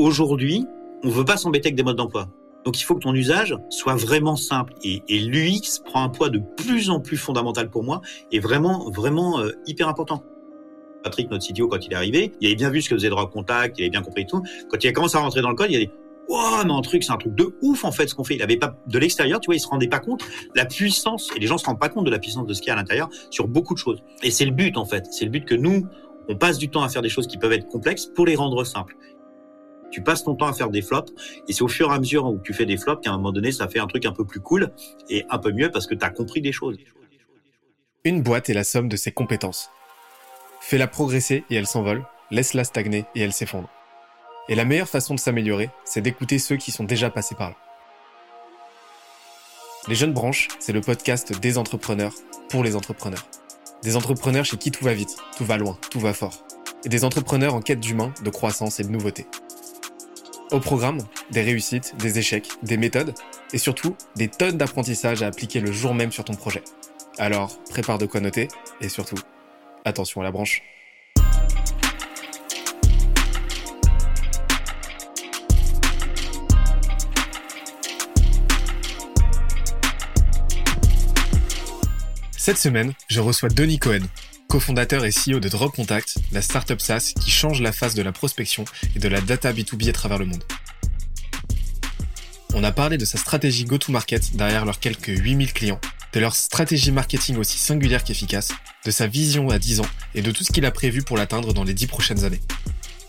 aujourd'hui, on veut pas s'embêter avec des modes d'emploi. Donc il faut que ton usage soit vraiment simple. Et, l'UX prend un poids de plus en plus fondamental pour moi et vraiment, vraiment euh, hyper important. Patrick, notre CTO, quand il est arrivé, il avait bien vu ce que faisait Drop Contact, il avait bien compris tout. Quand il a commencé à rentrer dans le code, il a dit Wow, non, un truc, c'est un truc de ouf en fait ce qu'on fait. Il avait pas de l'extérieur, tu vois, il se rendait pas compte la puissance et les gens se rendent pas compte de la puissance de ce qu'il y a à l'intérieur sur beaucoup de choses. Et c'est le but en fait, c'est le but que nous on passe du temps à faire des choses qui peuvent être complexes pour les rendre simples. Tu passes ton temps à faire des flops et c'est au fur et à mesure où tu fais des flops qu'à un moment donné ça fait un truc un peu plus cool et un peu mieux parce que tu as compris des choses. Une boîte est la somme de ses compétences. Fais-la progresser et elle s'envole, laisse-la stagner et elle s'effondre. Et la meilleure façon de s'améliorer, c'est d'écouter ceux qui sont déjà passés par là. Les Jeunes Branches, c'est le podcast des entrepreneurs pour les entrepreneurs. Des entrepreneurs chez qui tout va vite, tout va loin, tout va fort. Et des entrepreneurs en quête d'humain, de croissance et de nouveauté. Au programme, des réussites, des échecs, des méthodes et surtout des tonnes d'apprentissages à appliquer le jour même sur ton projet. Alors, prépare de quoi noter et surtout, attention à la branche. Cette semaine, je reçois Denis Cohen, cofondateur et CEO de Drop Contact, la startup SaaS qui change la face de la prospection et de la data B2B à travers le monde. On a parlé de sa stratégie go-to-market derrière leurs quelques 8000 clients, de leur stratégie marketing aussi singulière qu'efficace, de sa vision à 10 ans et de tout ce qu'il a prévu pour l'atteindre dans les 10 prochaines années.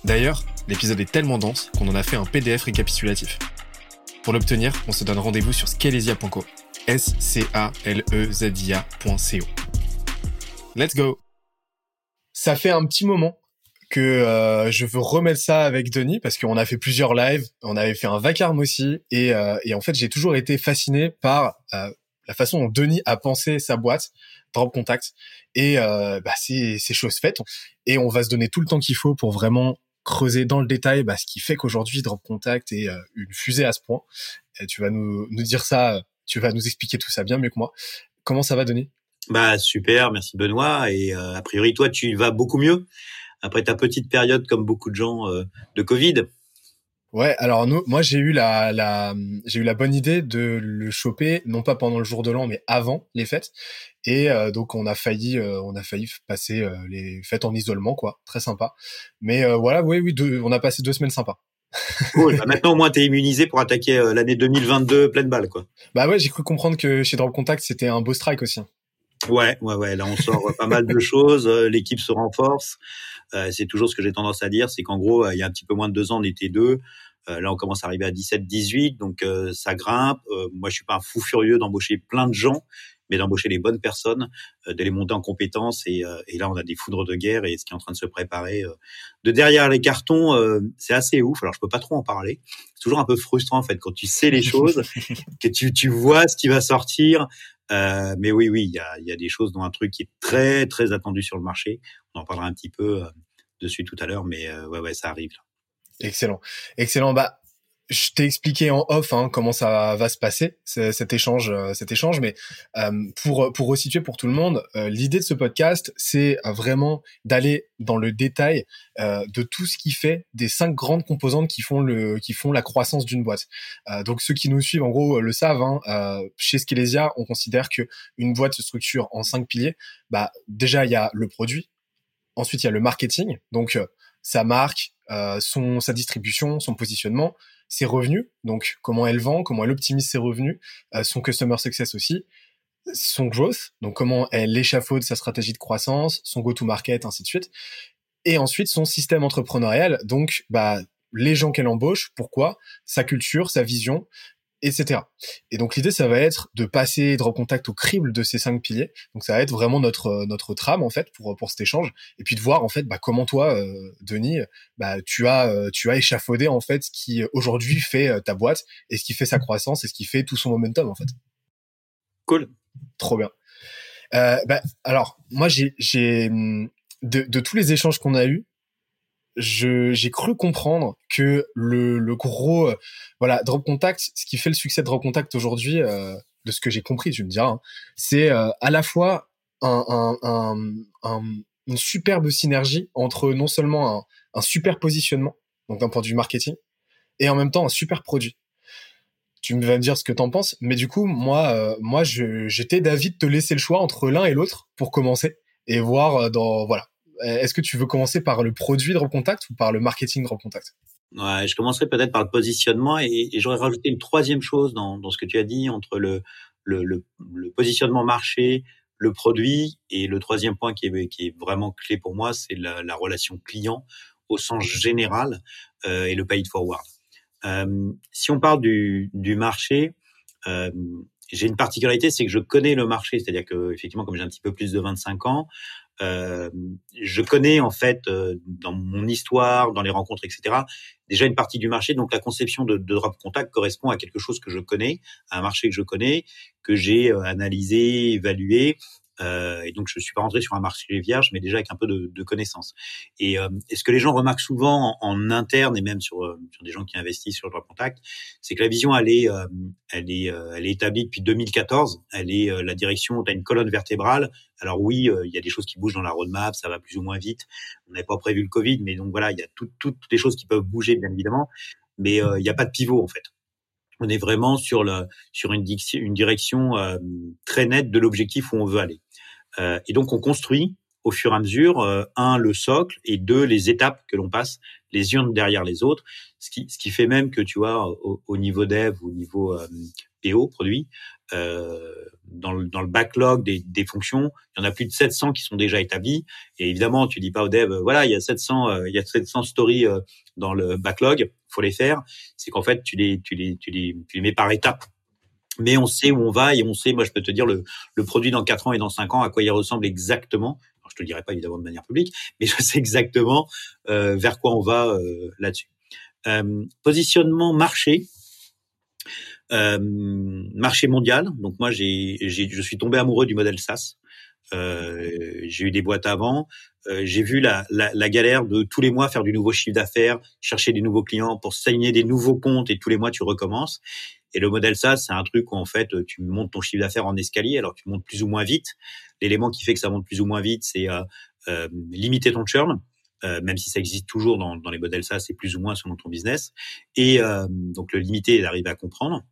D'ailleurs, l'épisode est tellement dense qu'on en a fait un PDF récapitulatif. Pour l'obtenir, on se donne rendez-vous sur scalesia.co. S-C-A-L-E-Z-I-A.co. Let's go! Ça fait un petit moment que euh, je veux remettre ça avec Denis parce qu'on a fait plusieurs lives, on avait fait un vacarme aussi et, euh, et en fait j'ai toujours été fasciné par euh, la façon dont Denis a pensé sa boîte, Drop Contact et bah, c'est chose faite et on va se donner tout le temps qu'il faut pour vraiment creuser dans le détail bah, ce qui fait qu'aujourd'hui Drop Contact est une fusée à ce point. Tu vas nous, nous dire ça tu vas nous expliquer tout ça bien mieux que moi. Comment ça va, Denis? Bah super, merci Benoît. Et euh, a priori, toi, tu vas beaucoup mieux après ta petite période, comme beaucoup de gens, euh, de Covid. Ouais, alors nous, moi j'ai eu la, la j'ai eu la bonne idée de le choper non pas pendant le jour de l'an mais avant les fêtes et euh, donc on a failli on a failli passer les fêtes en isolement quoi, très sympa. Mais voilà, oui oui, on a passé deux semaines sympas. Cool. Bah, maintenant, au moins, t'es immunisé pour attaquer l'année 2022 pleine balle, quoi. Bah ouais, j'ai cru comprendre que chez Drop Contact, c'était un beau strike aussi. Ouais, ouais, ouais. Là, on sort pas mal de choses. Euh, l'équipe se renforce. Euh, c'est toujours ce que j'ai tendance à dire, c'est qu'en gros, il y a un petit peu moins de deux ans, on était deux. là, on commence à arriver à 17, 18, donc ça grimpe. moi, je suis pas un fou furieux d'embaucher plein de gens, mais d'embaucher les bonnes personnes, euh, de les monter en compétences. Et, euh, et, là, on a des foudres de guerre et ce qui est en train de se préparer. Euh, de derrière les cartons, c'est assez ouf. Alors, je peux pas trop en parler. C'est toujours un peu frustrant, en fait, quand tu sais les choses, que tu, tu vois ce qui va sortir. Euh, mais oui, oui, il y a, y a, des choses dont un truc qui est très, très attendu sur le marché. On en parlera un petit peu dessus tout à l'heure, mais ouais, ouais, ça arrive. Là. Excellent, excellent. Bah, je t'ai expliqué en off hein, comment ça va se passer cet échange, euh, cet échange. Mais euh, pour pour resituer pour tout le monde, euh, l'idée de ce podcast, c'est vraiment d'aller dans le détail de tout ce qui fait des cinq grandes composantes qui font le qui font la croissance d'une boîte. donc ceux qui nous suivent en gros le savent. Hein, chez Skelesia, on considère que une boîte se structure en cinq piliers. Bah déjà il y a le produit, ensuite il y a le marketing, donc sa marque, son sa distribution, son positionnement ses revenus, donc comment elle vend, comment elle optimise ses revenus, euh, son customer success aussi, son growth, donc comment elle échafaude sa stratégie de croissance, son go-to-market, ainsi de suite, et ensuite son système entrepreneurial, donc bah les gens qu'elle embauche, pourquoi, sa culture, sa vision, etc. Et donc l'idée, ça va être de passer de contact au crible de ces cinq piliers. Donc ça va être vraiment notre euh, notre trame en fait pour pour cet échange, et puis de voir en fait bah, comment toi, euh, Denis, bah tu as euh, tu as échafaudé en fait ce qui aujourd'hui fait ta boîte et ce qui fait sa croissance et ce qui fait tout son momentum en fait. Cool. Trop bien. bah, alors moi j'ai j'ai hum, de, de tous les échanges qu'on a eus, j'ai cru comprendre que le, gros euh, voilà Drop Contact, ce qui fait le succès de Drop Contact aujourd'hui, euh, de ce que j'ai compris, tu me diras, hein, c'est euh, à la fois un, un, un, une superbe synergie entre non seulement un, super positionnement, donc d'un point de vue marketing, et en même temps un super produit. Tu vas me dire ce que t'en penses, mais du coup, moi, moi, j'étais d'avis de te laisser le choix entre l'un et l'autre pour commencer et voir dans voilà. Est-ce que tu veux commencer par le produit de Contact ou par le marketing de Contact je commencerai peut-être par le positionnement et, j'aurais rajouté une troisième chose dans, ce que tu as dit entre le, positionnement marché, le produit et le troisième point qui est, vraiment clé pour moi, c'est la, la, relation client au sens général euh, et le paid forward. Euh, si on parle du, marché, euh, j'ai une particularité, c'est que je connais le marché, c'est-à-dire que effectivement, comme j'ai un petit peu plus de 25 ans, euh, je connais en fait euh, dans mon histoire, dans les rencontres, etc. Déjà une partie du marché. Donc la conception de, de, Drop Contact correspond à quelque chose que je connais, à un marché que je connais, que j'ai euh, analysé, évalué euh, et donc, je suis pas rentré sur un marché vierge, mais déjà avec un peu de, de connaissances. Et, euh, ce que les gens remarquent souvent en, interne et même sur, euh, sur, des gens qui investissent sur le droit contact, c'est que la vision, elle est, euh, elle est, euh, elle est établie depuis 2014. Elle est la direction. Tu as une colonne vertébrale. Alors oui, il y a des choses qui bougent dans la roadmap, ça va plus ou moins vite. On n'avait pas prévu le Covid, mais donc voilà, il y a tout, toutes les choses qui peuvent bouger, bien évidemment. Mais il n'y a pas de pivot en fait on est vraiment sur, le, sur une, une direction euh, très nette de l'objectif où on veut aller. Euh, et donc, on construit au fur et à mesure, euh, un, le socle, et deux, les étapes que l'on passe les unes derrière les autres, ce qui, ce qui fait même que, tu vois, au, au niveau dev, au niveau euh, PO, produit, euh, dans, le, dans le backlog des, des, fonctions, il y en a plus de 700 qui sont déjà établies. Et évidemment, tu dis pas au dev, voilà, il y a 700, il y a 700 stories dans le backlog, faut les faire. C'est qu'en fait, tu les, tu les, tu les, tu les mets par étapes mais on sait où on va et on sait, moi je peux te dire le, le produit dans 4 ans et dans 5 ans, à quoi il ressemble exactement. Alors, je te le dirai pas évidemment de manière publique, mais je sais exactement euh, vers quoi on va euh, là-dessus. Euh, positionnement marché. Euh, marché mondial. Donc moi, j'ai, je suis tombé amoureux du modèle SaaS. Euh, j'ai eu des boîtes avant. Euh, j'ai vu la, la, la, galère de tous les mois faire du nouveau chiffre d'affaires, chercher des nouveaux clients pour signer des nouveaux comptes et tous les mois tu recommences. Et le modèle SaaS, c'est un truc où en fait tu montes ton chiffre d'affaires en escalier, alors tu montes plus ou moins vite. L'élément qui fait que ça monte plus ou moins vite, c'est euh, euh, limiter ton churn. Euh, même si ça existe toujours dans, dans les modèles SaaS, c'est plus ou moins selon ton business. Et euh, donc le limiter et d'arriver à comprendre.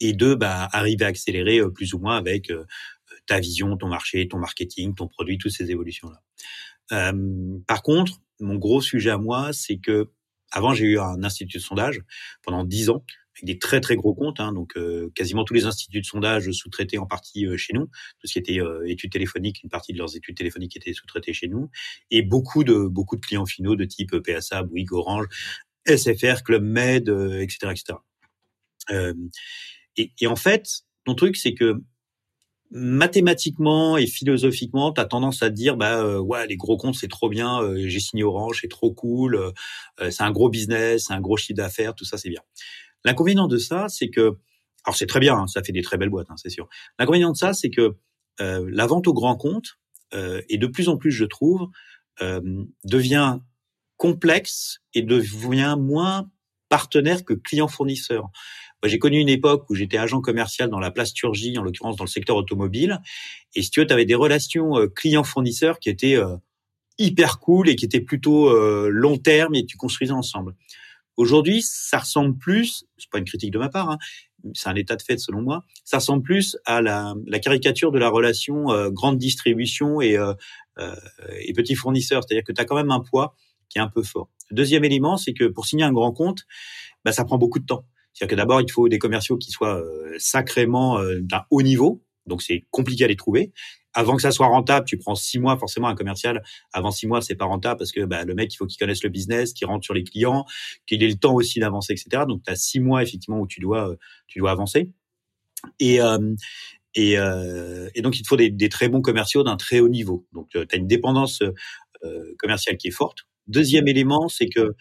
Et deux, bah, arriver à accélérer euh, plus ou moins avec ta vision, ton marché, ton marketing, ton produit, toutes ces évolutions-là. Par contre, mon gros sujet à moi, c'est que avant j'ai eu un institut de sondage pendant dix ans avec des très très gros comptes, hein, donc euh, quasiment tous les instituts de sondage sous-traités en partie euh, chez nous, tout ce qui était euh, études téléphoniques, une partie de leurs études téléphoniques étaient sous-traitées chez nous, et beaucoup de beaucoup de clients finaux de type PSA, Bouygues, Orange, SFR, Club Med, etc., etc. Et, et, en fait, ton truc, c'est que mathématiquement et philosophiquement, tu as tendance à te dire bah euh, ouais, les gros comptes c'est trop bien, euh, j'ai signé Orange, c'est trop cool, euh, c'est un gros business, c'est un gros chiffre d'affaires, tout ça c'est bien. L'inconvénient de ça, c'est que alors c'est très bien, hein, ça fait des très belles boîtes, hein, c'est sûr. L'inconvénient de ça, c'est que la vente au grand compte et de plus en plus, je trouve, devient complexe et devient moins partenaire que client fournisseur j'ai connu une époque où j'étais agent commercial dans la plasturgie, en l'occurrence dans le secteur automobile. Et si tu veux, tu avais des relations euh, clients-fournisseurs qui étaient euh, hyper cool et qui étaient plutôt euh, long terme et tu construisais ensemble. Aujourd'hui, ça ressemble plus, c'est pas une critique de ma part, hein, c'est un état de fait selon moi, ça ressemble plus à la, la caricature de la relation grande distribution et, et petit fournisseur. C'est-à-dire que tu as quand même un poids qui est un peu fort. Deuxième élément, c'est que pour signer un grand compte, bah, ça prend beaucoup de temps. C'est-à-dire que d'abord, il faut des commerciaux qui soient euh, sacrément euh, d'un haut niveau. Donc, c'est compliqué à les trouver. Avant que ça soit rentable, tu prends six mois forcément un commercial. Avant six mois, c'est pas rentable parce que bah, le mec, il faut qu'il connaisse le business, qu'il rentre sur les clients, qu'il ait le temps aussi d'avancer, etc. Donc, tu as six mois effectivement où tu dois, euh, tu dois avancer. Et, euh, euh, et, donc, il te faut des, très bons commerciaux d'un très haut niveau. Donc, tu as une dépendance commerciale qui est forte. Deuxième élément, c'est que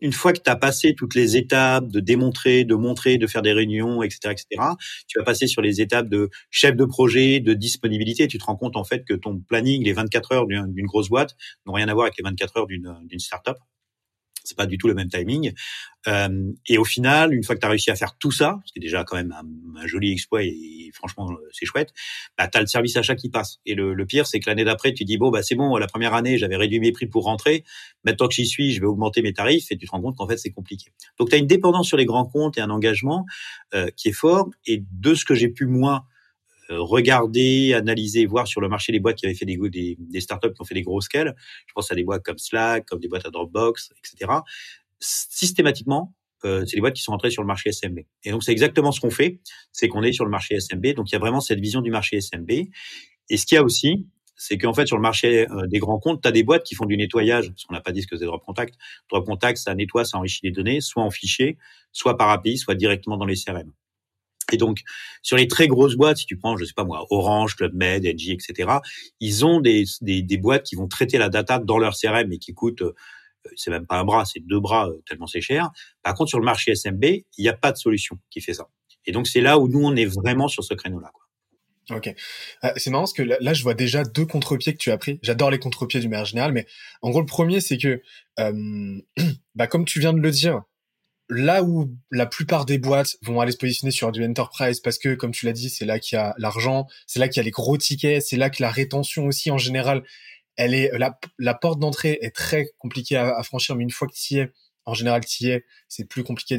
une fois que tu as passé toutes les étapes de démontrer, de montrer, de faire des réunions, etc., etc., tu vas passer sur les étapes de chef de projet, de disponibilité. Tu te rends compte en fait que ton planning, les 24 heures d'une grosse boîte, n'ont rien à voir avec les 24 heures d'une start-up. C'est pas du tout le même timing. Euh, et au final, une fois que tu as réussi à faire tout ça, ce qui est déjà quand même un, joli exploit et, franchement c'est chouette, bah, tu as le service achat qui passe. Et le, pire, c'est que l'année d'après, tu dis, bon, bah, c'est bon, la première année, j'avais réduit mes prix pour rentrer, maintenant que j'y suis, je vais augmenter mes tarifs, et tu te rends compte qu'en fait, c'est compliqué. Donc tu as une dépendance sur les grands comptes et un engagement euh, qui est fort. Et de ce que j'ai pu, moi, regarder, analyser, voir sur le marché des boîtes qui avaient fait des, des, startups qui ont fait des gros scales. Je pense à des boîtes comme Slack, comme des boîtes à Dropbox, etc. Systématiquement, euh, c'est des boîtes qui sont entrées sur le marché SMB. Et donc c'est exactement ce qu'on fait, c'est qu'on est sur le marché SMB. Donc il y a vraiment cette vision du marché SMB. Et ce qu'il y a aussi, c'est qu'en fait sur le marché euh, des grands comptes, tu as des boîtes qui font du nettoyage, parce qu'on n'a pas dit ce que c'est Drop Contact. Drop Contact, ça nettoie, ça enrichit les données, soit en fichier, soit par API, soit directement dans les CRM. Et donc, sur les très grosses boîtes, si tu prends, je sais pas moi, Orange, Club Med, NG, etc., ils ont des, des, des, boîtes qui vont traiter la data dans leur CRM et qui coûtent, euh, c'est même pas un bras, c'est deux bras, euh, tellement c'est cher. Par contre, sur le marché SMB, il n'y a pas de solution qui fait ça. Et donc, c'est là où nous, on est vraiment sur ce créneau-là. Ok. Euh, c'est marrant parce que là, je vois déjà deux contre-pieds que tu as pris. J'adore les contre-pieds du manière général, mais en gros, le premier, c'est que, euh, bah, comme tu viens de le dire, là où la plupart des boîtes vont aller se positionner sur du enterprise parce que, comme tu l'as dit, c'est là qu'il y a l'argent, c'est là qu'il y a les gros tickets, c'est là que la rétention aussi en général, elle est la, porte d'entrée est très compliquée à, franchir, mais une fois que tu y es, en général, tu y es, c'est plus compliqué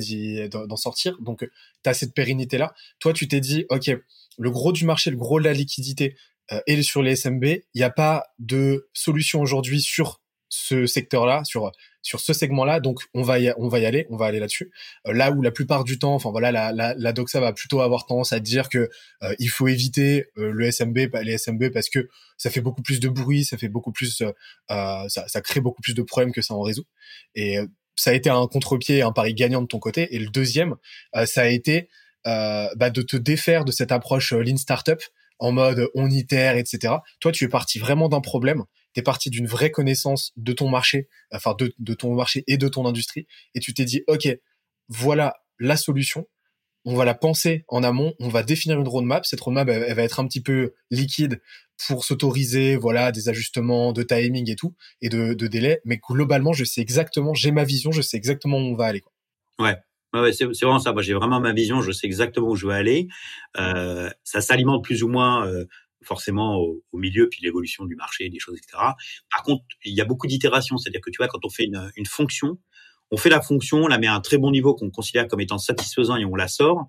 d'en sortir. Donc, tu as cette pérennité là. Toi, tu t'es dit, ok, le gros du marché, le gros de la liquidité euh, est sur les SMB. Il n'y a pas de solution aujourd'hui sur ce secteur-là, sur sur ce segment-là. Donc on va y, on va y aller, on va aller là-dessus. Euh, là où la plupart du temps, enfin voilà, la, la, la, doxa va plutôt avoir tendance à dire que euh, il faut éviter euh, le SMB, les SMB parce que ça fait beaucoup plus de bruit, ça fait beaucoup plus, ça, ça crée beaucoup plus de problèmes que ça en résout. Et ça a été un contre-pied, un pari gagnant de ton côté. Et le deuxième, ça a été bah, de te défaire de cette approche lean startup en mode on itère, etc. Toi, tu es parti vraiment d'un problème tu es parti d'une vraie connaissance de ton marché, enfin de, de ton marché et de ton industrie, et tu t'es dit, OK, voilà la solution, on va la penser en amont, on va définir une roadmap. Cette roadmap, elle, va être un petit peu liquide pour s'autoriser, voilà, des ajustements de timing et tout, et de, délai. Mais globalement, je sais exactement, j'ai ma vision, je sais exactement où on va aller. Quoi. Ouais. Ouais, c'est vraiment ça. Moi, j'ai vraiment ma vision. Je sais exactement où je veux aller. Euh, ça s'alimente plus ou moins euh, forcément au, milieu, puis l'évolution du marché, des choses, etc. Par contre, il y a beaucoup d'itérations, c'est-à-dire que tu vois, quand on fait une, une, fonction, on fait la fonction, on la met à un très bon niveau qu'on considère comme étant satisfaisant et on la sort,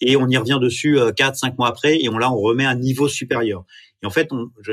et on y revient dessus euh, quatre, cinq mois après, et on là on remet un niveau supérieur. Et en fait, on, je,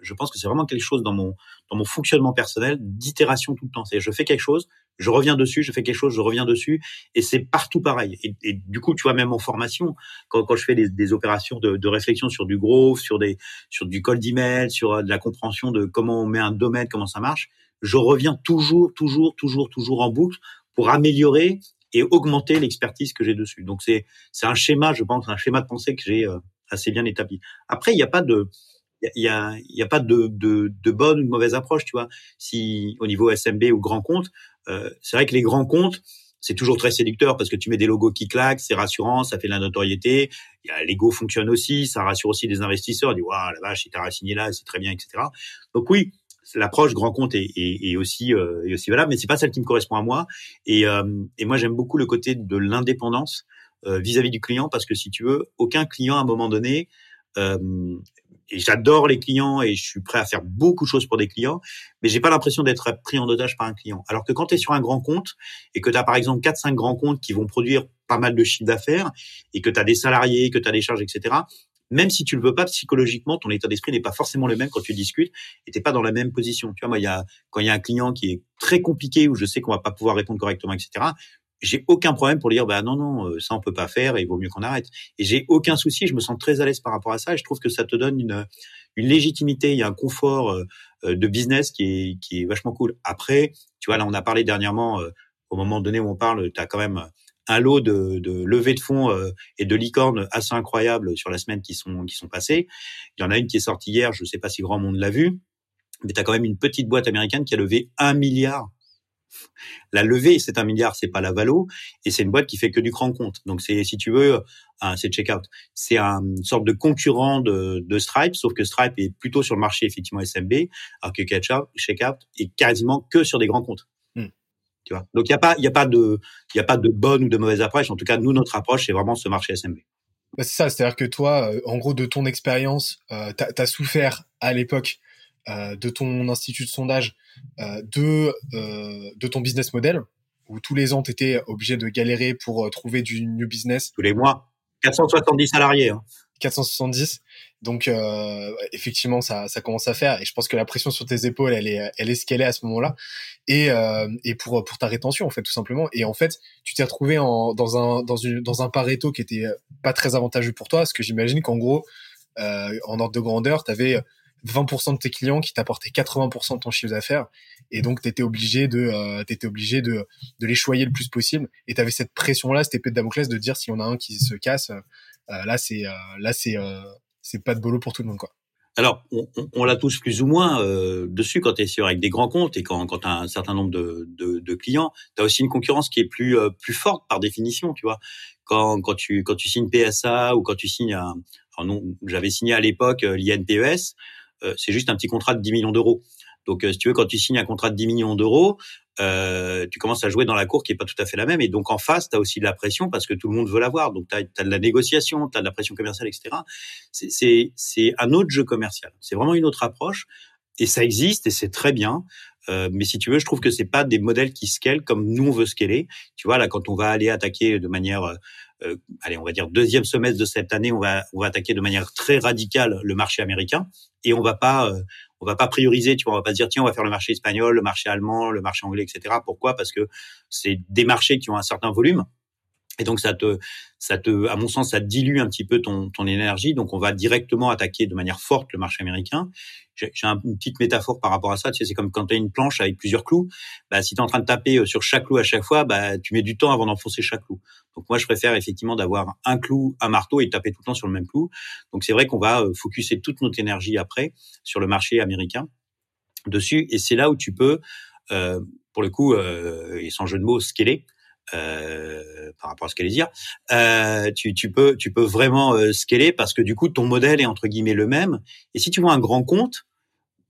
je pense que c'est vraiment quelque chose dans mon dans mon fonctionnement personnel d'itération tout le temps. C'est je fais quelque chose, je reviens dessus, je fais quelque chose, je reviens dessus, et c'est partout pareil. Et, du coup, tu vois, même en formation, quand, je fais des, opérations de, réflexion sur du growth, sur des sur du call d'email, sur euh, de la compréhension de comment on met un domaine, comment ça marche, je reviens toujours, toujours, toujours, toujours en boucle pour améliorer et augmenter l'expertise que j'ai dessus. Donc c'est c'est un schéma, je pense, un schéma de pensée que j'ai euh, assez bien établi. Après, il n'y a pas de il y a, y a pas de, de, de, bonne ou de mauvaise approche, tu vois. Si au niveau SMB ou grand compte, euh, c'est vrai que les grands comptes, c'est toujours très séducteur parce que tu mets des logos qui claquent, c'est rassurant, ça fait de la notoriété. L'ego fonctionne aussi, ça rassure aussi des investisseurs. Dit waouh la vache, t'as signé là, c'est très bien, etc. Donc oui, l'approche grand compte est, aussi euh, aussi valable, mais c'est pas celle qui me correspond à moi. Et, euh, moi j'aime beaucoup le côté de l'indépendance euh, vis-à-vis du client parce que si tu veux, aucun client à un moment donné et j'adore les clients et je suis prêt à faire beaucoup de choses pour des clients, mais j'ai pas l'impression d'être pris en otage par un client. Alors que quand tu es sur un grand compte et que tu as par exemple 4 5 grands comptes qui vont produire pas mal de chiffre d'affaires et que tu as des salariés, que tu as des charges etc. Même si tu le veux pas psychologiquement, ton état d'esprit n'est pas forcément le même quand tu discutes et t'es pas dans la même position. Tu vois, moi, il y a quand il y a un client qui est très compliqué où je sais qu'on va pas pouvoir répondre correctement, etc j'ai aucun problème pour dire bah non non euh, ça on peut pas faire et il vaut mieux qu'on arrête. Et j'ai aucun souci je me sens très à l'aise par rapport à ça et je trouve que ça te donne une une légitimité a un confort euh, euh, de business qui est qui est vachement cool. Après tu vois là on a parlé dernièrement au moment donné où on parle tu as quand même un lot de, de levées de fonds et de licornes assez incroyables sur la semaine qui sont qui sont passées. Il y en a une qui est sortie hier je sais pas si grand monde l'a vu mais tu as quand même une petite boîte américaine qui a levé un milliard la levée, c'est un milliard, c'est pas la valo, et c'est une boîte qui fait que du grand compte. Donc c'est, si tu veux, c'est Checkout. C'est une sorte de concurrent de, Stripe, sauf que Stripe est plutôt sur le marché effectivement SMB, alors que Checkout est quasiment que sur des grands comptes. Hmm. Tu vois? Donc il y a pas il y a pas de il y a pas de bonne ou de mauvaise approche. En tout cas, nous notre approche c'est vraiment ce marché SMB. Bah, c'est ça, c'est-à-dire que toi, euh, en gros, de ton expérience, euh, tu as, souffert à l'époque de ton institut de sondage euh, de, euh, de ton business model, où tous les ans, tu étais obligé de galérer pour euh, trouver du new business. Tous les mois. 470 salariés. Hein. 470. Donc euh, effectivement, ça, ça commence à faire. Et je pense que la pression sur tes épaules, elle est, elle est ce qu'elle est à ce moment-là. Et, euh, et pour pour ta rétention, en fait, tout simplement. Et en fait, tu t'es retrouvé en, dans un dans une dans un Pareto qui était pas très avantageux pour toi, parce que j'imagine qu'en gros, euh, en ordre de grandeur, tu avais 20% de tes clients qui t'apportaient 80% de ton chiffre d'affaires et donc tu étais obligé de euh, t'étais obligé de de les choyer le plus possible et tu avais cette pression là cette épée de Damoclès de dire s'il y en a un qui se casse euh, là c'est euh, là c'est euh, c'est pas de boulot pour tout le monde quoi. Alors, on, on, l'a tous plus ou moins euh, dessus quand tu es sur avec des grands comptes et quand, quand tu as un certain nombre de, de, de clients, tu as aussi une concurrence qui est plus plus forte par définition, tu vois. Quand, quand tu quand tu signes PSA ou quand tu signes un j'avais signé à l'époque l'INPES, euh, c'est juste un petit contrat de 10 millions d'euros. Donc, euh, si tu veux, quand tu signes un contrat de 10 millions d'euros, euh, tu commences à jouer dans la cour qui est pas tout à fait la même. Et donc, en face, tu as aussi de la pression parce que tout le monde veut l'avoir. Donc, tu as, de la négociation, tu as de la pression commerciale, etc. C'est un autre jeu commercial. C'est vraiment une autre approche. Et ça existe et c'est très bien. Euh, mais si tu veux, je trouve que c'est pas des modèles qui scalent comme nous on veut scaler. Tu vois là, quand on va aller attaquer de manière, euh, allez, on va dire deuxième semestre de cette année, on va on va attaquer de manière très radicale le marché américain et on va pas euh, on va pas prioriser. Tu vois, on va pas dire tiens on va faire le marché espagnol, le marché allemand, le marché anglais, etc. Pourquoi? Parce que c'est des marchés qui ont un certain volume et donc ça te, ça te, à mon sens, ça dilue un petit peu ton, ton énergie. Donc on va directement attaquer de manière forte le marché américain. J'ai une petite métaphore par rapport à ça. Tu sais, c'est comme quand tu as une planche avec plusieurs clous. Bah, si tu es en train de taper euh, sur chaque clou à chaque fois, bah, tu mets du temps avant d'enfoncer chaque clou. Donc moi, je préfère effectivement d'avoir un clou, un marteau et taper tout le temps sur le même clou. Donc c'est vrai qu'on va euh, focuser toute notre énergie après sur le marché américain dessus. Et c'est là où tu peux, euh, pour le coup, euh, et sans jeu de mots, scaler euh, par rapport à ce qu'elle dire, euh, tu, tu, peux, tu peux vraiment euh, scaler parce que du coup, ton modèle est entre guillemets le même. Et si tu vois un grand compte,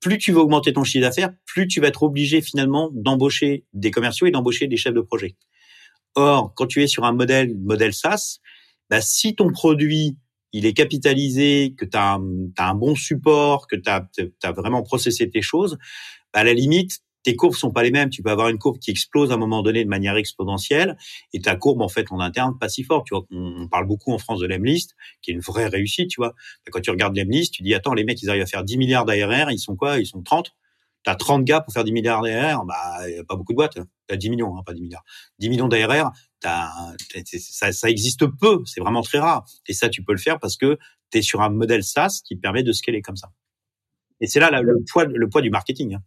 plus tu vas augmenter ton chiffre d'affaires, plus tu vas être obligé finalement d'embaucher des commerciaux et d'embaucher des chefs de projet. Or, quand tu es sur un modèle, modèle SaaS, bah, si ton produit il est capitalisé, que tu as, un bon support, que tu as, vraiment processé tes choses, bah, à la limite, tes courbes sont pas les mêmes. Tu peux avoir une courbe qui explose à un moment donné de manière exponentielle et ta courbe, en fait, en interne, pas si forte. Tu vois, on, parle beaucoup en France de l'Emlist, qui est une vraie réussite, tu vois. Quand tu regardes l'Emlist, tu dis, attends, les mecs, ils arrivent à faire 10 milliards d'ARR, ils sont quoi? Ils sont 30. T'as 30 gars pour faire 10 milliards d'ARR, bah, y a pas beaucoup de boîtes. T'as 10 millions, hein, pas 10 milliards. 10 millions d'ARR, ça, ça existe peu. C'est vraiment très rare. Et ça, tu peux le faire parce que tu es sur un modèle SaaS qui permet de scaler comme ça. Et c'est là, le poids, le poids du marketing. Hein.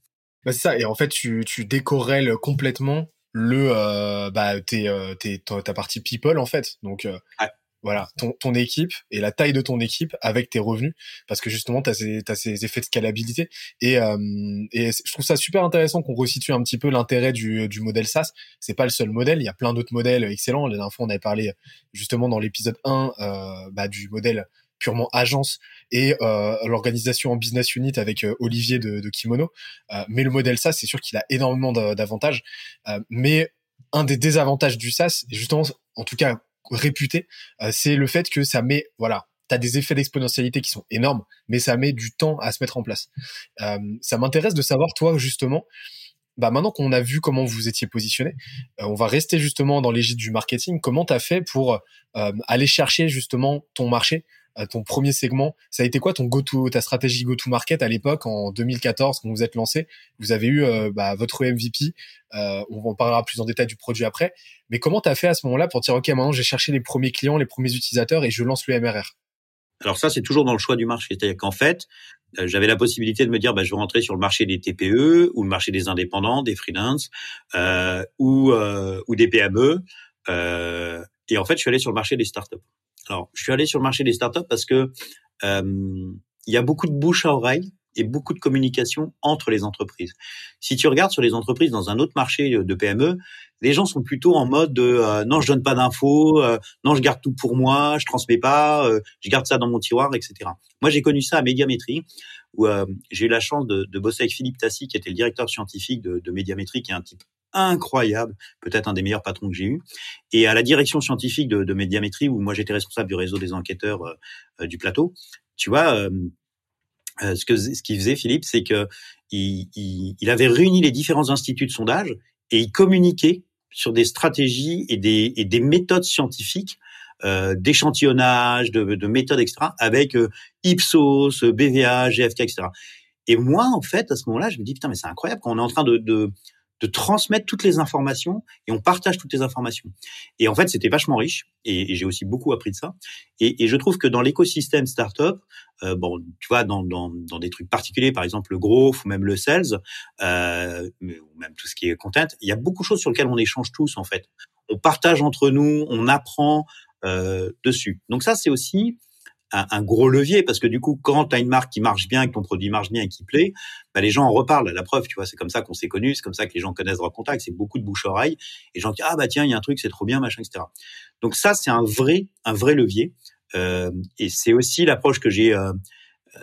Bah c'est ça. Et en fait, tu, tu décorrèles complètement le euh, bah tes, euh, tes, ta partie people en fait. Donc euh, voilà, ton, ton équipe et la taille de ton équipe avec tes revenus, parce que justement, tu as ces, as ces effets de scalabilité. Et, euh, et je trouve ça super intéressant qu'on resitue un petit peu l'intérêt du, du modèle SaaS. C'est pas le seul modèle, il y a plein d'autres modèles excellents. Les infos, on avait parlé justement dans l'épisode 1 euh, bah, du modèle purement agence et euh, l'organisation en business unit avec euh, Olivier de, Kimono. Euh, mais le modèle SaaS, c'est sûr qu'il a énormément d'avantages. Mais un des désavantages du SaaS, justement, en tout cas réputé, c'est le fait que ça met, voilà, tu as des effets d'exponentialité qui sont énormes, mais ça met du temps à se mettre en place. ça m'intéresse de savoir, toi, justement, bah maintenant qu'on a vu comment vous étiez positionné, on va rester justement dans l'égide du marketing. Comment tu as fait pour aller chercher justement ton marché ton premier segment. Ça a été quoi ton go-to, ta stratégie go-to-market à l'époque en 2014 quand vous êtes lancé? Vous avez eu euh, bah, votre MVP. Euh, on en parlera plus en détail du produit après. Mais comment tu as fait à ce moment-là pour dire ok maintenant j'ai cherché les premiers clients, les premiers utilisateurs et je lance le MRR alors ça, c'est toujours dans le choix du marché. C'est-à-dire qu'en fait, euh, j'avais la possibilité de me dire, bah, je vais rentrer sur le marché des TPE ou le marché des indépendants, des freelance euh, ou, euh, ou des PME. Et en fait, je suis allé sur le marché des startups. Alors, je suis allé sur le marché des startups parce que euh, il y a beaucoup de bouche à oreille et beaucoup de communication entre les entreprises. Si tu regardes sur les entreprises dans un autre marché de PME, les gens sont plutôt en mode de euh, non, je donne pas d'infos, euh, non, je garde tout pour moi, je transmets pas, euh, je garde ça dans mon tiroir, etc. Moi, j'ai connu ça à Médiamétrie où euh, j'ai eu la chance de, bosser avec Philippe Tassi, qui était le directeur scientifique de, de Médiamétrie, qui est un type incroyable, peut-être un des meilleurs patrons que j'ai eu, et à la direction scientifique de, de Médiamétrie, où moi j'étais responsable du réseau des enquêteurs euh, euh, du plateau. Tu vois, euh, ce que ce qu'il faisait Philippe, c'est que il, avait réuni les différents instituts de sondage et il communiquait sur des stratégies et des, des méthodes scientifiques euh, d'échantillonnage, de, de, méthodes, etc., avec euh, Ipsos, BVA, GFK, etc. Et moi, en fait, à ce moment-là, je me dis, putain, mais c'est incroyable quand on est en train de, de, de transmettre toutes les informations et on partage toutes les informations. Et en fait, c'était vachement riche et, j'ai aussi beaucoup appris de ça. Et, je trouve que dans l'écosystème startup, euh, bon, tu vois, dans, dans, dans, des trucs particuliers, par exemple le growth ou même le sales, euh, ou même tout ce qui est content, il y a beaucoup de choses sur lesquelles on échange tous en fait. On partage entre nous, on apprend euh, dessus. Donc ça, c'est aussi un, gros levier parce que du coup, quand tu as une marque qui marche bien, que ton produit marche bien et qui plaît, bah, les gens en reparlent. La preuve, tu vois, c'est comme ça qu'on s'est connus, c'est comme ça que les gens connaissent Rock Contact, c'est beaucoup de bouche-oreille. Et les gens disent, ah bah tiens, il y a un truc, c'est trop bien, machin, etc. Donc ça, c'est un vrai, un vrai levier. Euh, et c'est aussi l'approche que j'ai euh, euh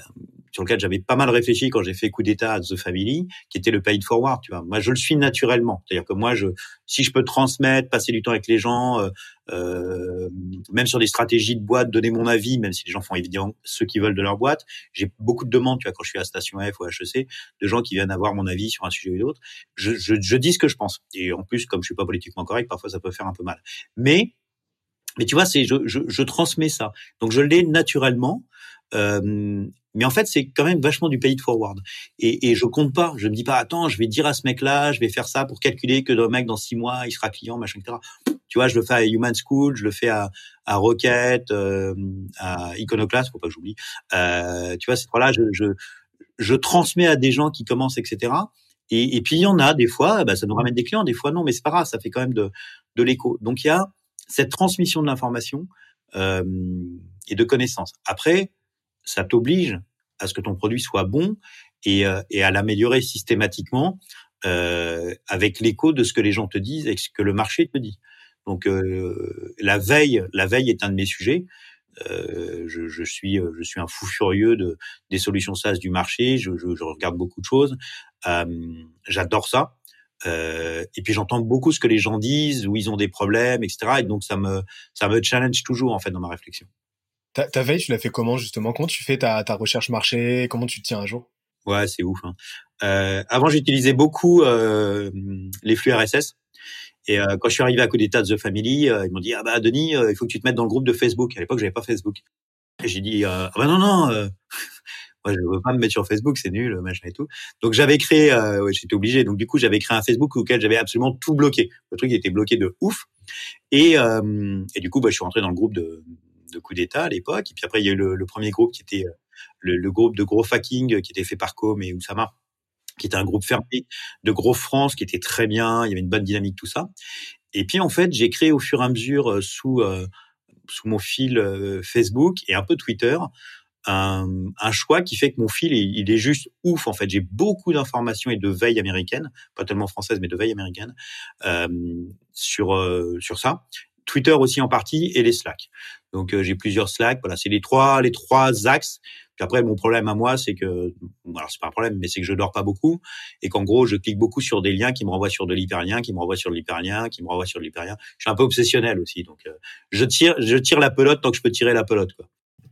sur lequel j'avais pas mal réfléchi quand j'ai fait coup d'état à The Family, qui était le paid forward. Tu vois, moi je le suis naturellement. C'est-à-dire que moi, je, si je peux transmettre, passer du temps avec les gens, euh, euh, même sur des stratégies de boîte, donner mon avis, même si les gens font évidemment ce qu'ils veulent de leur boîte. J'ai beaucoup de demandes, tu vois, quand je suis à Station F ou HEC, de gens qui viennent avoir mon avis sur un sujet ou l'autre. Je, je, je dis ce que je pense. Et en plus, comme je suis pas politiquement correct, parfois ça peut faire un peu mal. Mais mais tu vois, c'est je, je, je, transmets ça. Donc je l'ai naturellement. Euh, mais en fait, c'est quand même vachement du pay it forward. Et, et je compte pas. Je me dis pas, attends, je vais dire à ce mec-là, je vais faire ça pour calculer que le mec dans six mois, il sera client, machin, etc. Tu vois, je le fais à Human School, je le fais à, à Rocket, euh, à Iconoclast, faut pas que j'oublie. Euh, tu vois, ces trois-là, je, je, je transmets à des gens qui commencent, etc. Et, et puis il y en a des fois, bah, ça nous ramène des clients, des fois non, mais c'est pas grave, ça fait quand même de, de l'écho. Donc il y a cette transmission de l'information euh, et de connaissances. Après, ça t'oblige à ce que ton produit soit bon et, euh, et à l'améliorer systématiquement euh, avec l'écho de ce que les gens te disent et ce que le marché te dit. Donc euh, la veille, la veille est un de mes sujets. Euh, je, je, suis, je suis un fou furieux de des solutions SaaS du marché. Je, je, je regarde beaucoup de choses. Euh, J'adore ça. Euh, et puis j'entends beaucoup ce que les gens disent, où ils ont des problèmes, etc. Et donc ça me ça me challenge toujours en fait dans ma réflexion. Ta, veille, tu l'as fait comment justement? Comment tu fais ta, recherche marché? Comment tu te tiens à jour? Ouais, c'est ouf. Hein. Euh, avant, j'utilisais beaucoup euh, les flux RSS. Et euh, quand je suis arrivé à coup d'état de The Family, ils m'ont dit ah bah Denis, il faut que tu te mettes dans le groupe de Facebook. À l'époque, j'avais pas Facebook. Et j'ai dit ah bah non non, moi je veux pas me mettre sur Facebook, c'est nul, machin et tout. Donc j'avais créé, j'étais obligé. Donc du coup, j'avais créé un Facebook auquel j'avais absolument tout bloqué. Le truc était bloqué de ouf. Et, et du coup, bah, je suis rentré dans le groupe de de coup d'État à l'époque. Et puis après, il y a eu le, premier groupe qui était euh, le, groupe de gros fucking qui était fait par Com et Oussama qui était un groupe fermé de gros France, qui était très bien, il y avait une bonne dynamique, tout ça. Et puis en fait, j'ai créé au fur et à mesure euh, sous euh, sous mon fil Facebook et un peu Twitter un, choix qui fait que mon fil il, est juste ouf. En fait, j'ai beaucoup d'informations et de veille américaine, pas tellement française, mais de veille américaine sur sur ça. Twitter aussi en partie et les Slack. Donc euh, j'ai plusieurs Slack. Voilà, c'est les trois les trois axes. Puis après mon problème à moi c'est que alors c'est pas un problème mais c'est que je dors pas beaucoup et qu'en gros je clique beaucoup sur des liens qui me renvoient sur de l'hyperlien, qui me renvoient sur de l'hyperlien, qui me renvoient sur de l'hyperlien. Je suis un peu obsessionnel aussi donc euh, je tire je tire la pelote tant que je peux tirer la pelote quoi.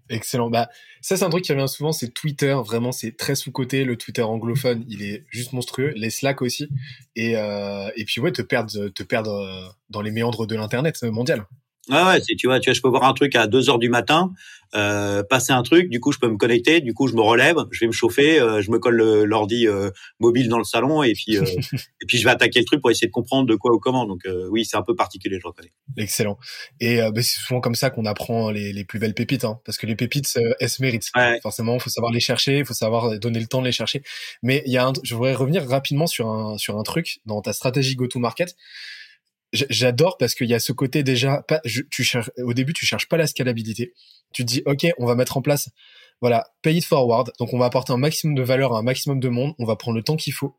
Excellent. Bah, ça, c'est un truc qui revient souvent, c'est Twitter. Vraiment, c'est très sous-côté. Le Twitter anglophone, il est juste monstrueux. Les Slack aussi. Et, euh, et puis, ouais, te perdre, te perdre euh, dans les méandres de l'Internet mondial. Ah ouais, tu vois, tu vois, je peux voir un truc à 2 heures du matin, euh, passer un truc, du coup je peux me connecter, du coup je me relève, je vais me chauffer, euh, je me colle l'ordi euh, mobile dans le salon et puis euh, et puis je vais attaquer le truc pour essayer de comprendre de quoi ou comment. Donc oui, c'est un peu particulier, je reconnais. Excellent. Et bah, c'est souvent comme ça qu'on apprend les, les, plus belles pépites, hein, parce que les pépites, elles se méritent. Forcément, il faut savoir les chercher, il faut savoir donner le temps de les chercher. Mais il y a, un, je voudrais revenir rapidement sur un sur un truc dans ta stratégie go-to-market j'adore parce qu'il y a ce côté déjà pas tu cherches au début tu cherches pas la scalabilité. Tu te dis ok on va mettre en place voilà pay it forward. Donc on va apporter un maximum de valeur à un maximum de monde. On va prendre le temps qu'il faut.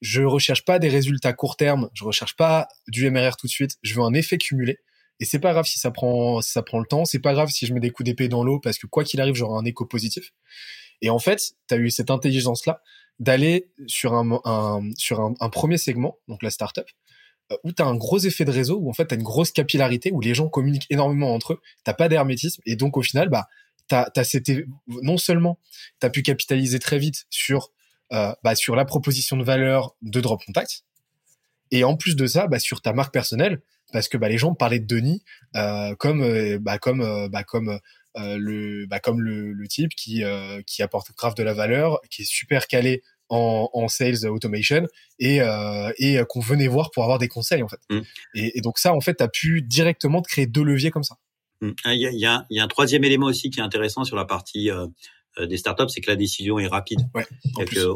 Je recherche pas des résultats court terme. Je recherche pas du MRR tout de suite. Je veux un effet cumulé. Et c'est pas grave si ça prend si ça prend le temps. C'est pas grave si je mets des coups d'épée dans l'eau parce que quoi qu'il arrive j'aurai un écho positif. Et en fait, tu as eu cette intelligence-là d'aller sur un, sur un, premier segment, donc la startup, où tu as un gros effet de réseau, où en fait tu as une grosse capillarité, où les gens communiquent énormément entre eux, t'as pas d'hermétisme, et donc au final, bah, t'as, t'as non seulement tu as pu capitaliser très vite sur, euh, bah, sur la proposition de valeur de Drop Contact, et en plus de ça, bah, sur ta marque personnelle, parce que bah, les gens parlaient de Denis euh, comme euh, bah, comme euh, bah, comme euh, le bah, comme le, le type qui qui apporte grave de la valeur, qui est super calé en, en sales automation et et qu'on venait voir pour avoir des conseils en fait. Mm. Et, et, donc ça en fait, tu as pu directement te créer deux leviers comme ça. Mm. Ah, il y, a, y, a, y, a, un troisième élément aussi qui est intéressant sur la partie des startups, c'est que la décision est rapide. Ouais,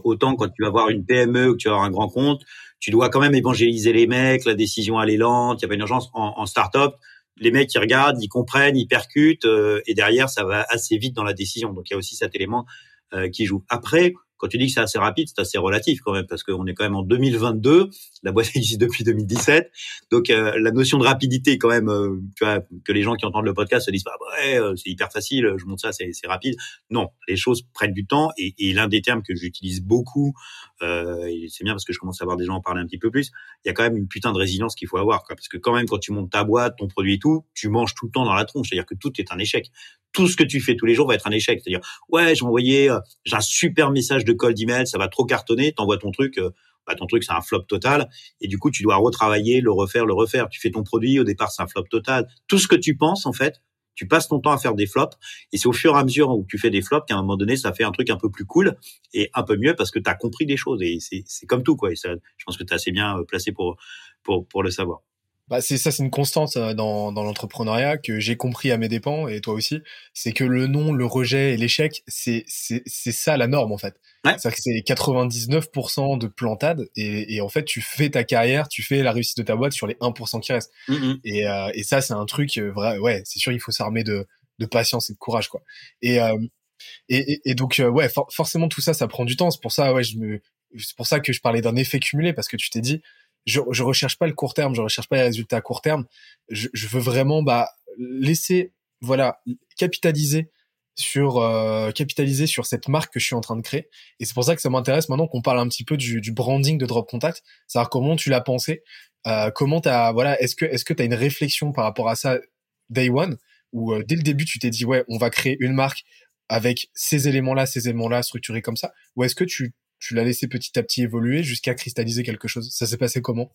autant quand tu vas voir une PME ou que tu vas avoir un grand compte, tu dois quand même évangéliser les mecs, la décision elle est lente, il y a pas une urgence en, en start-up. Les mecs ils regardent, ils comprennent, ils percutent euh, et derrière ça va assez vite dans la décision. Donc il y a aussi cet élément euh, qui joue. Après, quand tu dis que c'est assez rapide, c'est assez relatif quand même, parce qu'on est quand même en 2022, la boîte existe depuis 2017, donc euh, la notion de rapidité quand même, euh, que les gens qui entendent le podcast se disent bah, ouais, euh, c'est hyper facile, je monte ça, c'est rapide. Non, les choses prennent du temps, et, l'un des termes que j'utilise beaucoup, c'est bien parce que je commence à voir des gens en parler un petit peu plus, il y a quand même une putain de résilience qu'il faut avoir, parce que quand même quand tu montes ta boîte, ton produit et tout, tu manges tout le temps dans la tronche, c'est-à-dire que tout est un échec tout ce que tu fais tous les jours va être un échec. C'est-à-dire, ouais, j'ai envoyé, euh, j'ai un super message de call d'email, ça va trop cartonner, t'envoies ton truc, euh, bah, ton truc c'est un flop total, et du coup tu dois retravailler, le refaire, le refaire. Tu fais ton produit, au départ c'est un flop total. Tout ce que tu penses en fait, tu passes ton temps à faire des flops, et c'est au fur et à mesure où tu fais des flops qu'à un moment donné ça fait un truc un peu plus cool et un peu mieux parce que tu as compris des choses, et c'est comme tout quoi. Et ça, je pense que tu assez bien euh, placé pour pour pour le savoir. Bah c'est ça, c'est une constante euh, dans, dans l'entrepreneuriat que j'ai compris à mes dépens et toi aussi. C'est que le non, le rejet et l'échec, c'est c'est c'est ça la norme en fait. Ouais. C'est-à-dire que c'est 99% de plantade et, et en fait tu fais ta carrière, tu fais la réussite de ta boîte sur les 1% qui restent. Mm-hmm. Et euh, et ça c'est un truc euh, vrai. Ouais, c'est sûr il faut s'armer de de patience et de courage quoi. Et euh, et, et, donc ouais, forcément tout ça ça prend du temps. C'est pour ça ouais je me c'est pour ça que je parlais d'un effet cumulé parce que tu t'es dit je, je recherche pas le court terme, je recherche pas les résultats à court terme. Je, je veux vraiment bah laisser voilà capitaliser sur euh, capitaliser sur cette marque que je suis en train de créer et c'est pour ça que ça m'intéresse maintenant qu'on parle un petit peu du, du branding de Drop Contact savoir comment tu l'as pensé euh, comment t'as voilà est-ce que est-ce que t'as une réflexion par rapport à ça day one ou euh, dès le début tu t'es dit ouais on va créer une marque avec ces éléments là ces éléments là structurés comme ça ou est-ce que tu tu l'as laissé petit à petit évoluer jusqu'à cristalliser quelque chose. Ça s'est passé comment?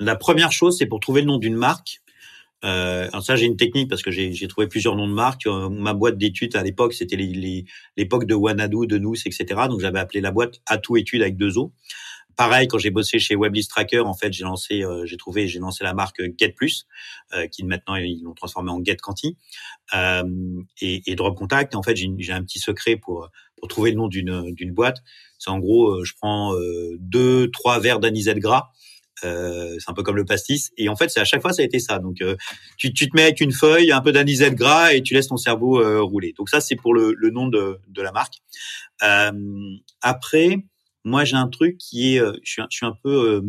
La première chose, c'est pour trouver le nom d'une marque. Euh, alors ça, j'ai une technique parce que j'ai trouvé plusieurs noms de marques. Euh, ma boîte d'études à l'époque, c'était l'époque de Wanadu, de Nous, etc. Donc j'avais appelé la boîte Atout Études avec deux O. Pareil, quand j'ai bossé chez Weblist Tracker, en fait, j'ai lancé, euh, j'ai trouvé, j'ai lancé la marque Get Plus, qui maintenant ils l'ont transformé en Get Quanti, et, et, Drop Contact. En fait, j'ai un petit secret pour trouver le nom d'une boîte. C'est en gros, euh, je prends euh, deux, trois verres d'anisette gras. Euh, c'est un peu comme le pastis. Et en fait, c'est à chaque fois, ça a été ça. Donc, tu, te mets avec une feuille, un peu d'anisette gras et tu laisses ton cerveau rouler. Donc ça, c'est pour le, nom de, la marque. après, moi, j'ai un truc qui est, je suis, un peu,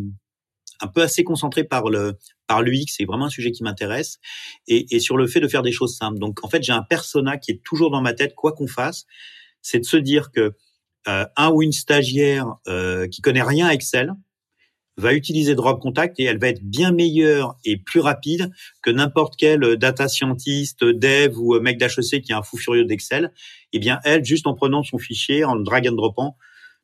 un peu assez concentré par le par l'UX. C'est vraiment un sujet qui m'intéresse et sur le fait de faire des choses simples. Donc, en fait, j'ai un persona qui est toujours dans ma tête, quoi qu'on fasse, c'est de se dire que euh, un ou une stagiaire euh, qui connaît rien à Excel va utiliser Drop Contact et elle va être bien meilleure et plus rapide que n'importe quel data scientist, dev ou mec d'HEC qui est un fou furieux d'Excel. Eh bien, elle, juste en prenant son fichier, en drag and dropant,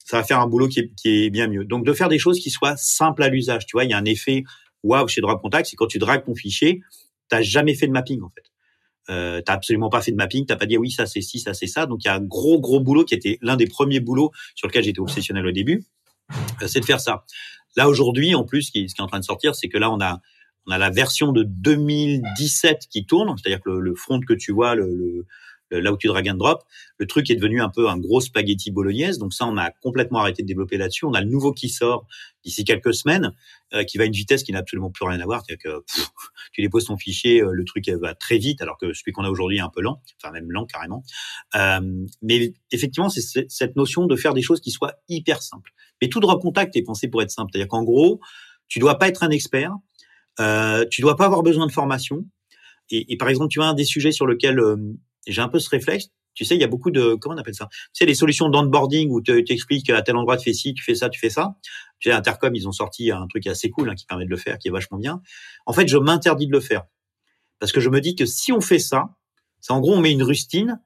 ça va faire un boulot qui est, qui est bien mieux. Donc, de faire des choses qui soient simples à l'usage. Tu vois, il y a un effet waouh chez Drop Contact, c'est quand tu dragues ton fichier, t'as jamais fait de mapping en fait euh, t'as absolument pas fait de mapping, t'as pas dit oui ça c'est ci, ça c'est ça. Donc il y a un gros gros boulot qui était l'un des premiers boulots sur lequel j'étais obsessionnel au début, euh, c'est de faire ça. Là aujourd'hui en plus, ce qui, est en train de sortir, c'est que là on a on a la version de 2017 qui tourne, c'est-à-dire que le, le, front que tu vois, le, le là où tu drag and drop, le truc est devenu un peu un gros spaghetti bolognaise. Donc ça, on a complètement arrêté de développer là-dessus. On a le nouveau qui sort d'ici quelques semaines, euh, qui va à une vitesse qui n'a absolument plus rien à voir. C'est-à-dire que tu déposes ton fichier, euh, le truc va très vite, alors que celui qu'on a aujourd'hui est un peu lent, enfin même lent carrément. mais effectivement, c'est cette notion de faire des choses qui soient hyper simples. Mais tout drop contact est pensé pour être simple. C'est-à-dire qu'en gros, tu dois pas être un expert, euh, tu dois pas avoir besoin de formation. Et, et, par exemple, tu as un des sujets sur lequel j'ai un peu ce réflexe. Tu sais, il y a beaucoup de comment on appelle ça? Tu sais, les solutions d'onboarding où tu expliques à tel endroit tu fais ci, tu fais ça, tu fais ça. Tu sais, Intercom, ils ont sorti un truc assez cool hein, qui permet de le faire, qui est vachement bien. En fait, je m'interdis de le faire parce que je me dis que si on fait ça, c'est en gros on met une rustine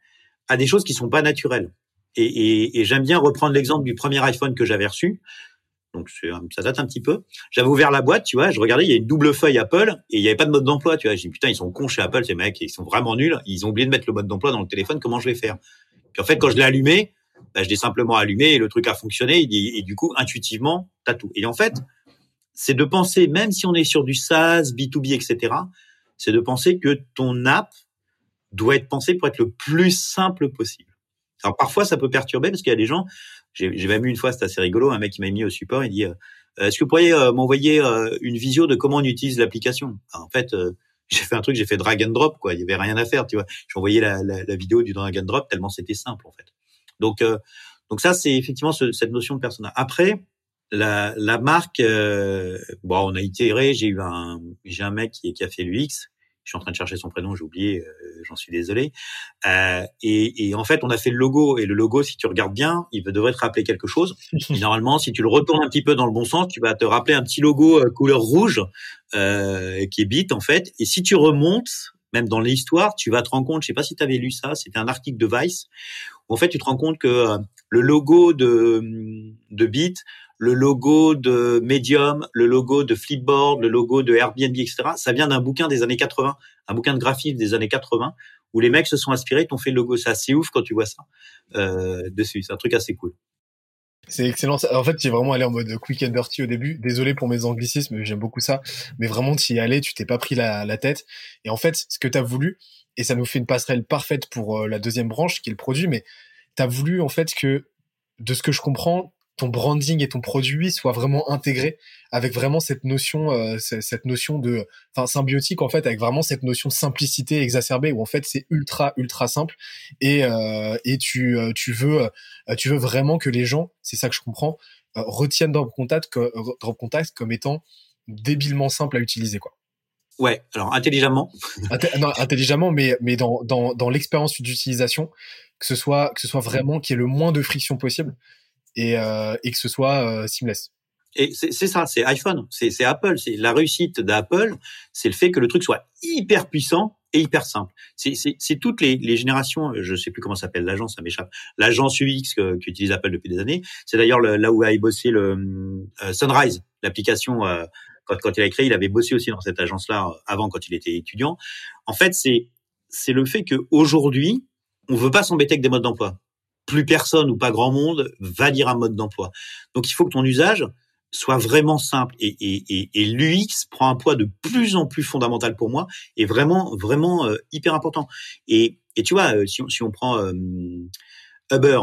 à des choses qui sont pas naturelles. Et, et j'aime bien reprendre l'exemple du premier iPhone que j'avais reçu donc ça date un petit peu. J'avais ouvert la boîte, tu vois, je regardais, il y a une double feuille Apple et il n'y avait pas de mode d'emploi, tu vois. J'ai dit putain, ils sont cons chez Apple ces mecs, ils sont vraiment nuls. Ils ont oublié de mettre le mode d'emploi dans le téléphone. Comment je vais faire? Puis en fait, quand je l'ai allumé, bah, je l'ai simplement allumé et le truc a fonctionné. Et, du coup, intuitivement, t'as tout. Et en fait, c'est de penser, même si on est sur du SaaS, B2B, etc., c'est de penser que ton app doit être pensée pour être le plus simple possible. Alors parfois, ça peut perturber parce qu'il y a des gens, j'ai même eu une fois, c'était assez rigolo, un mec qui m'a mis au support, il dit euh, est-ce que vous pourriez euh, m'envoyer euh, une visio de comment on utilise l'application? En fait, j'ai fait un truc, j'ai fait drag and drop, quoi. Il y avait rien à faire, tu vois. J'ai envoyé la, la, la, vidéo du drag and drop tellement c'était simple, en fait. Donc, donc ça, c'est effectivement ce, cette notion de personnage. Après, la, la marque, bon, on a itéré. J'ai eu un, j'ai un mec qui, qui a fait l'UX je suis en train de chercher son prénom, j'ai oublié, euh, j'en suis désolé. Euh, et, et, en fait, on a fait le logo, et le logo, si tu regardes bien, il devrait te rappeler quelque chose. normalement, si tu le retournes un petit peu dans le bon sens, tu vas te rappeler un petit logo euh, couleur rouge euh, qui est bit en fait. Et si tu remontes, même dans l'histoire, tu vas te rendre compte, je sais pas si tu avais lu ça, c'était un article de Vice, où en fait tu te rends compte que euh, le logo de, de Bit le logo de Medium, le logo de Flipboard, le logo de Airbnb, etc. Ça vient d'un bouquin des années 80, un bouquin de graphisme des années 80, où les mecs se sont inspirés, t'ont fait le logo. C'est assez ouf quand tu vois ça euh, dessus. C'est un truc assez cool. C'est excellent. En fait, tu es vraiment allé en mode quick and dirty au début. Désolé pour mes anglicismes, j'aime beaucoup ça. Mais vraiment, tu y es allé, tu t'es pas pris la, la, tête. Et en fait, ce que tu as voulu, et ça nous fait une passerelle parfaite pour euh, la deuxième branche, qui est le produit, mais tu as voulu, en fait, que, de ce que je comprends, ton branding et ton produit soient vraiment intégrés avec vraiment cette notion euh, cette notion de enfin symbiotique en fait avec vraiment cette notion de simplicité exacerbée où en fait c'est ultra ultra simple et euh, et tu euh, tu veux tu veux vraiment que les gens c'est ça que je comprends retiennent Drop Contact Drop Contact comme étant débilement simple à utiliser quoi. Ouais, alors intelligemment. non, intelligemment, mais mais dans dans dans l'expérience d'utilisation, que ce soit que ce soit vraiment qu'il y ait le moins de friction possible et, euh, et que ce soit euh, seamless. Et c'est ça, c'est iPhone, c'est Apple, c'est la réussite d'Apple, c'est le fait que le truc soit hyper puissant et hyper simple. C'est toutes les, les, générations, je sais plus comment s'appelle l'agence, ça m'échappe, l'agence UX qu'utilise Apple depuis des années. C'est d'ailleurs là où a bossé le euh, Sunrise, l'application. Euh, quand, quand il a créé, il avait bossé aussi dans cette agence-là euh, avant, quand il était étudiant. En fait, c'est c'est le fait que aujourd'hui, on veut pas s'embêter avec des modes d'emploi plus personne ou pas grand monde va lire un mode d'emploi. Donc il faut que ton usage soit vraiment simple et, l'UX prend un poids de plus en plus fondamental pour moi et vraiment vraiment euh, hyper important. Et, et tu vois, euh, si, on, si on prend euh, Uber,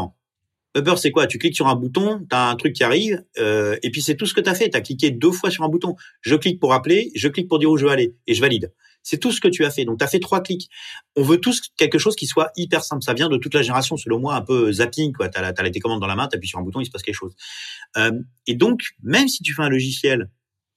Uber, c'est quoi? Tu cliques sur un bouton, tu as un truc qui arrive, euh, et puis c'est tout ce que tu as fait. Tu as cliqué deux fois sur un bouton. Je clique pour appeler, je clique pour dire où je veux aller, et je valide. C'est tout ce que tu as fait. Donc, tu as fait trois clics. On veut tous quelque chose qui soit hyper simple. Ça vient de toute la génération, selon moi, un peu zapping. Tu as, as, les commandes dans la main, tu appuies sur un bouton, il se passe quelque chose. Euh, et donc, même si tu fais un logiciel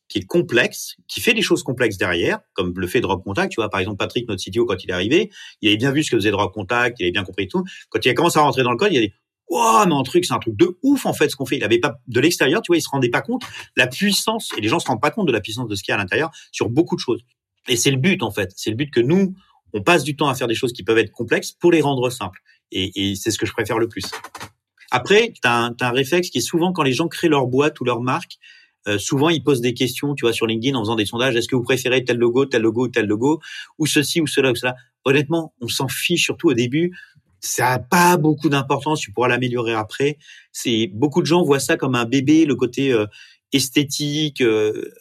qui est complexe, qui fait des choses complexes derrière, comme le fait Drop Contact. Tu vois, par exemple, Patrick, notre CTO, quand il est arrivé, il avait bien vu ce que faisait Drop Contact, il avait bien compris tout. Quand il a commencé à rentrer dans le code, il a dit, wow, mais un truc, c'est un truc de ouf, en fait, ce qu'on fait. Il avait pas, de l'extérieur, tu vois, il se rendait pas compte la puissance, et les gens se rendent pas compte de la puissance de ce qu'il y a à l'intérieur sur beaucoup de choses. Et c'est le but, en fait. C'est le but que nous, on passe du temps à faire des choses qui peuvent être complexes pour les rendre simples. Et, et c'est ce que je préfère le plus. Après, tu as, un réflexe qui est souvent quand les gens créent leur boîte ou leur marque, euh, souvent ils posent des questions, tu vois, sur LinkedIn en faisant des sondages. Est-ce que vous préférez tel logo, tel logo, tel logo, ou ceci ou cela ou cela? Honnêtement, on s'en fiche surtout au début. Ça n'a pas beaucoup d'importance. Tu pourras l'améliorer après. C'est beaucoup de gens voient ça comme un bébé, le côté euh, esthétique. Euh,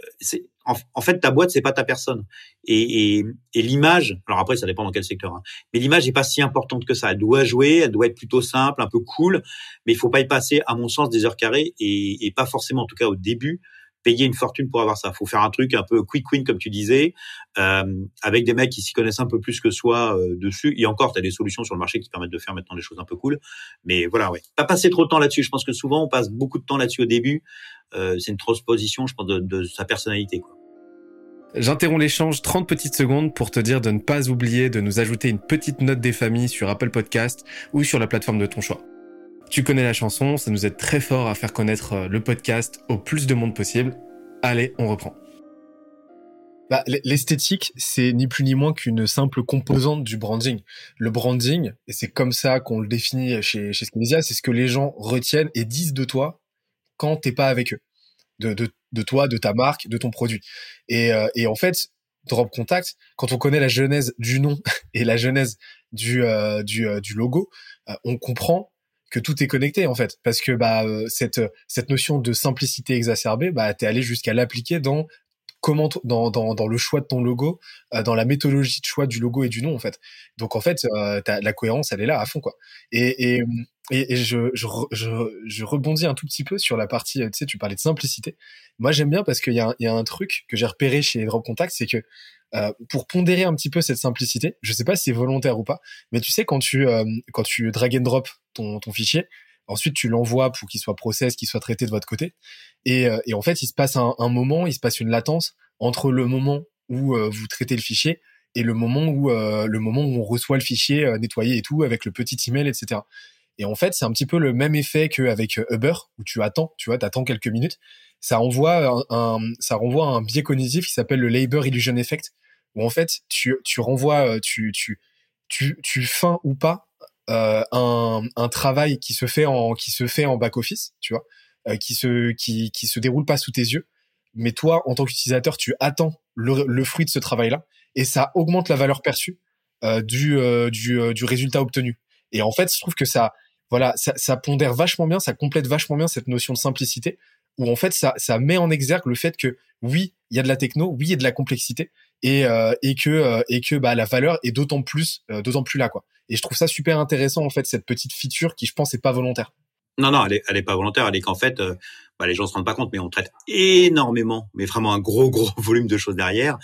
en, fait, ta boîte, c'est pas ta personne. Et, l'image, alors après, ça dépend dans quel secteur, hein, mais l'image n'est pas si importante que ça. Elle doit jouer, elle doit être plutôt simple, un peu cool, mais il faut pas y passer, à mon sens, des heures carrées et, pas forcément, en tout cas au début, payer une fortune pour avoir ça. Faut faire un truc un peu quick win, comme tu disais, euh, avec des mecs qui s'y connaissent un peu plus que soi euh, dessus. Et encore, tu as des solutions sur le marché qui permettent de faire maintenant des choses un peu cool. Mais voilà, ouais. Pas passer trop de temps là-dessus. Je pense que souvent, on passe beaucoup de temps là-dessus au début. Euh, c'est une transposition, je pense, de, sa personnalité. J'interromps l'échange 30 petites secondes pour te dire de ne pas oublier de nous ajouter une petite note des familles sur Apple Podcast ou sur la plateforme de ton choix. Tu connais la chanson, ça nous aide très fort à faire connaître euh, le podcast au plus de monde possible. Allez, on reprend. Bah, l'esthétique, c'est ni plus ni moins qu'une simple composante du branding. Le branding, et c'est comme ça qu'on le définit chez, chez c'est ce que les gens retiennent et disent de toi quand t'es pas avec eux. De, de, de, toi, de ta marque, de ton produit. Et, euh, et en fait, Drop Contact, quand on connaît la genèse du nom et la genèse du, euh, du, du logo, on comprend que tout est connecté en fait. Parce que bah euh, cette cette notion de simplicité exacerbée bah t'es allé jusqu'à l'appliquer dans comment dans, dans, dans le choix de ton logo euh, dans la méthodologie de choix du logo et du nom en fait. Donc en fait euh, la cohérence elle est là à fond quoi. Et et, et, je, je, je, je, rebondis un tout petit peu sur la partie tu sais tu parlais de simplicité moi j'aime bien parce qu'il y y a un truc que j'ai repéré chez Drop Contact c'est que euh, pour pondérer un petit peu cette simplicité, je sais pas si c'est volontaire ou pas, mais tu sais quand tu euh, quand tu drag and drop ton, ton fichier, ensuite tu l'envoies pour qu'il soit process, qu'il soit traité de votre côté, et, euh, et en fait il se passe un, un, moment, il se passe une latence entre le moment où vous traitez le fichier et le moment où le moment où on reçoit le fichier nettoyé et tout avec le petit email, etc. Et en fait, c'est un petit peu le même effet qu'avec Uber, où tu attends, tu vois, t'attends quelques minutes. Ça renvoie un, ça renvoie un biais cognitif qui s'appelle le labor illusion effect où en fait tu tu renvoies euh, tu tu tu tu feins ou pas euh, un, un travail qui se fait en qui se fait en back office tu vois euh, qui se qui qui se déroule pas sous tes yeux. Mais toi en tant qu'utilisateur tu attends le, le fruit de ce travail là et ça augmente la valeur perçue euh, du euh, du du résultat obtenu. Et en fait je trouve que ça voilà ça, ça pondère vachement bien ça complète vachement bien cette notion de simplicité où en fait ça, ça met en exergue le fait que oui, il y a de la techno, oui, il y a de la complexité et, euh, et que euh, et que bah la valeur est d'autant plus euh, d'autant plus là quoi. Et je trouve ça super intéressant en fait cette petite feature qui je pense est pas volontaire. Non non, elle est elle est pas volontaire, elle est qu'en fait bah, les gens se rendent pas compte, mais on traite énormément, mais vraiment un gros gros volume de choses derrière,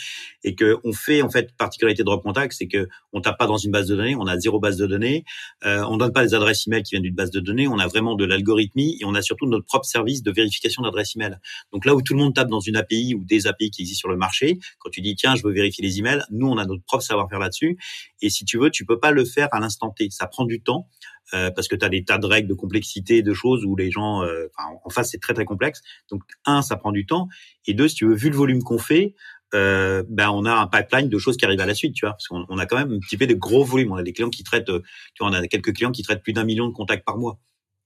et que on fait en fait particularité de Drop Contact, c'est que on tape pas dans une base de données, on a zéro base de données, euh, on donne pas des adresses email qui viennent d'une base de données, on a vraiment de l'algorithmie et on a surtout notre propre service de vérification d'adresse email. Donc là où tout le monde tape dans une API ou des API qui existent sur le marché, quand tu dis tiens je veux vérifier les emails, nous on a notre propre savoir-faire là-dessus, et si tu veux tu peux pas le faire à l'instant T, ça prend du temps. Euh, parce que tu as des tas de règles, de complexité, de choses où les gens, euh, en face, c'est très très complexe. Donc, un, ça prend du temps, et deux, si tu veux, vu le volume qu'on fait, euh, ben on a un pipeline de choses qui arrivent à la suite, tu vois, parce qu'on on a quand même un petit peu des gros volumes. On a des clients qui traitent, tu vois, on a quelques clients qui traitent plus d'un million de contacts par mois.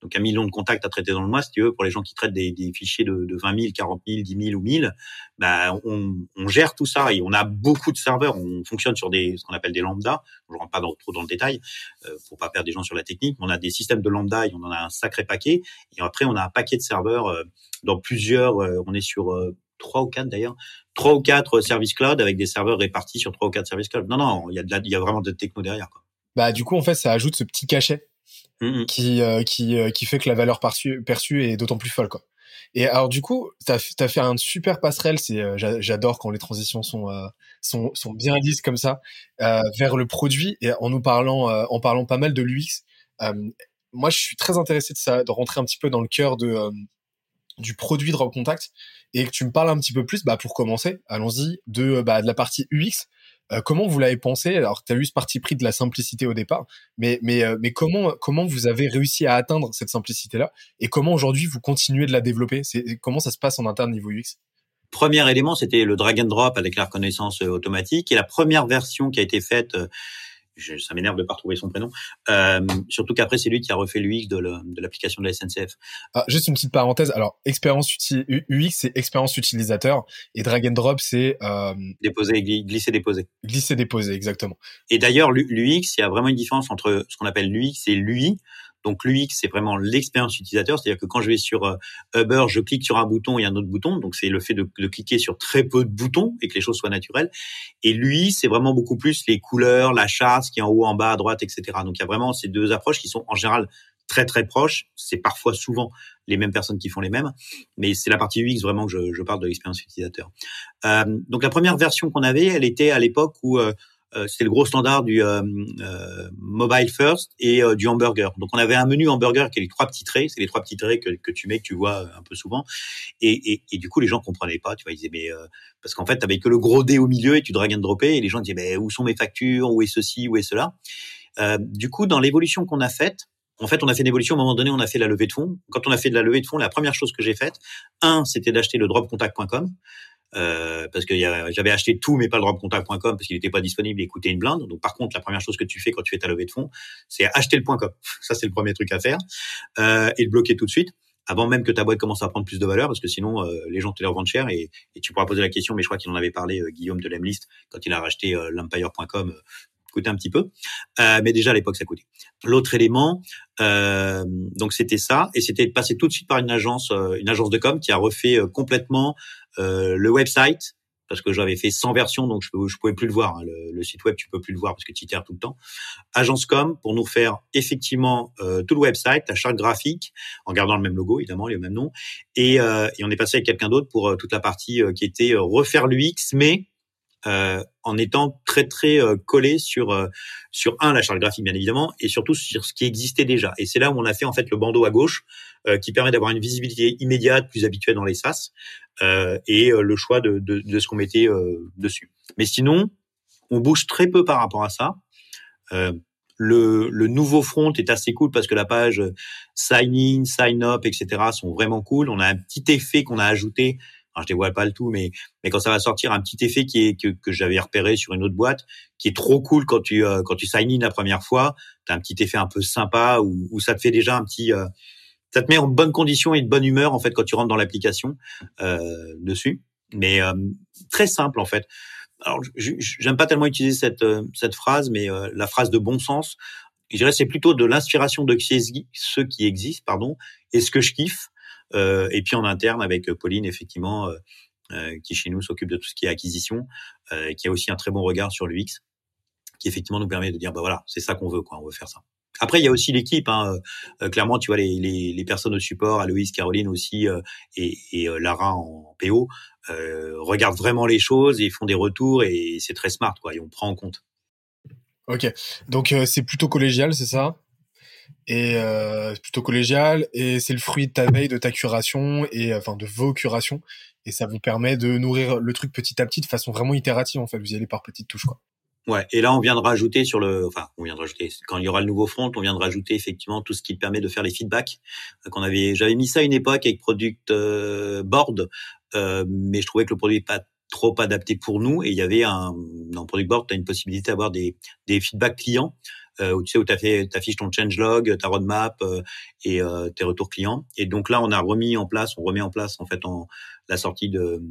Donc un million de contacts à traiter dans le mois, si tu veux, pour les gens qui traitent des, fichiers de, de 20 000, 40 000, 10 000 ou 1000, bah, on, on, gère tout ça et on a beaucoup de serveurs. On fonctionne sur des ce qu'on appelle des lambda. Je rentre pas trop dans le détail euh, pour pas perdre des gens sur la technique. On a des systèmes de lambda et on en a un sacré paquet. Et après, on a un paquet de serveurs euh, dans plusieurs. Euh, on est sur euh, trois ou quatre d'ailleurs, trois ou quatre services cloud avec des serveurs répartis sur trois ou quatre services cloud. Non, non, il y a la, vraiment de techno derrière. Quoi. Bah du coup en fait ça ajoute ce petit cachet Mmh qui euh, qui euh, qui fait que la valeur perçue, perçue est d'autant plus folle quoi. Et alors du coup, tu as, fait un super passerelle, c'est euh, j'adore quand les transitions sont sont sont bien lisses comme ça vers le produit et en nous parlant en parlant pas mal de l'UX. moi, je suis très intéressé de ça, de rentrer un petit peu dans le cœur de du produit de Contact et que tu me parles un petit peu plus, bah pour commencer, allons-y, de bah, de la partie UX. Euh, comment vous l'avez pensé? Alors, tu as eu ce parti pris de la simplicité au départ, mais mais euh, mais comment comment vous avez réussi à atteindre cette simplicité là et comment aujourd'hui vous continuez de la développer? Comment ça se passe en interne niveau UX? Premier élément, c'était le drag and drop avec la reconnaissance euh, automatique. Et la première version qui a été faite ça m'énerve de pas retrouver son prénom. Euh, surtout qu'après, c'est lui qui a refait l'UX de l'application de, la SNCF. Ah, juste une petite parenthèse. Alors, expérience UX, c'est expérience utilisateur, et drag and drop, c'est euh... déposer, glisser, déposer. Glisser, déposer, exactement. Et d'ailleurs, l'UX, il y a vraiment une différence entre ce qu'on appelle l'UX et l'UI. Donc l'UX, c'est vraiment l'expérience utilisateur, c'est-à-dire que quand je vais sur euh, Uber, je clique sur un bouton et un autre bouton, donc c'est le fait de, cliquer sur très peu de boutons et que les choses soient naturelles. Et l'UI, c'est vraiment beaucoup plus les couleurs, la charte, qui est en haut, en bas, à droite, etc. Donc il y a vraiment ces deux approches qui sont en général très très proches. C'est parfois souvent les mêmes personnes qui font les mêmes, mais c'est la partie UX vraiment que je, je parle de l'expérience utilisateur. Euh, donc la première version qu'on avait, elle était à l'époque où euh, c'était le gros standard du mobile first et du hamburger. Donc on avait un menu hamburger qui est les trois petits traits, c'est les trois petits traits que, tu mets, que tu vois un peu souvent. Et, du coup les gens comprenaient pas, tu vois, ils disaient mais parce qu'en fait t'avais que le gros dé au milieu et tu drag and dropper et les gens disaient mais où sont mes factures, où est ceci, où est cela? du coup dans l'évolution qu'on a faite en fait, on a fait une évolution. À un moment donné, on a fait la levée de fonds. Quand on a fait de la levée de fonds, la première chose que j'ai faite, un, c'était d'acheter le dropcontact.com. Euh, parce que j'avais acheté tout, mais pas le dropcontact.com parce qu'il n'était pas disponible et coûtait une blinde. Donc, par contre, la première chose que tu fais quand tu fais ta levée de fonds, c'est acheter le .com. Ça, c'est le premier truc à faire euh, et le bloquer tout de suite avant même que ta boîte commence à prendre plus de valeur, parce que sinon euh, les gens te les revendent cher et, tu pourras poser la question. Mais je crois qu'il en avait parlé euh, Guillaume de l'Emlist quand il a racheté euh, l'Empire.com coûtait un petit peu, euh, mais déjà à l'époque ça coûtait. L'autre élément, euh, donc c'était ça, et c'était de passer tout de suite par une agence, euh, une agence de com qui a refait complètement le website parce que j'avais fait 100 versions, donc je, je pouvais plus le voir. Hein. Le, site web, tu peux plus le voir parce que tu itères tout le temps. Agence com pour nous faire effectivement tout le website, la charte graphique, en gardant le même logo évidemment, le même nom, et on est passé avec quelqu'un d'autre pour toute la partie qui était refaire l'UX, mais euh, en étant très très euh, collé sur euh, sur un la charte graphique bien évidemment et surtout sur ce qui existait déjà. Et c'est là où on a fait en fait le bandeau à gauche qui permet d'avoir une visibilité immédiate plus habituelle dans les SaaS et le choix de, de, de ce qu'on mettait dessus. Mais sinon, on bouge très peu par rapport à ça. Le, le, nouveau front est assez cool parce que la page sign in, sign up, etc. sont vraiment cool. On a un petit effet qu'on a ajouté alors, je dévoile pas le tout, mais mais quand ça va sortir, un petit effet qui est que, que j'avais repéré sur une autre boîte, qui est trop cool quand tu euh, quand tu sign in la première fois, tu as un petit effet un peu sympa où, où ça te fait déjà un petit euh, ça te met en bonne condition et de bonne humeur en fait quand tu rentres dans l'application euh, dessus. Mais euh, très simple en fait. Alors j'aime pas tellement utiliser cette cette phrase, mais la phrase de bon sens, je dirais c'est plutôt de l'inspiration de ceux qui existent, pardon, et ce que je kiffe. Euh, et puis en interne avec Pauline, effectivement, euh, euh, qui chez nous s'occupe de tout ce qui est acquisition, qui a aussi un très bon regard sur l'UX, qui effectivement nous permet de dire bah voilà, c'est ça qu'on veut, quoi, on veut faire ça. Après, il y a aussi l'équipe. Hein. clairement, tu vois, les, personnes au support, Aloïs, Caroline aussi, et, Lara en PO, euh, regardent vraiment les choses et font des retours et c'est très smart, quoi. Et on prend en compte. Ok, donc c'est plutôt collégial, c'est ça? Et euh, plutôt collégial et c'est le fruit de ta veille, de ta curation et enfin de vos curations et ça vous permet de nourrir le truc petit à petit de façon vraiment itérative en fait. Vous y allez par petites touches quoi. Ouais, et là on vient de rajouter sur le, enfin on vient de rajouter quand il y aura le nouveau front, on vient de rajouter effectivement tout ce qui permet de faire les feedbacks. Euh, qu'on avait, j'avais mis ça à une époque avec Product euh, Board, euh, mais je trouvais que le produit pas trop adapté pour nous et il y avait un dans Product Board, tu as une possibilité d'avoir des des feedbacks clients euh, où tu sais où tu fait affiches ton changelog, ta roadmap euh, et euh, tes retours clients. Et donc là, on a remis en place, on remet en place en fait en la sortie de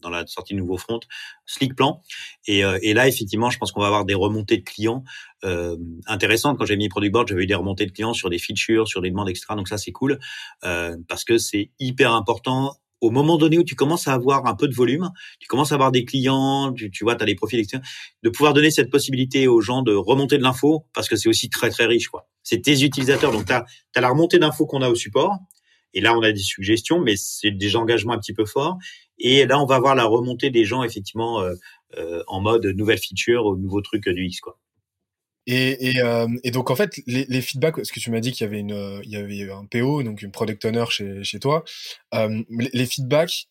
dans la sortie de nouveau front, Slick Plan. Et, euh, et là, effectivement, je pense qu'on va avoir des remontées de clients euh, intéressantes. Quand j'ai mis Product Board, j'avais eu des remontées de clients sur des features, sur des demandes extra. Donc ça, c'est cool euh, parce que c'est hyper important au moment donné où tu commences à avoir un peu de volume, tu commences à avoir des clients, tu, vois, tu as des profils etc., de pouvoir donner cette possibilité aux gens de remonter de l'info, parce que c'est aussi très très riche. quoi. C'est tes utilisateurs, donc tu as, la remontée d'infos qu'on a au support, et là on a des suggestions, mais c'est des engagements un petit peu forts, et là on va avoir la remontée des gens effectivement euh, euh, en mode nouvelle feature ou nouveau truc du X. quoi. Et, et, euh, et, donc en fait, les, les feedbacks, parce que tu m'as dit qu'il y avait une, il y avait un PO, donc une product owner chez, chez toi. Euh, les feedbacks,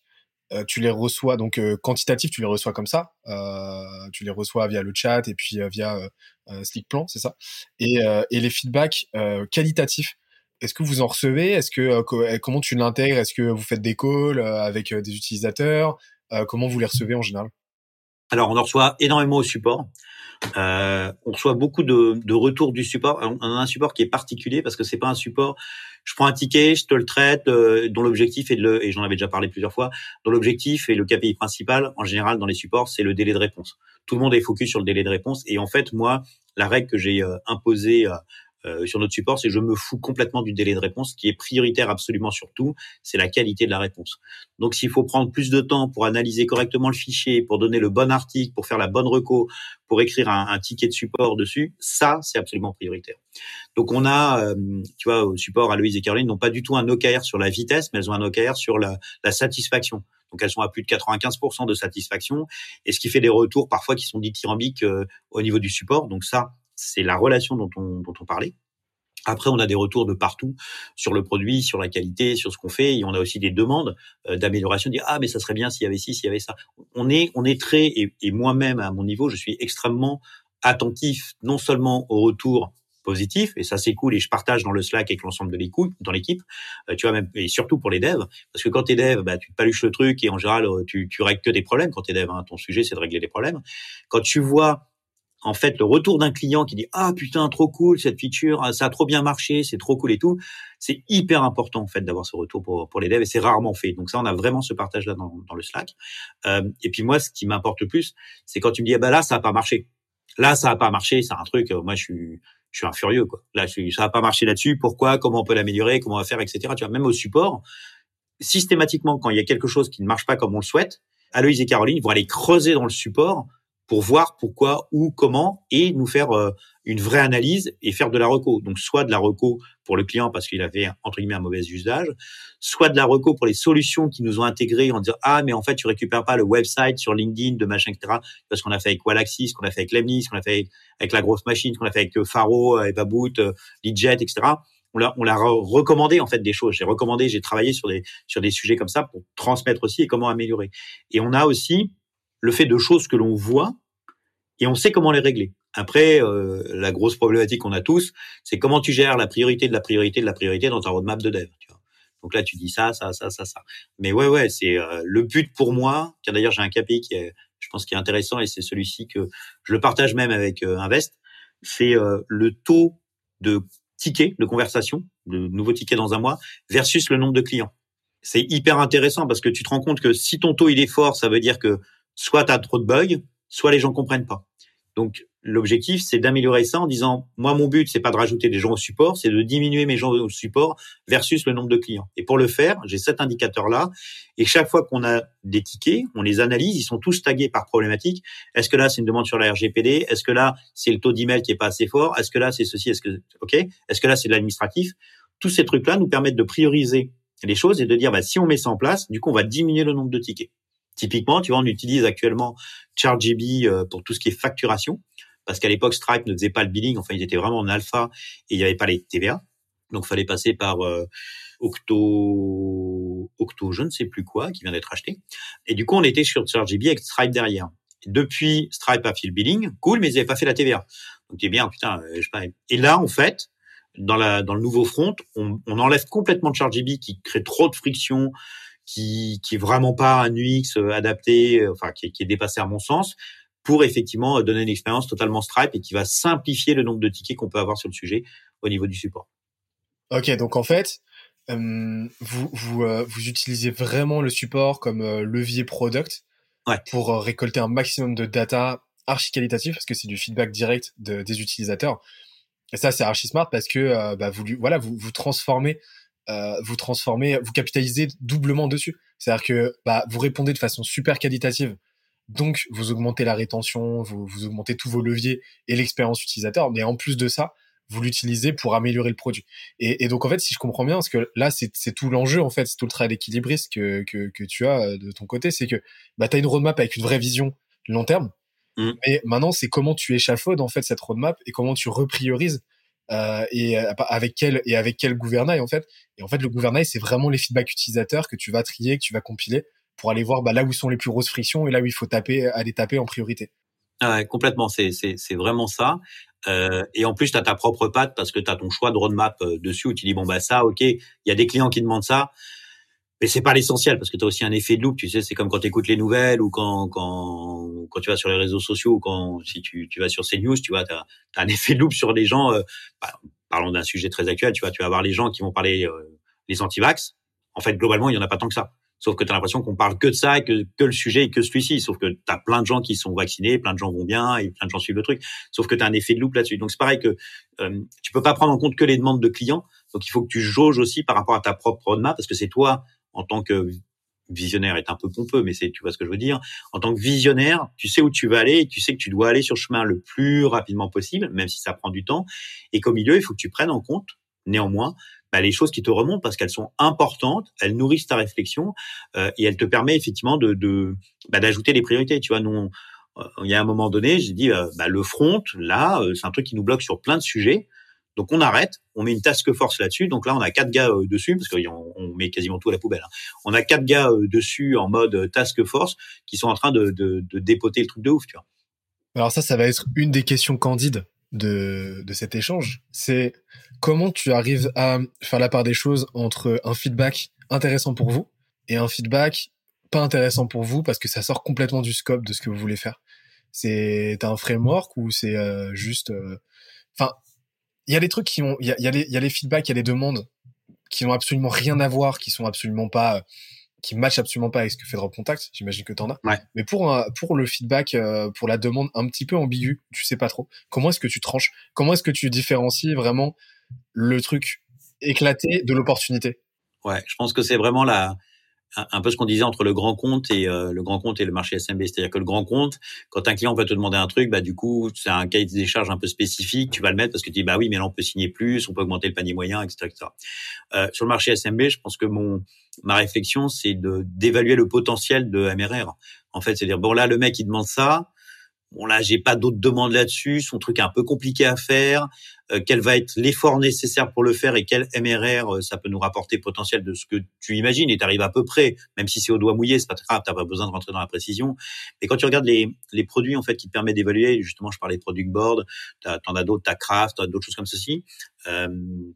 euh, tu les reçois donc euh, quantitatifs, tu les reçois comme ça. Euh, tu les reçois via le chat et puis via Slickplan, c'est ça. Et, et les feedbacks qualitatifs, est-ce que vous en recevez? Est-ce que comment tu l'intègres? Est-ce que vous faites des calls avec des utilisateurs? Comment vous les recevez en général? Alors, on en reçoit énormément au support. Euh, on reçoit beaucoup de, de, retours du support. On a un support qui est particulier parce que c'est pas un support. Je prends un ticket, je te le traite, euh, dont l'objectif est de le, et j'en avais déjà parlé plusieurs fois, dont l'objectif et le KPI principal en général dans les supports, c'est le délai de réponse. Tout le monde est focus sur le délai de réponse et en fait, moi, la règle que j'ai euh, imposée euh, sur notre support, c'est je me fous complètement du délai de réponse. Qui est prioritaire absolument surtout, c'est la qualité de la réponse. Donc s'il faut prendre plus de temps pour analyser correctement le fichier, pour donner le bon article, pour faire la bonne reco, pour écrire un, ticket de support dessus, ça c'est absolument prioritaire. Donc on a, euh, tu vois, au support, Aloïse et Caroline n'ont pas du tout un OKR sur la vitesse, mais elles ont un OKR sur la, la satisfaction. Donc elles sont à plus de 95% de satisfaction, et ce qui fait des retours parfois qui sont dithyrambiques euh, au niveau du support. Donc ça, c'est la relation dont on, dont on parlait. Après, on a des retours de partout sur le produit, sur la qualité, sur ce qu'on fait, et on a aussi des demandes euh, d'amélioration. Dire ah mais ça serait bien s'il y avait ci, s'il y avait ça. On est on est très et, moi-même à mon niveau, je suis extrêmement attentif non seulement au retour positif et ça c'est cool et je partage dans le Slack avec l'ensemble de l'équipe dans l'équipe euh, tu vois même et surtout pour les devs parce que quand tu es dev bah tu paluches le truc et en général euh, tu tu règles que des problèmes quand tu es dev hein. ton sujet c'est de régler des problèmes quand tu vois en fait le retour d'un client qui dit ah putain trop cool cette feature ah, ça a trop bien marché c'est trop cool et tout c'est hyper important en fait d'avoir ce retour pour pour les devs et c'est rarement fait donc ça on a vraiment ce partage là dans, dans le Slack euh, et puis moi ce qui m'importe le plus c'est quand tu me dis ah bah là ça a pas marché là ça a pas marché c'est un truc moi je suis je suis un furieux quoi. Là, ça n'a pas marché là-dessus. Pourquoi Comment on peut l'améliorer Comment on va faire, etc. Tu vois, même au support, systématiquement, quand il y a quelque chose qui ne marche pas comme on le souhaite, Aloïs et Caroline vont aller creuser dans le support pour voir pourquoi, où, comment, et nous faire euh, une vraie analyse et faire de la reco. Donc, soit de la reco pour le client parce qu'il avait, entre guillemets, un mauvais usage, soit de la reco pour les solutions qui nous ont intégrées en disant, ah, mais en fait, tu récupères pas le website sur LinkedIn de machin, etc. Parce qu'on a fait avec Wallaxis, qu'on a fait avec Lemnis, qu'on a fait avec la grosse machine, qu'on a fait avec Faro, Evaboot, Leadjet, etc on l'a on l'a recommandé en fait des choses. J'ai recommandé, j'ai travaillé sur des sur des sujets comme ça pour transmettre aussi et comment améliorer. Et on a aussi le fait de choses que l'on voit et on sait comment les régler. Après, euh, la grosse problématique qu'on a tous, c'est comment tu gères la priorité de la priorité de la priorité dans ta roadmap de dev. Tu vois. Donc là, tu dis ça, ça, ça, ça, ça. Mais ouais, ouais, c'est euh, le but pour moi. D'ailleurs, j'ai un KPI qui est, je pense, qui est intéressant et c'est celui-ci que je le partage même avec euh, Invest. C'est le taux de tickets de conversation, de nouveaux tickets dans un mois, versus le nombre de clients. C'est hyper intéressant parce que tu te rends compte que si ton taux il est fort, ça veut dire que soit tu as trop de bugs, soit les gens comprennent pas. Donc l'objectif c'est d'améliorer ça en disant moi mon but c'est pas de rajouter des gens au support, c'est de diminuer mes gens au support versus le nombre de clients. Et pour le faire, j'ai cet indicateur là et chaque fois qu'on a des tickets, on les analyse, ils sont tous tagués par problématique. Est-ce que là c'est une demande sur la RGPD Est-ce que là c'est le taux d'email qui est pas assez fort? Est-ce que là c'est ceci? Est-ce que OK? Est-ce que là c'est de l'administratif? Tous ces trucs là nous permettent de prioriser les choses et de dire bah, si on met ça en place, du coup on va diminuer le nombre de tickets. Typiquement, tu vois, on utilise actuellement ChargeGB euh, pour tout ce qui est facturation, parce qu'à l'époque, Stripe ne faisait pas le billing, enfin, ils étaient vraiment en alpha et il n'y avait pas les TVA. Donc, fallait passer par euh, Octo, Octo, je ne sais plus quoi, qui vient d'être acheté. Et du coup, on était sur ChargeGB avec Stripe derrière. depuis, Stripe a fait le billing, cool, mais ils n'avaient pas fait la TVA. Donc, es bien, putain, euh, je sais. Et là, en fait, dans, la, dans le nouveau front, on, enlève complètement ChargeGB qui crée trop de friction, qui qui est vraiment pas un UX euh, adapté, euh, enfin qui, qui est dépassé à mon sens, pour effectivement euh, donner une expérience totalement Stripe et qui va simplifier le nombre de tickets qu'on peut avoir sur le sujet au niveau du support. Ok, donc en fait, vous vous, vous utilisez vraiment le support comme levier product pour récolter un maximum de data archi qualitatif parce que c'est du feedback direct de, des utilisateurs. Et ça, c'est archi smart parce que bah, vous voilà vous vous transformez euh, vous transformez, vous capitalisez doublement dessus. C'est-à-dire que bah, vous répondez de façon super qualitative, donc vous augmentez la rétention, vous, vous augmentez tous vos leviers et l'expérience utilisateur, mais en plus de ça, vous l'utilisez pour améliorer le produit. Et, et, donc en fait, si je comprends bien, parce que là, c'est tout l'enjeu en fait, c'est tout le travail d'équilibriste que, que, que, tu as euh, de ton côté, c'est que bah, tu as une roadmap avec une vraie vision long terme, mmh. mais maintenant c'est comment tu échafaudes en fait cette roadmap et comment tu repriorises euh, et euh, avec quel et avec quel gouvernail en fait? Et en fait, le gouvernail, c'est vraiment les feedbacks utilisateurs que tu vas trier, que tu vas compiler pour aller voir bah, là où sont les plus grosses frictions et là où il faut taper, aller taper en priorité. Ah complètement, c'est c'est vraiment ça. Euh, et en plus, tu as ta propre patte parce que tu as ton choix de roadmap dessus où tu dis bon bah ça, ok, il y a des clients qui demandent ça mais c'est pas l'essentiel parce que tu as aussi un effet de loupe, tu sais, c'est comme quand tu écoutes les nouvelles ou quand quand tu vas sur les réseaux sociaux quand si tu tu vas sur CNews, tu vois, tu as, un effet de loupe sur les gens euh, bah, parlons d'un sujet très actuel, tu vois, tu vas avoir les gens qui vont parler euh, les anti-vax. En fait, globalement, il y en a pas tant que ça. Sauf que tu as l'impression qu'on parle que de ça, que, que le sujet est que celui-ci. Sauf que tu as plein de gens qui sont vaccinés, plein de gens vont bien et plein de gens suivent le truc. Sauf que tu as un effet de loupe là-dessus. Donc c'est pareil que euh, tu peux pas prendre en compte que les demandes de clients. Donc il faut que tu jauges aussi par rapport à ta propre roadmap parce que c'est toi en tant que visionnaire est un peu pompeux, mais c'est, tu vois ce que je veux dire. En tant que visionnaire, tu sais où tu vas aller et tu sais que tu dois aller sur le chemin le plus rapidement possible, même si ça prend du temps. Et qu'au milieu, il faut que tu prennes en compte, néanmoins, bah, les choses qui te remontent parce qu'elles sont importantes, elles nourrissent ta réflexion euh, et elles te permettent effectivement de, de bah, d'ajouter les priorités. Tu vois, nous, euh, il y a un moment donné, j'ai dit, euh, bah, le front, là, c'est un truc qui nous bloque sur plein de sujets. Donc on arrête, on met une task force là-dessus. Donc là, on a quatre gars dessus parce qu'on on met quasiment tout à la poubelle. Hein. On a quatre gars dessus en mode task force qui sont en train de, dépoter le truc de ouf, tu vois. Alors ça, ça va être une des questions candides de, cet échange. C'est comment tu arrives à faire la part des choses entre un feedback intéressant pour vous et un feedback pas intéressant pour vous parce que ça sort complètement du scope de ce que vous voulez faire. C'est un framework ou c'est euh, juste, euh, enfin, il y a des trucs qui ont, il y a, y, a y a les feedbacks, il y a les demandes qui ont absolument rien à voir, qui sont absolument pas qui match absolument pas avec ce que fait Drop Contact. J'imagine que t'en as. Ouais. Mais pour un, pour le feedback, euh, pour la demande un petit peu ambiguë, tu sais pas trop. Comment est-ce que tu tranches? Comment est-ce que tu différencies vraiment le truc éclaté de l'opportunité? Ouais, je pense que c'est vraiment la un peu ce qu'on disait entre le grand compte et euh, le grand compte et le marché SMB, c'est-à-dire que le grand compte, quand un client va te demander un truc, bah du coup c'est un cahier des charges un peu spécifique, tu vas le mettre parce que tu dis bah oui mais là on peut signer plus, on peut augmenter le panier moyen, etc. etc. Euh, sur le marché SMB, je pense que mon ma réflexion c'est de d'évaluer le potentiel de MRR. En fait, c'est à dire bon là le mec il demande ça, Bon là, j'ai pas d'autres demandes là-dessus. Son truc est un peu compliqué à faire. Euh, quel va être l'effort nécessaire pour le faire et quel MRR euh, ça peut nous rapporter potentiel de ce que tu imagines et tu arrives à peu près, même si c'est au doigt mouillé, c'est pas grave, t'as pas besoin de rentrer dans la précision. Mais quand tu regardes les, les produits en fait qui te permettent d'évaluer, justement, je parlais de product board, t'en as d'autres, t'as Craft, t'as d'autres choses comme ceci. Euh,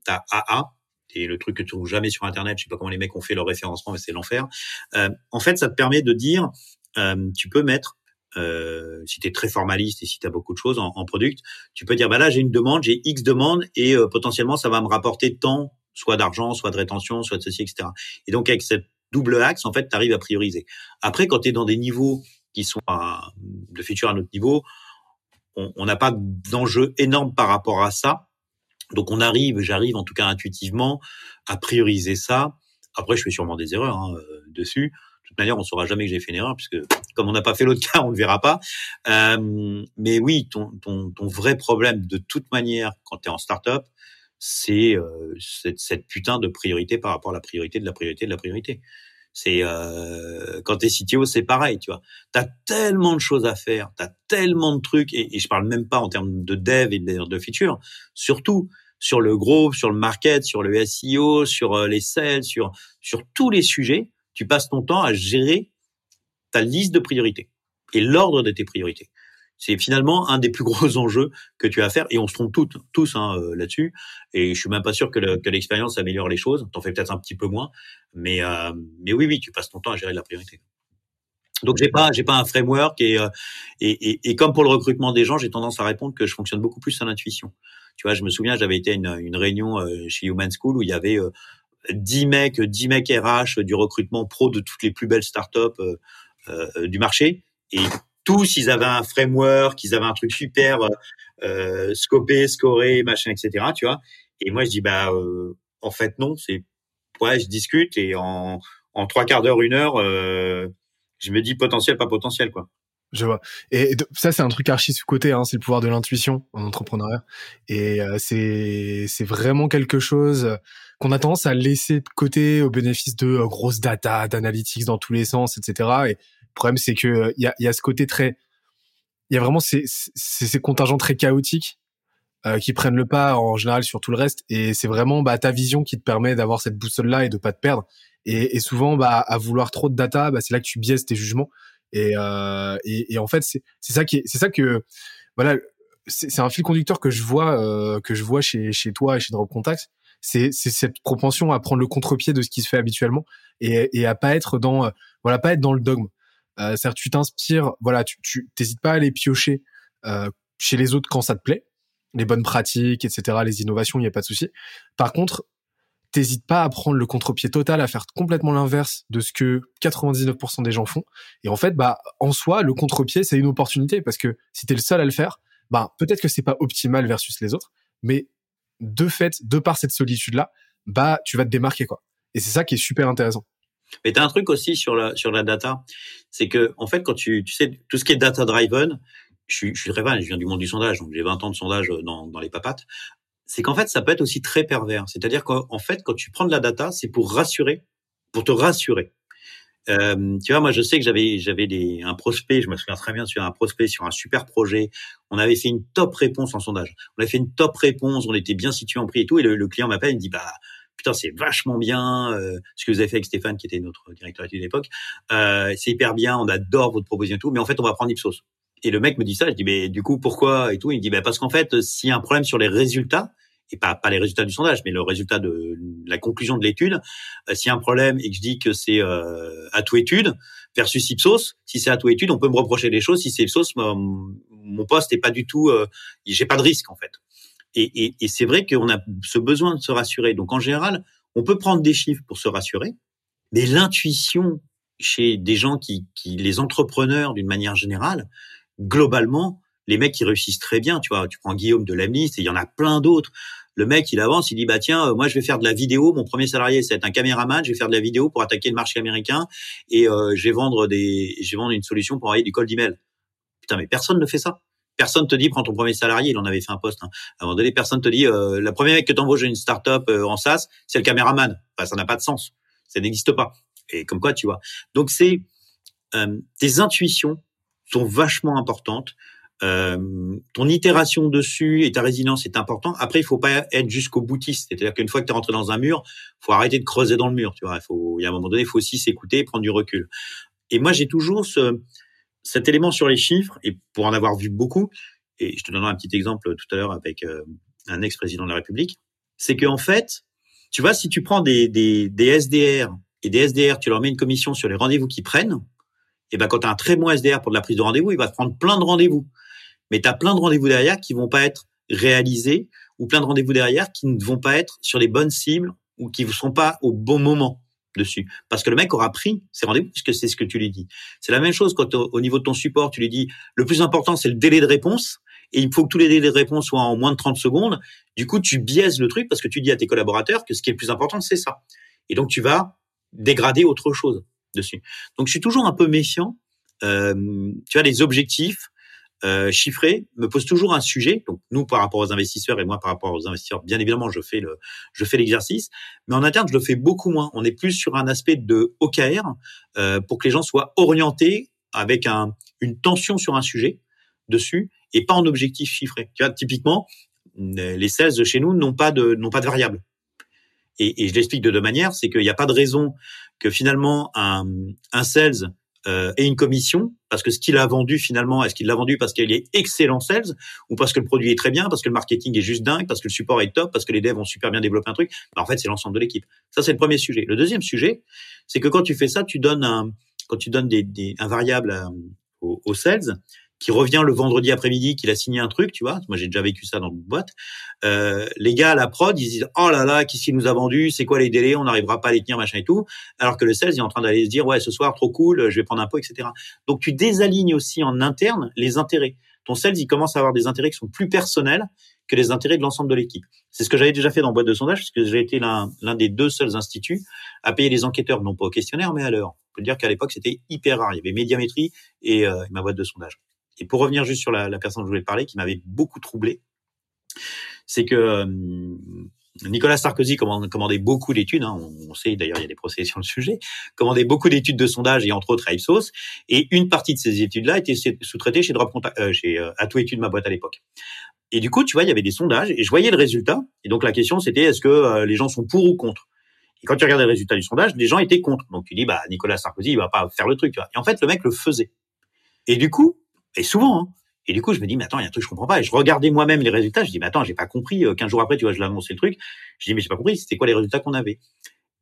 t'as AA, et le truc que tu trouves jamais sur internet. Je sais pas comment les mecs ont fait leur référencement, mais c'est l'enfer. Euh, en fait, ça te permet de dire, euh, tu peux mettre euh, si tu es très formaliste et si tu as beaucoup de choses en, en, product, tu peux dire bah là j'ai une demande, j'ai X demandes et euh, potentiellement ça va me rapporter tant soit d'argent, soit de rétention, soit de ceci, etc. Et donc avec cette double axe, en fait, tu arrives à prioriser. Après, quand tu es dans des niveaux qui sont de feature à notre niveau, on n'a pas d'enjeu énorme par rapport à ça. Donc on arrive, j'arrive en tout cas intuitivement à prioriser ça. Après, je fais sûrement des erreurs hein, euh, dessus toute manière, on saura jamais que j'ai fait une erreur, puisque comme on n'a pas fait l'autre cas, on ne le verra pas. Euh, mais oui, ton, ton, ton, vrai problème, de toute manière, quand tu es en start-up, c'est euh, cette, cette, putain de priorité par rapport à la priorité de la priorité de la priorité. C'est euh, quand t'es CTO, c'est pareil, tu vois. T'as tellement de choses à faire, t'as tellement de trucs, et, et, je parle même pas en termes de dev et de, de surtout sur le gros, sur le market, sur le SEO, sur euh, les sales, sur sur tous les sujets tu passes ton temps à gérer ta liste de priorités et l'ordre de tes priorités. C'est finalement un des plus gros enjeux que tu as à faire et on se trompe toutes, tous hein, euh, là-dessus. Et je suis même pas sûr que, l'expérience améliore les choses. T'en fais peut-être un petit peu moins, mais euh, mais oui, oui, tu passes ton temps à gérer la priorité. Donc j'ai pas j'ai pas un framework et, euh, et, et, et comme pour le recrutement des gens, j'ai tendance à répondre que je fonctionne beaucoup plus à l'intuition. Tu vois, je me souviens, j'avais été à une, une réunion chez Human School où il y avait 10 mecs, 10 mecs RH du recrutement pro de toutes les plus belles startups euh, euh, du marché. Et tous, ils avaient un framework, ils avaient un truc super euh, scopé, scoré, machin, etc. Tu vois. Et moi, je dis bah euh, en fait non, c'est ouais, je discute et en en trois quarts d'heure, une heure, euh, je me dis potentiel, pas potentiel, quoi. Je vois. Et ça, c'est un truc archi sous-côté, hein, c'est le pouvoir de l'intuition en entrepreneuriat. Et euh, c'est c'est vraiment quelque chose qu'on a tendance à laisser de côté au bénéfice de euh, grosses data, d'analytics dans tous les sens, etc. Et le problème, c'est que il euh, y a, y a ce côté très, il y a vraiment ces, ces, contingents très chaotiques euh, qui prennent le pas en général sur tout le reste. Et c'est vraiment bah, ta vision qui te permet d'avoir cette boussole là et de pas te perdre. Et, et souvent, bah, à vouloir trop de data, bah, c'est là que tu biaises tes jugements. Et, euh, et, et, en fait, c'est ça qui, c'est ça que, voilà, c'est un fil conducteur que je vois, euh, que je vois chez, chez toi et chez Drop Contact c'est cette propension à prendre le contre-pied de ce qui se fait habituellement et, et à pas être dans voilà pas être dans le dogme. Euh, c'est-à-dire tu t'inspires, voilà, tu tu t'hésites pas à aller piocher euh, chez les autres quand ça te plaît, les bonnes pratiques, etc., les innovations, il y a pas de souci. Par contre, t'hésites pas à prendre le contre-pied total, à faire complètement l'inverse de ce que 99% des gens font. Et en fait, bah, en soi, le contre-pied, c'est une opportunité parce que si t'es le seul à le faire, bah, peut-être que c'est pas optimal versus les autres, mais de fait, de par cette solitude-là, bah, tu vas te démarquer, quoi. Et c'est ça qui est super intéressant. Mais t'as un truc aussi sur la sur la data, c'est que en fait quand tu sais tout ce qui est data driven, je suis je suis très fan, je viens du monde du sondage, donc j'ai 20 ans de sondage dans dans les papates. C'est qu'en fait, ça peut être aussi très pervers. C'est-à-dire qu'en fait, quand tu prends de la data, c'est pour rassurer, pour te rassurer. Euh, tu vois, moi, je sais que j'avais j'avais des un prospect, je me souviens très bien sur un prospect sur un super projet. On avait fait une top réponse en sondage. On avait fait une top réponse, on était bien situé en prix et tout. Et le, client m'appelle, il me dit bah putain, c'est vachement bien euh, ce que vous avez fait avec Stéphane, qui était notre directeur d'études d'époque. Euh, c'est hyper bien, on adore votre proposition et tout. Mais en fait, on va prendre Ipsos. Et le mec me dit ça. Je dis mais du coup pourquoi et tout? Il me dit bah parce qu'en fait, s'il y a un problème sur les résultats et pas, pas les résultats du sondage, mais le résultat de la conclusion de l'étude. Euh, s'il y a un problème et que je dis que c'est euh, à tout étude versus Ipsos, si c'est à tout étude, on peut me reprocher des choses. Si c'est Ipsos, mon, mon poste est pas du tout, euh, j'ai pas de risque en fait. Et, et, et c'est vrai qu'on a ce besoin de se rassurer. Donc en général, on peut prendre des chiffres pour se rassurer, mais l'intuition chez des gens qui, qui les entrepreneurs d'une manière générale, globalement, les mecs qui réussissent très bien, tu vois, tu prends Guillaume de Lamlist et il y en a plein d'autres le mec, il avance, il dit bah tiens, euh, moi je vais faire de la vidéo. Mon premier salarié, c'est un caméraman. Je vais faire de la vidéo pour attaquer le marché américain et euh, je vais vendre des, je vais vendre une solution pour envoyer du cold email. Putain, mais personne ne fait ça. Personne te dit prends ton premier salarié. Il en avait fait un poste. Hein. À un moment donné, personne te dit euh, la première mec que t'embauches une startup euh, en SaaS, c'est le caméraman. Enfin, ça n'a pas de sens. Ça n'existe pas. Et comme quoi, tu vois. Donc c'est tes intuitions sont vachement importantes. Euh, ton itération dessus et ta résilience est important. Après, il faut pas être jusqu'au boutiste. C'est-à-dire qu'une fois que tu es rentré dans un mur, faut arrêter de creuser dans le mur. Tu vois, il faut, il y a un moment donné, il faut aussi s'écouter et prendre du recul. Et moi, j'ai toujours ce, cet élément sur les chiffres, et pour en avoir vu beaucoup, et je te donnerai un petit exemple tout à l'heure avec euh, un ex-président de la République, c'est qu'en fait, tu vois, si tu prends des, des, des SDR et des SDR, tu leur mets une commission sur les rendez-vous qu'ils prennent, et ben quand tu as un très bon SDR pour de la prise de rendez-vous, il va te prendre plein de rendez-vous mais tu as plein de rendez-vous derrière qui vont pas être réalisés ou plein de rendez-vous derrière qui ne vont pas être sur les bonnes cibles ou qui ne seront pas au bon moment dessus. Parce que le mec aura pris ses rendez-vous puisque c'est ce que tu lui dis. C'est la même chose quand au niveau de ton support, tu lui dis le plus important, c'est le délai de réponse et il faut que tous les délais de réponse soient en moins de 30 secondes. Du coup, tu biaises le truc parce que tu dis à tes collaborateurs que ce qui est le plus important, c'est ça. Et donc, tu vas dégrader autre chose dessus. Donc, je suis toujours un peu méfiant. Euh, tu as les objectifs, euh, chiffré me pose toujours un sujet. Donc nous par rapport aux investisseurs et moi par rapport aux investisseurs, bien évidemment, je fais le je fais l'exercice, mais en interne je le fais beaucoup moins. On est plus sur un aspect de OKR euh, pour que les gens soient orientés avec un une tension sur un sujet dessus et pas en objectif chiffré. Tu vois, typiquement, les sales chez nous n'ont pas de n'ont pas de variable. Et, je l'explique de deux manières, c'est qu'il n'y a pas de raison que finalement un, sales euh, et une commission parce que ce qu'il a vendu finalement, est-ce qu'il l'a vendu parce qu'il est excellent sales ou parce que le produit est très bien, parce que le marketing est juste dingue, parce que le support est top, parce que les devs ont super bien développé un truc. Bah, en fait, c'est l'ensemble de l'équipe. Ça, c'est le premier sujet. Le deuxième sujet, c'est que quand tu fais ça, tu donnes un, quand tu donnes des, un variable euh, aux, aux sales, qui revient le vendredi après-midi, qu'il a signé un truc, tu vois. Moi, j'ai déjà vécu ça dans une boîte. Euh, les gars à la prod, ils disent oh là là, qu'est-ce qu'il nous a vendu C'est quoi les délais On n'arrivera pas à les tenir, machin et tout. Alors que le sales est en train d'aller se dire ouais, ce soir trop cool, je vais prendre un pot, etc. Donc tu désalignes aussi en interne les intérêts. Ton sales, il commence à avoir des intérêts qui sont plus personnels que les intérêts de l'ensemble de l'équipe. C'est ce que j'avais déjà fait dans boîte de sondage, parce que j'ai été l'un des deux seuls instituts à payer les enquêteurs, non pas au questionnaire, mais à l'heure. On peut dire qu'à l'époque, c'était hyper rare. Il y avait Médiamétrie et euh, ma boîte de sondage. Et pour revenir juste sur la, personne dont je voulais parler, qui m'avait beaucoup troublé, c'est que euh, Nicolas Sarkozy commandait beaucoup d'études, hein, on sait d'ailleurs il y a des procès sur le sujet, commandait beaucoup d'études de sondage et entre autres à Ipsos, et une partie de ces études-là était sous-traitée chez Drop Contact, euh, chez euh, ma boîte à l'époque. Et du coup, tu vois, il y avait des sondages et je voyais le résultat. Et donc la question c'était est-ce que euh, les gens sont pour ou contre? Et quand tu regardes les résultats du sondage, les gens étaient contre. Donc tu dis bah Nicolas Sarkozy il va pas faire le truc. Tu vois. Et en fait le mec le faisait. Et du coup, et souvent, hein, et du coup, je me dis, mais attends, il y a un truc que je comprends pas. Et je regardais moi-même les résultats. Je dis, mais attends, j'ai pas compris. 15 euh, jours après, tu vois, je l'ai annoncé le truc. Je dis, mais j'ai pas compris. C'était quoi les résultats qu'on avait?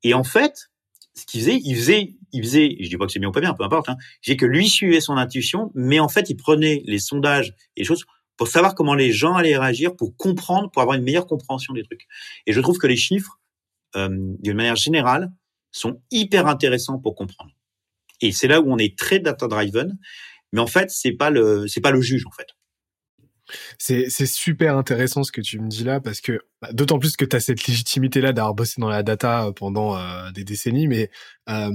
Et en fait, ce qu'il faisait, il faisait, il faisait. Je dis pas que c'est bien ou pas bien, peu importe. Hein, j'ai que lui suivait son intuition, mais en fait, il prenait les sondages et les choses pour savoir comment les gens allaient réagir, pour comprendre, pour avoir une meilleure compréhension des trucs. Et je trouve que les chiffres, euh, d'une manière générale, sont hyper intéressants pour comprendre. Et c'est là où on est très data driven mais en fait, c'est pas le, c'est pas le juge en fait. C'est, c'est super intéressant ce que tu me dis là parce que bah, d'autant plus que tu as cette légitimité là d'avoir bossé dans la data euh, pendant euh, des décennies mais euh,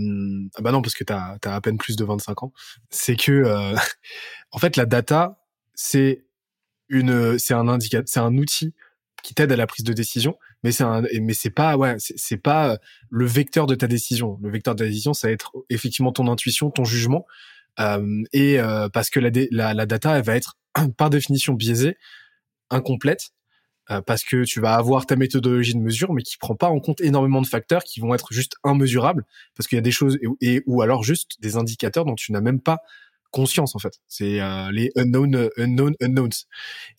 bah non parce que tu as, à peine plus de 25 ans c'est que euh, en fait la data c'est une c'est un indicateur c'est un outil qui t'aide à la prise de décision, mais c'est un, mais c'est pas, ouais, c'est pas le vecteur de ta décision. Le vecteur de ta décision, ça va être effectivement ton intuition, ton jugement, euh, et euh, parce que la, la, la data, elle va être par définition biaisée, incomplète, euh, parce que tu vas avoir ta méthodologie de mesure, mais qui prend pas en compte énormément de facteurs qui vont être juste immesurables, parce qu'il y a des choses et, ou alors juste des indicateurs dont tu n'as même pas conscience en fait. C'est euh, les unknown, unknown, unknowns.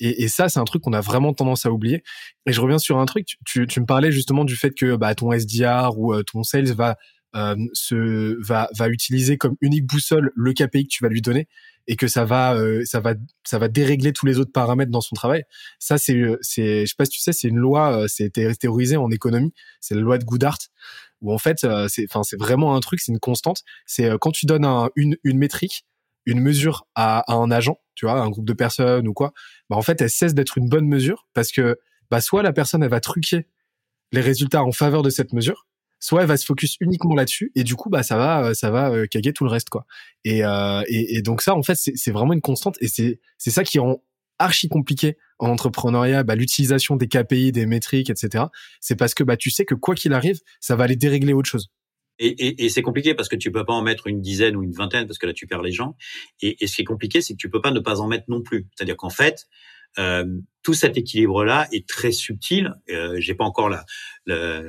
Et, et ça, c'est un truc qu'on a vraiment tendance à oublier. Et je reviens sur un truc. Tu, tu me parlais justement du fait que bah, ton SDR ou euh, ton sales va euh, se va va utiliser comme unique boussole le KPI que tu vas lui donner et que ça va ça va ça va dérégler tous les autres paramètres dans son travail. Ça c'est c'est je sais pas si tu sais c'est une loi c'est théorisé en économie, c'est la loi de Goodhart où en fait c'est enfin c'est vraiment un truc, c'est une constante, c'est quand tu donnes un, une une métrique une mesure à, un agent, tu vois, un groupe de personnes ou quoi, bah en fait, elle cesse d'être une bonne mesure parce que bah soit la personne elle va truquer les résultats en faveur de cette mesure, soit elle va se focus uniquement là-dessus et du coup bah ça va ça va euh, caguer tout le reste quoi. Et, euh, et, et donc ça en fait c'est vraiment une constante et c'est c'est ça qui rend archi compliqué en entrepreneuriat bah, l'utilisation des KPI, des métriques, etc. C'est parce que bah tu sais que quoi qu'il arrive, ça va aller dérégler autre chose. Et, et, et c'est compliqué parce que tu peux pas en mettre une dizaine ou une vingtaine parce que là tu perds les gens. Et, et ce qui est compliqué, c'est que tu peux pas ne pas en mettre non plus. C'est-à-dire qu'en fait, euh, tout cet équilibre-là est très subtil. Euh, J'ai pas encore la, la,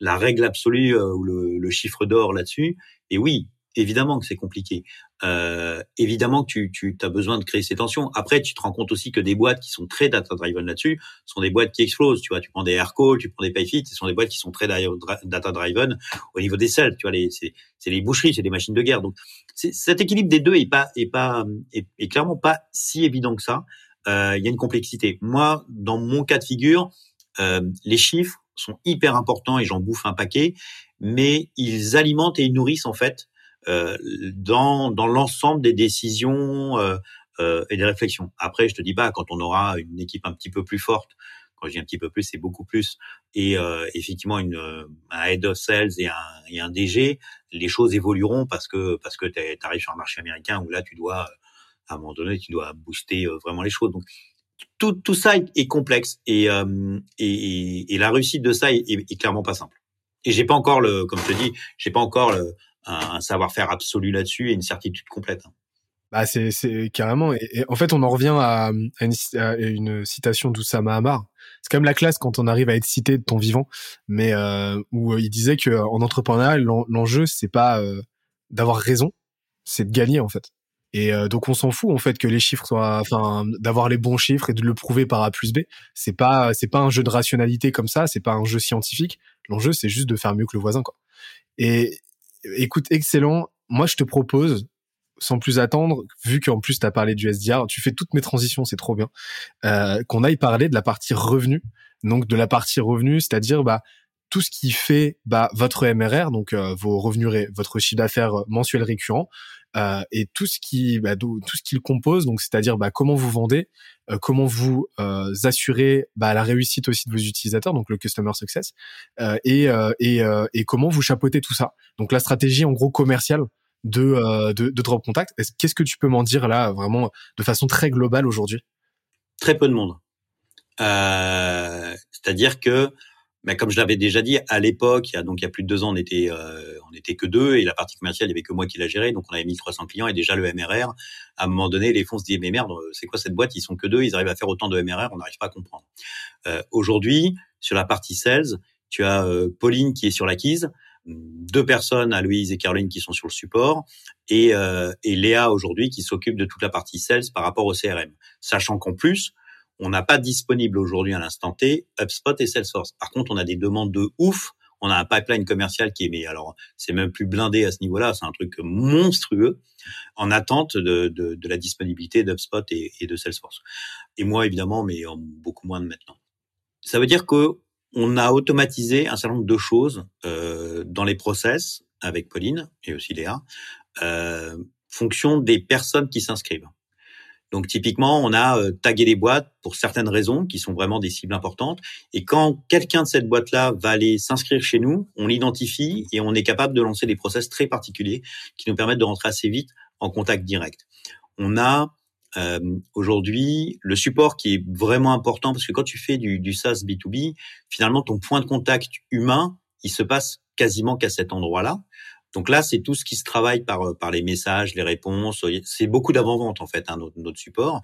la règle absolue euh, ou le, le chiffre d'or là-dessus. Et oui, évidemment que c'est compliqué. Euh, évidemment que tu, tu as besoin de créer ces tensions. Après, tu te rends compte aussi que des boîtes qui sont très data-driven là-dessus sont des boîtes qui explosent. Tu vois, tu prends des Aircall, tu prends des Payfit, ce sont des boîtes qui sont très data-driven au niveau des sales. Tu vois, c'est les boucheries, c'est des machines de guerre. Donc, cet équilibre des deux est pas est pas est, clairement pas si évident que ça. Euh, il y a une complexité. Moi, dans mon cas de figure, euh, les chiffres sont hyper importants et j'en bouffe un paquet, mais ils alimentent et ils nourrissent en fait euh, dans, dans l'ensemble des décisions euh, euh, et des réflexions. Après, je te dis pas quand on aura une équipe un petit peu plus forte. Quand je dis un petit peu plus, c'est beaucoup plus. Et effectivement, une, un head of sales et un, et un DG, les choses évolueront parce que parce que tu arrives sur un marché américain où là, tu dois à un moment donné, tu dois booster vraiment les choses. Donc tout, tout ça est, complexe et, et, et, la réussite de ça est, clairement pas simple. Et j'ai pas encore le, comme je te dis, j'ai pas encore le, un, savoir-faire absolu là-dessus et une certitude complète. Bah c'est carrément et, en fait on en revient à, une, citation d'Oussama Hamar. C'est quand même la classe quand on arrive à être cité de ton vivant, mais euh, où il disait que en entrepreneuriat l'enjeu c'est pas euh, d'avoir raison, c'est de gagner en fait. Et euh, donc on s'en fout en fait que les chiffres soient, enfin, d'avoir les bons chiffres et de le prouver par A plus B. C'est pas, c'est pas un jeu de rationalité comme ça, c'est pas un jeu scientifique. L'enjeu c'est juste de faire mieux que le voisin quoi. Et, écoute, excellent. Moi, je te propose, sans plus attendre, vu qu'en plus tu as parlé du SDR, tu fais toutes mes transitions, c'est trop bien, euh, qu'on aille parler de la partie revenu. Donc de la partie revenu, c'est-à-dire bah tout ce qui fait bah, votre MRR, donc euh, vos revenus, votre chiffre d'affaires mensuel récurrent, euh, et tout ce qui bah, tout ce qui le compose donc c'est-à-dire bah, comment vous vendez euh, comment vous euh, assurez bah, la réussite aussi de vos utilisateurs donc le customer success euh, et et, et comment vous chapeautez tout ça. Donc la stratégie en gros commerciale de, de, de drop contact qu'est-ce que tu peux m'en dire là vraiment de façon très globale aujourd'hui? Très peu de monde. C'est-à-dire que mais comme je l'avais déjà dit, à l'époque, donc il y a plus de deux ans, on était euh, on était que deux et la partie commerciale, il y avait que moi qui la gérais, donc on avait 1300 clients et déjà le MRR. À un moment donné, les fonds se disaient mais merde, c'est quoi cette boîte? Ils sont que deux, ils arrivent à faire autant de MRR, on n'arrive pas à comprendre. Euh, Aujourd'hui, sur la partie sales, tu as euh, Pauline qui est sur l'acquise, deux personnes, à Louise et Caroline, qui sont sur le support, et, euh, et Léa aujourd'hui qui s'occupe de toute la partie sales par rapport au CRM, sachant qu'en plus on n'a pas disponible aujourd'hui à l'instant T HubSpot et Salesforce. Par contre, on a des demandes de ouf. On a un pipeline commercial qui est, mais alors, c'est même plus blindé à ce niveau-là. C'est un truc monstrueux en attente de, de, la disponibilité d'HubSpot et, et de Salesforce. Et moi, évidemment, mais beaucoup moins de maintenant. Ça veut dire que on a automatisé un certain nombre de choses euh, dans les process avec Pauline et aussi Léa, euh, fonction des personnes qui s'inscrivent. Donc typiquement, on a euh, tagué les boîtes pour certaines raisons qui sont vraiment des cibles importantes. Et quand quelqu'un de cette boîte-là va aller s'inscrire chez nous, on l'identifie et on est capable de lancer des process très particuliers qui nous permettent de rentrer assez vite en contact direct. On a euh, aujourd'hui, le support qui est vraiment important, parce que quand tu fais du, du SaaS B2B, finalement, ton point de contact humain, il se passe quasiment qu'à cet endroit-là. Donc là, c'est tout ce qui se travaille par euh, par les messages, les réponses. C'est beaucoup d'avant-vente en fait, hein, notre, notre, support.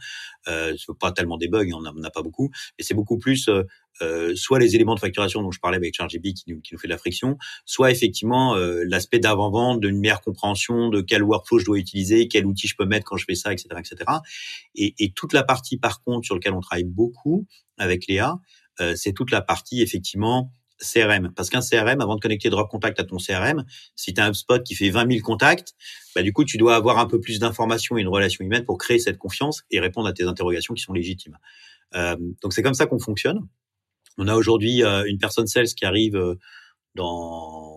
Euh, pas tellement des bugs, on n'en a pas beaucoup, et c'est beaucoup plus euh, euh, soit les éléments de facturation dont je parlais avec ChargeGP qui nous, qui nous fait de la friction, soit effectivement euh, l'aspect d'avant-vente, d'une meilleure compréhension de quel workflow je dois utiliser, quel outil je peux mettre quand je fais ça, etc., etc. Et, et toute la partie par contre sur laquelle on travaille beaucoup avec Léa, euh, c'est toute la partie effectivement CRM. Parce qu'un CRM, avant de connecter Drop Contact à ton CRM, si tu as un HubSpot qui fait 20 000 contacts, bah, du coup, tu dois avoir un peu plus d'informations et une relation humaine pour créer cette confiance et répondre à tes interrogations qui sont légitimes. Euh, donc, c'est comme ça qu'on fonctionne. On a aujourd'hui euh, une personne sales qui arrive euh, dans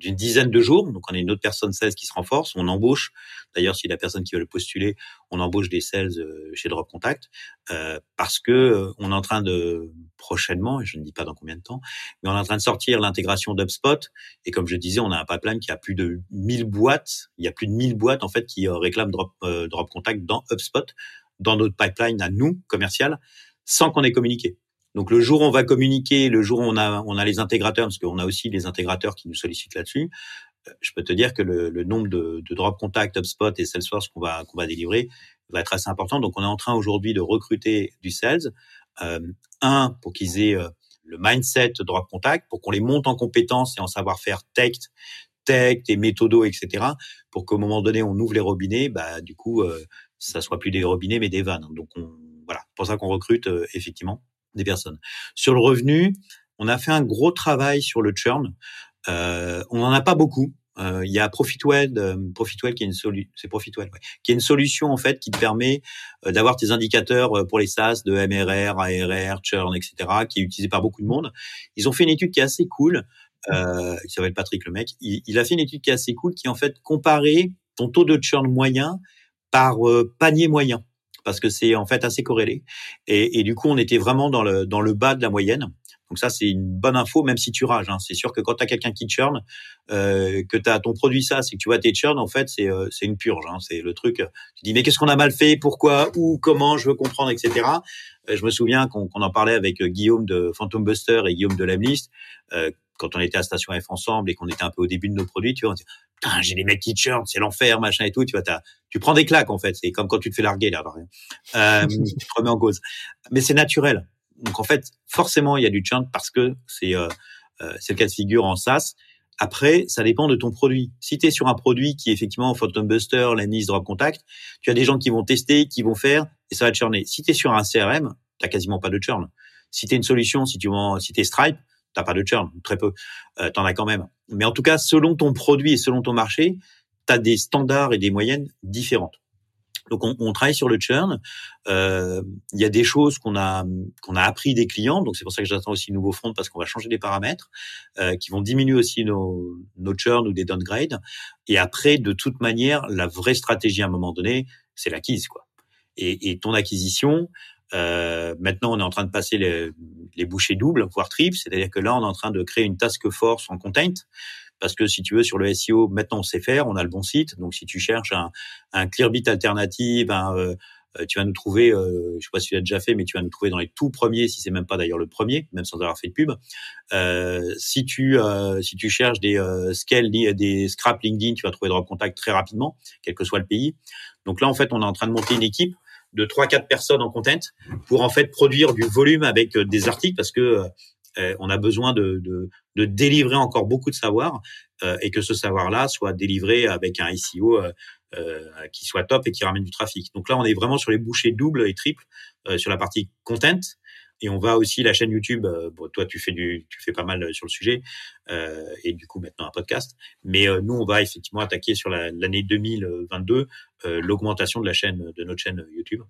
d'une dizaine de jours. Donc, on a une autre personne sales qui se renforce. On embauche. D'ailleurs, si la personne qui veut le postuler, on embauche des sales euh, chez Drop Contact euh, parce que euh, on est en train de prochainement, je ne dis pas dans combien de temps, mais on est en train de sortir l'intégration d'UpSpot. Et comme je disais, on a un pipeline qui a plus de 1000 boîtes. Il y a plus de 1000 boîtes en fait qui réclament Drop, Drop Contact dans HubSpot, dans notre pipeline à nous commercial, sans qu'on ait communiqué. Donc le jour où on va communiquer, le jour où on a, on a les intégrateurs, parce qu'on a aussi les intégrateurs qui nous sollicitent là-dessus, euh, je peux te dire que le, le nombre de, de, drop contact, HubSpot et Salesforce qu'on va qu'on va délivrer va être assez important. Donc on est en train aujourd'hui de recruter du sales, euh, un pour qu'ils aient euh, le mindset drop contact, pour qu'on les monte en compétences et en savoir-faire tech, tech, et méthodos, etc. Pour qu'au moment donné on ouvre les robinets, bah du coup euh, ça soit plus des robinets mais des vannes. Donc on, voilà, pour ça qu'on recrute euh, effectivement des personnes. Sur le revenu, on a fait un gros travail sur le churn. Euh, on n'en a pas beaucoup. Euh, il y a Profitwell, euh, Profitwell qui est une solution, c'est Profitwell, ouais, qui est une solution en fait qui te permet euh, d'avoir tes indicateurs euh, pour les SaaS de MRR, ARR, churn, etc., qui est utilisé par beaucoup de monde. Ils ont fait une étude qui est assez cool. Euh, il s'appelle Patrick le mec. Il, il, a fait une étude qui est assez cool, qui en fait comparait ton taux de churn moyen par panier moyen parce que c'est en fait assez corrélé. Et, du coup, on était vraiment dans le, dans le bas de la moyenne. Donc ça, c'est une bonne info, même si tu rages. Hein. C'est sûr que quand tu as quelqu'un qui churn, euh, que tu as ton produit ça, c'est que tu vois tes churn, en fait, c'est euh, une purge. Hein. C'est le truc, tu dis, mais qu'est-ce qu'on a mal fait? Pourquoi? Où? Comment? Je veux comprendre, etc. Euh, je me souviens qu'on qu en parlait avec Guillaume de Phantom Buster et Guillaume de Lamlist. Quand on était à Station F ensemble et qu'on était un peu au début de nos produits, tu vois, on dit, putain, j'ai des mecs qui churn, c'est l'enfer, machin et tout, tu vois, tu prends des claques, en fait. C'est comme quand tu te fais larguer, là, rien. Euh, tu te remets en cause. Mais c'est naturel. Donc, en fait, forcément, il y a du churn parce que c'est, euh, euh, c'est le cas de figure en SaaS. Après, ça dépend de ton produit. Si tu es sur un produit qui est effectivement Phantom Buster, Lanis, Drop Contact, tu as des gens qui vont tester, qui vont faire, et ça va churner. Si tu es sur un CRM, tu quasiment pas de churn. Si tu es une solution, si tu si es Stripe, t'as pas de churn, très peu. Euh, t'en as quand même. Mais en tout cas, selon ton produit et selon ton marché, tu as des standards et des moyennes différentes. Donc on, on travaille sur le churn. Euh, il y a des choses qu'on a qu'on a appris des clients. Donc c'est pour ça que j'attends aussi nouveau front parce qu'on va changer des paramètres euh, qui vont diminuer aussi nos nos churn ou des downgrades. Et après, de toute manière, la vraie stratégie à un moment donné, c'est l'acquise quoi. Et, et ton acquisition, euh, maintenant, on est en train de passer les, les bouchées doubles, voire triples. C'est-à-dire que là, on est en train de créer une task force en content. Parce que si tu veux, sur le SEO, maintenant, on sait faire, on a le bon site. Donc, si tu cherches un, un Clearbit alternative, un, euh, tu vas nous trouver, euh, je sais pas si tu l'as déjà fait, mais tu vas nous trouver dans les tout premiers, si c'est même pas d'ailleurs le premier, même sans avoir fait de pub. Euh, si tu euh, si tu cherches des euh, scale, des scrap LinkedIn, tu vas trouver Drop Contact très rapidement, quel que soit le pays. Donc là, en fait, on est en train de monter une équipe de trois quatre personnes en content pour en fait produire du volume avec euh, des articles parce que euh, on a besoin de, de, de, délivrer encore beaucoup de savoir euh, et que ce savoir-là soit délivré avec un SEO euh, euh, qui soit top et qui ramène du trafic. Donc là, on est vraiment sur les bouchées doubles et triples euh, sur la partie content et on va aussi la chaîne YouTube. Euh, bon, toi, tu fais du, tu fais pas mal euh, sur le sujet, euh, et du coup maintenant un podcast. Mais euh, nous, on va effectivement attaquer sur l'année 2022 euh, l'augmentation de la chaîne, de notre chaîne YouTube,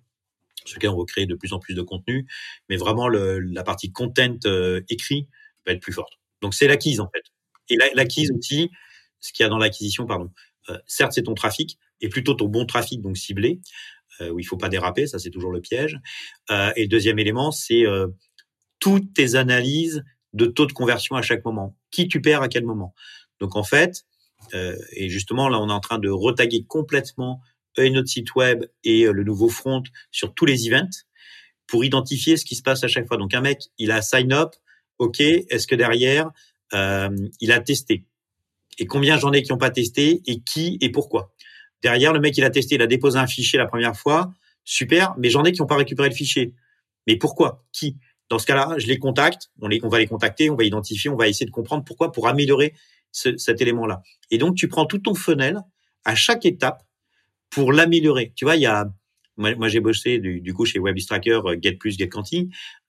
sur laquelle on va créer de plus en plus de contenu. Mais vraiment, le, la partie content écrit va être plus forte. Donc c'est l'acquise en fait. Et l'acquise aussi, ce qu'il y a dans l'acquisition, pardon. certes, c'est ton trafic, et plutôt ton bon trafic, donc ciblé euh, où il faut pas déraper, ça c'est toujours le piège. Euh, et le deuxième élément, c'est euh, toutes tes analyses de taux de conversion à chaque moment. Qui tu perds à quel moment. Donc en fait, et justement là, on est en train de retaguer complètement notre site web et le nouveau front sur tous les events pour identifier ce qui se passe à chaque fois. Donc un mec, il a sign up, ok, est-ce que derrière euh, il a testé? Et combien j'en ai qui n'ont pas testé et qui et pourquoi? Derrière, le mec, il a testé, il a déposé un fichier la première fois, super, mais j'en ai qui n'ont pas récupéré le fichier. Mais pourquoi? Qui? Dans ce cas-là, je les contacte, on, va les contacter, on va identifier, on va essayer de comprendre pourquoi pour améliorer ce, cet élément-là. Et donc, tu prends tout ton funnel à chaque étape pour l'améliorer. Tu vois, il y a moi, j'ai bossé du, coup chez WebIstracker, euh, Get Plus, Get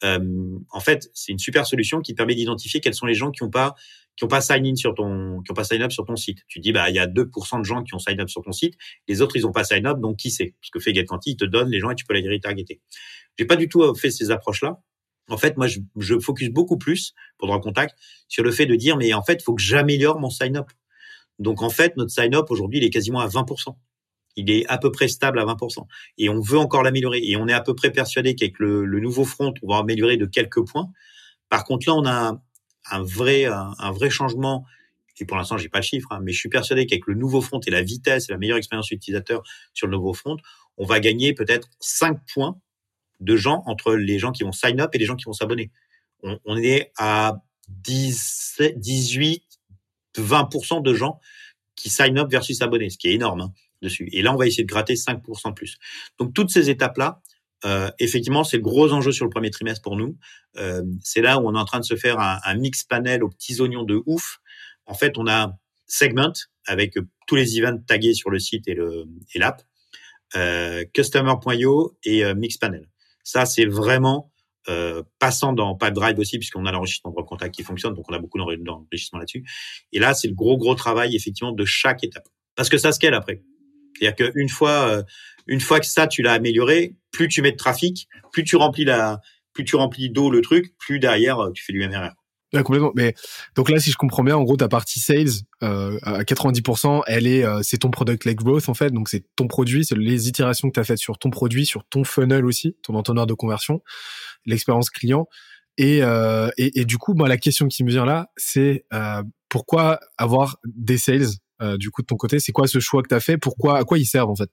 Euh, en fait, c'est une super solution qui permet d'identifier quels sont les gens qui n'ont pas qui ont pas sign in sur ton qui ont pas sign up sur ton site. Tu dis bah il y a 2% de gens qui ont sign up sur ton site, les autres ils ont pas sign up donc qui sait Parce que fait Get il te donne les gens et tu peux les retargeter. J'ai pas du tout euh, fait ces approches là. En fait, moi je, je focus beaucoup plus pour dans contact sur le fait de dire mais en fait, il faut que j'améliore mon sign up. Donc en fait, notre sign up aujourd'hui, il est quasiment à 20% il est à peu près stable à 20%. Et on veut encore l'améliorer. Et on est à peu près persuadé qu'avec le, le, nouveau front, on va améliorer de quelques points. Par contre, là, on a un vrai, un, vrai changement. Et pour l'instant, j'ai pas le chiffre, hein, mais je suis persuadé qu'avec le nouveau front et la vitesse et la meilleure expérience utilisateur sur le nouveau front, on va gagner peut-être 5 points de gens entre les gens qui vont sign up et les gens qui vont s'abonner. On, est à 10, 18, 20% de gens qui sign up versus s'abonner, ce qui est énorme. Hein dessus. Et là, on va essayer de gratter 5% de plus. Donc, toutes ces étapes-là, euh, effectivement, c'est le gros enjeu sur le premier trimestre pour nous. Euh, c'est là où on est en train de se faire un, un, mix panel aux petits oignons de ouf. En fait, on a Segment avec tous les events tagués sur le site et l'app, euh, Customer.io et euh, Mix Panel. Ça, c'est vraiment euh, passant dans Pipedrive aussi, puisqu'on a l'enregistrement de contact qui fonctionne, donc on a beaucoup d'enregistrement là-dessus. Et là, c'est le gros, gros travail, effectivement, de chaque étape. Parce que ça scale après. C'est-à-dire qu'une fois, euh, une fois que ça, tu l'as amélioré, plus tu mets de trafic, plus tu remplis la, plus tu remplis d'eau le truc, plus derrière euh, tu fais du MRR. Ouais, complètement. Mais donc là, si je comprends bien, en gros, ta partie sales euh, à 90%, elle est, c'est ton product led growth en fait. Donc c'est ton produit, c'est les itérations que tu as faites sur ton produit, sur ton funnel aussi, ton entonnoir de conversion, l'expérience client. Et, et, et, du coup, moi, la question qui me vient là, c'est pourquoi avoir des sales du coup de ton côté C'est quoi ce choix que tu as fait? Pourquoi À quoi ils servent en fait?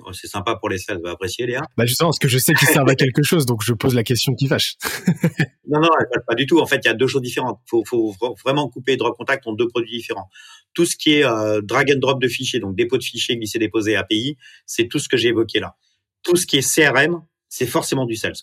Oh, c'est sympa pour les sales, va apprécier Léa. Bah justement, parce que je sais qu'ils servent à quelque chose, donc je pose la question qui fâche. non, non, pas du tout. En fait, il y a deux choses différentes. Il faut, vraiment couper Drop Contact en deux produits différents. Tout ce qui est euh, drag and drop de fichiers, donc dépôt de fichiers, glisser, déposer, API, c'est tout ce que j'ai évoqué là. Tout ce qui est CRM, c'est forcément du sales.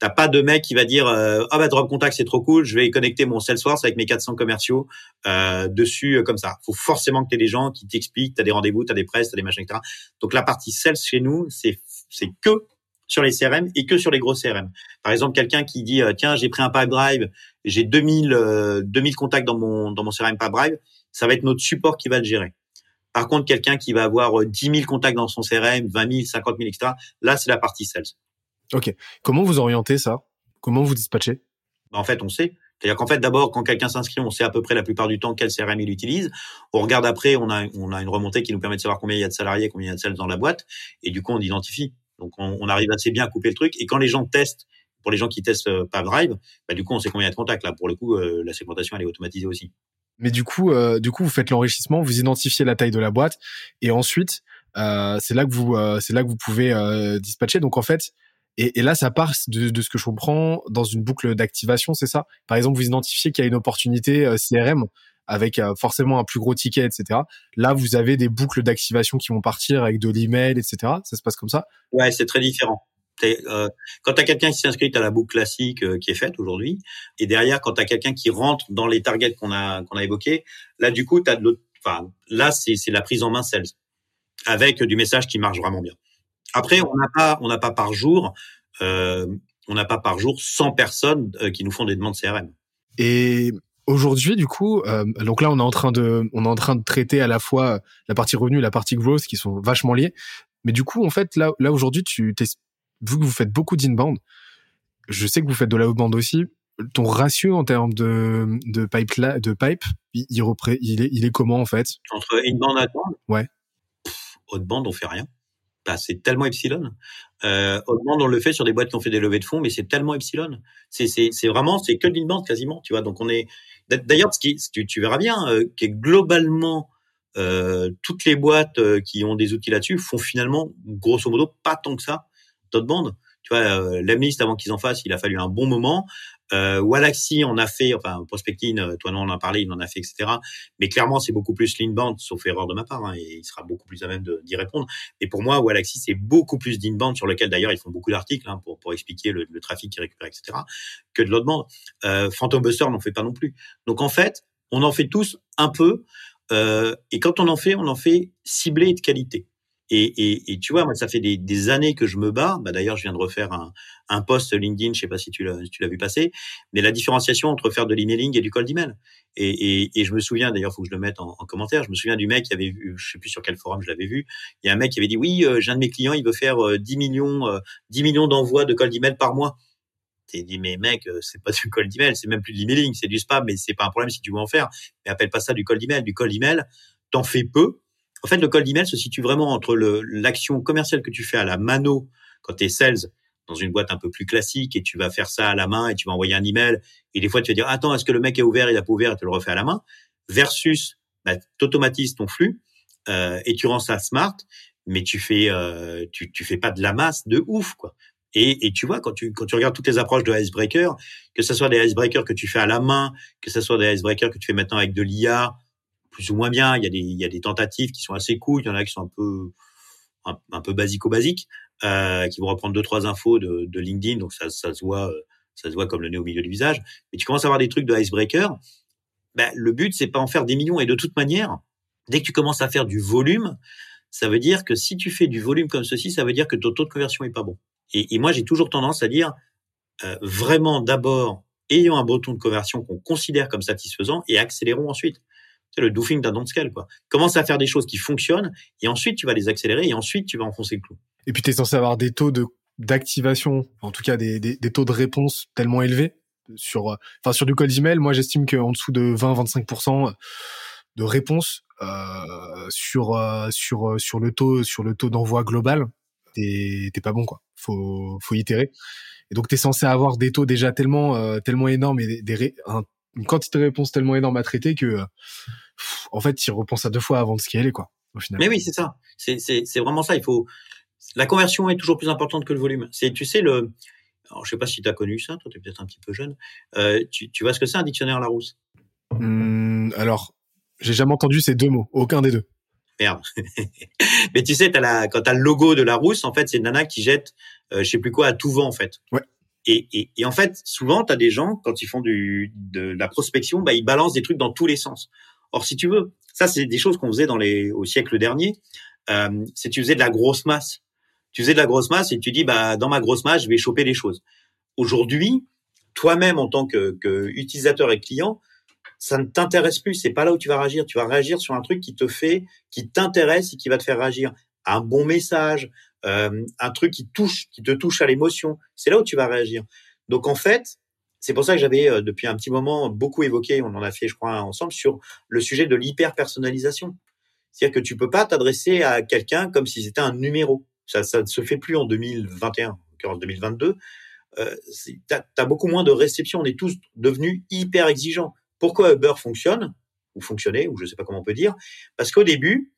T'as pas de mec qui va dire euh, ah bah drop contact c'est trop cool, je vais connecter mon Salesforce avec mes 400 commerciaux euh, dessus euh, comme ça. Faut forcément que tu des gens qui t'expliquent, tu as des rendez-vous, tu as des presses, tu as des machins etc. Donc la partie sales chez nous, c'est c'est que sur les CRM et que sur les gros CRM. Par exemple, quelqu'un qui dit tiens, j'ai pris un pipe drive, j'ai 2000 2000 contacts dans mon dans mon CRM pipe drive, ça va être notre support qui va le gérer. Par contre, quelqu'un qui va avoir 10 000 contacts dans son CRM, 20 000, 50 000, etc. Là, c'est la partie sales. Ok. Comment vous orientez ça? Comment vous dispatchez? Bah, En fait, on sait. C'est-à-dire qu'en fait, d'abord, quand quelqu'un s'inscrit, on sait à peu près la plupart du temps quel CRM il utilise. On regarde après, on a, on a une remontée qui nous permet de savoir combien il y a de salariés, combien il y a de sales dans la boîte. Et du coup, on identifie. Donc, on, on, arrive assez bien à couper le truc. Et quand les gens testent, pour les gens qui testent euh, Drive, bah, du coup, on sait combien il y a de contacts. Là, pour le coup, euh, la segmentation, elle est automatisée aussi. Mais du coup, euh, du coup, vous faites l'enrichissement, vous identifiez la taille de la boîte, et ensuite, euh, c'est là que vous, c'est là que vous pouvez dispatcher. Donc, en fait, et, et, là, ça part de, de, ce que je comprends dans une boucle d'activation, c'est ça? Par exemple, vous identifiez qu'il y a une opportunité euh, CRM avec euh, forcément un plus gros ticket, etc. Là, vous avez des boucles d'activation qui vont partir avec de l'email, etc. Ça se passe comme ça? Ouais, c'est très différent. Euh, quand tu as quelqu'un qui s'inscrit à la boucle classique euh, qui est faite aujourd'hui, et derrière, quand tu as quelqu'un qui rentre dans les targets qu'on a qu'on a évoqués, là, du coup, as de l'autre. Enfin, là, c'est la prise en main sales avec du message qui marche vraiment bien. Après, on n'a pas, on n'a pas par jour, euh, on n'a pas par jour 100 personnes euh, qui nous font des demandes CRM. Et aujourd'hui, du coup, euh, donc là, on est en train de, on est en train de traiter à la fois la partie revenu et la partie growth qui sont vachement liées. Mais du coup, en fait, là, là aujourd'hui, tu, vu que vous faites beaucoup d'inbound, je sais que vous faites de l'outbound aussi. Ton ratio en termes de de pipe de pipe, il, il, est, il est comment en fait? Entre inbound et outbound? Ouais. Outbound, on fait rien bah, c'est tellement epsilon. Euh, on le fait sur des boîtes qui ont fait des levées de fonds, mais c'est tellement epsilon. C'est, vraiment, c'est que l'inbound quasiment, tu vois. Donc on est, d'ailleurs, ce qui, tu, verras bien, euh, qui est globalement euh, toutes les boîtes euh, qui ont des outils là-dessus font finalement, grosso modo, pas tant que ça d'outbound. Tu vois, euh, avant qu'ils en fassent, il a fallu un bon moment. Euh, Wallaxy en a fait, enfin Prospecting, euh, toi non, on en a parlé, il en a fait, etc. Mais clairement, c'est beaucoup plus l'inbound, sauf erreur de ma part, hein, et il sera beaucoup plus à même d'y répondre. Et pour moi, Wallaxy, c'est beaucoup plus d'inbound, sur lequel d'ailleurs ils font beaucoup d'articles hein, pour, expliquer le, le trafic qu'ils récupèrent, etc., que de l'outbound. Euh, Phantom Buster n'en fait pas non plus. Donc en fait, on en fait tous un peu, euh, et quand on en fait, on en fait ciblé et de qualité. Et, et, et, tu vois, moi, ça fait des, années que je me bats. Bah, D'ailleurs, je viens de refaire un, un post LinkedIn, je sais pas si tu l'as, vu passer, mais la différenciation entre faire de l'emailing et du cold email. Et, et, je me souviens, d'ailleurs, faut que je le mette en, en, commentaire. Je me souviens du mec qui avait vu, je sais plus sur quel forum je l'avais vu. Il y a un mec qui avait dit oui, euh, j'ai un de mes clients, il veut faire euh, 10 millions, euh, 10 millions d'envois de cold email par mois. T'es dit mais mec, euh, c'est pas du cold email, c'est même plus de l'emailing, c'est du spam, mais c'est pas un problème si tu veux en faire. Mais appelle pas ça du cold email. Du cold email, t'en fais peu en fait, le cold email se situe vraiment entre l'action commerciale que tu fais à la mano quand tu es sales dans une boîte un peu plus classique et tu vas faire ça à la main et tu vas envoyer un email et des fois tu vas dire attends est-ce que le mec est ouvert il a pas ouvert et tu le refais à la main versus bah, tu automatises ton flux euh, et tu rends ça smart mais tu fais euh, tu, tu fais pas de la masse de ouf quoi. Et, et, tu vois, quand tu, quand tu regardes toutes les approches de icebreaker, que ce soit des icebreakers que tu fais à la main, que ce soit des icebreakers que tu fais maintenant avec de l'IA, plus ou moins bien. Il y a des, tentatives qui sont assez cool. Il y en a qui sont un peu, un, un basico-basiques, euh, qui vont reprendre deux, trois infos de, LinkedIn. Donc, ça, se voit, ça se voit comme le nez au milieu du visage. Mais tu commences à avoir des trucs de icebreaker. Ben, le but, c'est pas en faire des millions. Et de toute manière, dès que tu commences à faire du volume, ça veut dire que si tu fais du volume comme ceci, ça veut dire que ton taux de conversion est pas bon. Et, moi, j'ai toujours tendance à dire, euh, vraiment d'abord, ayons un bouton de conversion qu'on considère comme satisfaisant et accélérons ensuite c'est le doofing d'un don't scale, quoi. Commence à faire des choses qui fonctionnent et ensuite tu vas les accélérer et ensuite tu vas enfoncer le clou. Et puis tu es censé avoir des taux de d'activation, en tout cas des, des, taux de réponse tellement élevés sur, enfin sur du cold email. Moi, j'estime qu'en dessous de 20-25% de réponse euh, sur euh, sur sur le taux sur le taux d'envoi global, t'es pas bon quoi. Faut faut itérer. Et donc t'es censé avoir des taux déjà tellement euh, tellement énormes et des, des un, une quantité de réponses tellement énorme à traiter que en fait, il repense à deux fois avant de scaler, quoi, au final. Mais oui, c'est ça. C'est, c'est, c'est vraiment ça. Il faut, la conversion est toujours plus importante que le volume. C'est, tu sais, le, alors, je sais pas si tu as connu ça, toi, tu es peut-être un petit peu jeune. Euh, tu, tu vois ce que c'est un dictionnaire Larousse? Mmh, Alors, j'ai jamais entendu ces deux mots, aucun des deux. Merde. Mais tu sais, as la, quand tu as le logo de Larousse, en fait, c'est une nana qui jette, euh, je sais plus quoi, à tout vent, en fait. Ouais. Et, et, et en fait, souvent, tu as des gens, quand ils font du, de la prospection, bah, ils balancent des trucs dans tous les sens. Or, si tu veux, ça, c'est des choses qu'on faisait dans les, au siècle dernier. Euh, c'est tu faisais de la grosse masse. Tu faisais de la grosse masse et tu dis, bah, dans ma grosse masse, je vais choper les choses. Aujourd'hui, toi-même, en tant que, que, utilisateur et client, ça ne t'intéresse plus. C'est pas là où tu vas réagir. Tu vas réagir sur un truc qui te fait, qui t'intéresse et qui va te faire réagir. Un bon message, euh, un truc qui touche, qui te touche à l'émotion. C'est là où tu vas réagir. Donc, en fait, c'est pour ça que j'avais euh, depuis un petit moment beaucoup évoqué, on en a fait je crois ensemble sur le sujet de l'hyper personnalisation. C'est-à-dire que tu peux pas t'adresser à quelqu'un comme si c'était un numéro. Ça, ça ne se fait plus en 2021, en 2022. Euh, tu as, beaucoup moins de réception. On est tous devenus hyper exigeants. Pourquoi Uber fonctionne ou fonctionnait ou je sais pas comment on peut dire Parce qu'au début,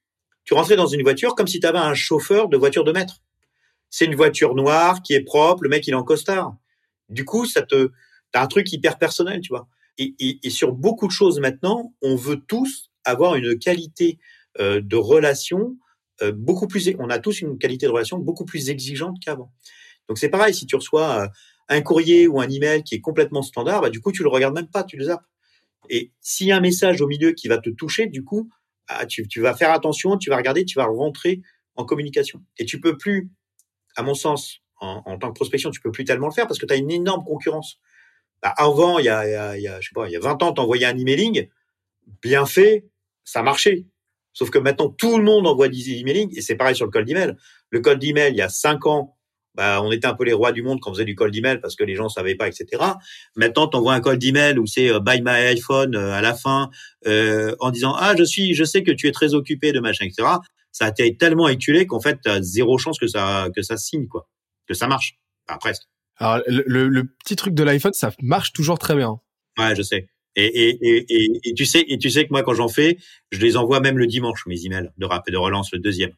tu rentrais dans une voiture comme si tu avais un chauffeur de voiture de maître. C'est une voiture noire qui est propre, le mec il est en costard. Du coup, ça te T'as un truc hyper personnel, tu vois. Et, sur beaucoup de choses maintenant, on veut tous avoir une qualité euh, de relation euh, beaucoup plus. On a tous une qualité de relation beaucoup plus exigeante qu'avant. Donc c'est pareil, si tu reçois euh, un courrier ou un email qui est complètement standard, bah, du coup tu le regardes même pas, tu le zappes. Et s'il y a un message au milieu qui va te toucher, du coup, ah, tu, vas faire attention, tu vas regarder, tu vas rentrer en communication. Et tu peux plus, à mon sens, en, en tant que prospection, tu peux plus tellement le faire parce que tu as une énorme concurrence. Bah, avant, il y a, je sais pas, il y a 20 ans, t'envoyais un emailing, bien fait, ça marchait. Sauf que maintenant, tout le monde envoie des emailing, et c'est pareil sur le cold email. Le cold email, il y a 5 ans, bah, on était un peu les rois du monde quand on faisait du cold email parce que les gens savaient pas, etc. Maintenant, tu envoies un cold email où c'est euh, buy my iPhone euh, à la fin euh, en disant ah je suis, je sais que tu es très occupé de machin, etc. Ça a été tellement éculé qu'en fait, tu as zéro chance que ça que ça signe quoi, que ça marche. Enfin presque. Alors, le, petit truc de l'iPhone, ça marche toujours très bien. Ouais, je sais. Et, et, et, et, tu sais, et tu sais que moi, quand j'en fais, je les envoie même le dimanche, mes emails de rappel de relance, le deuxième.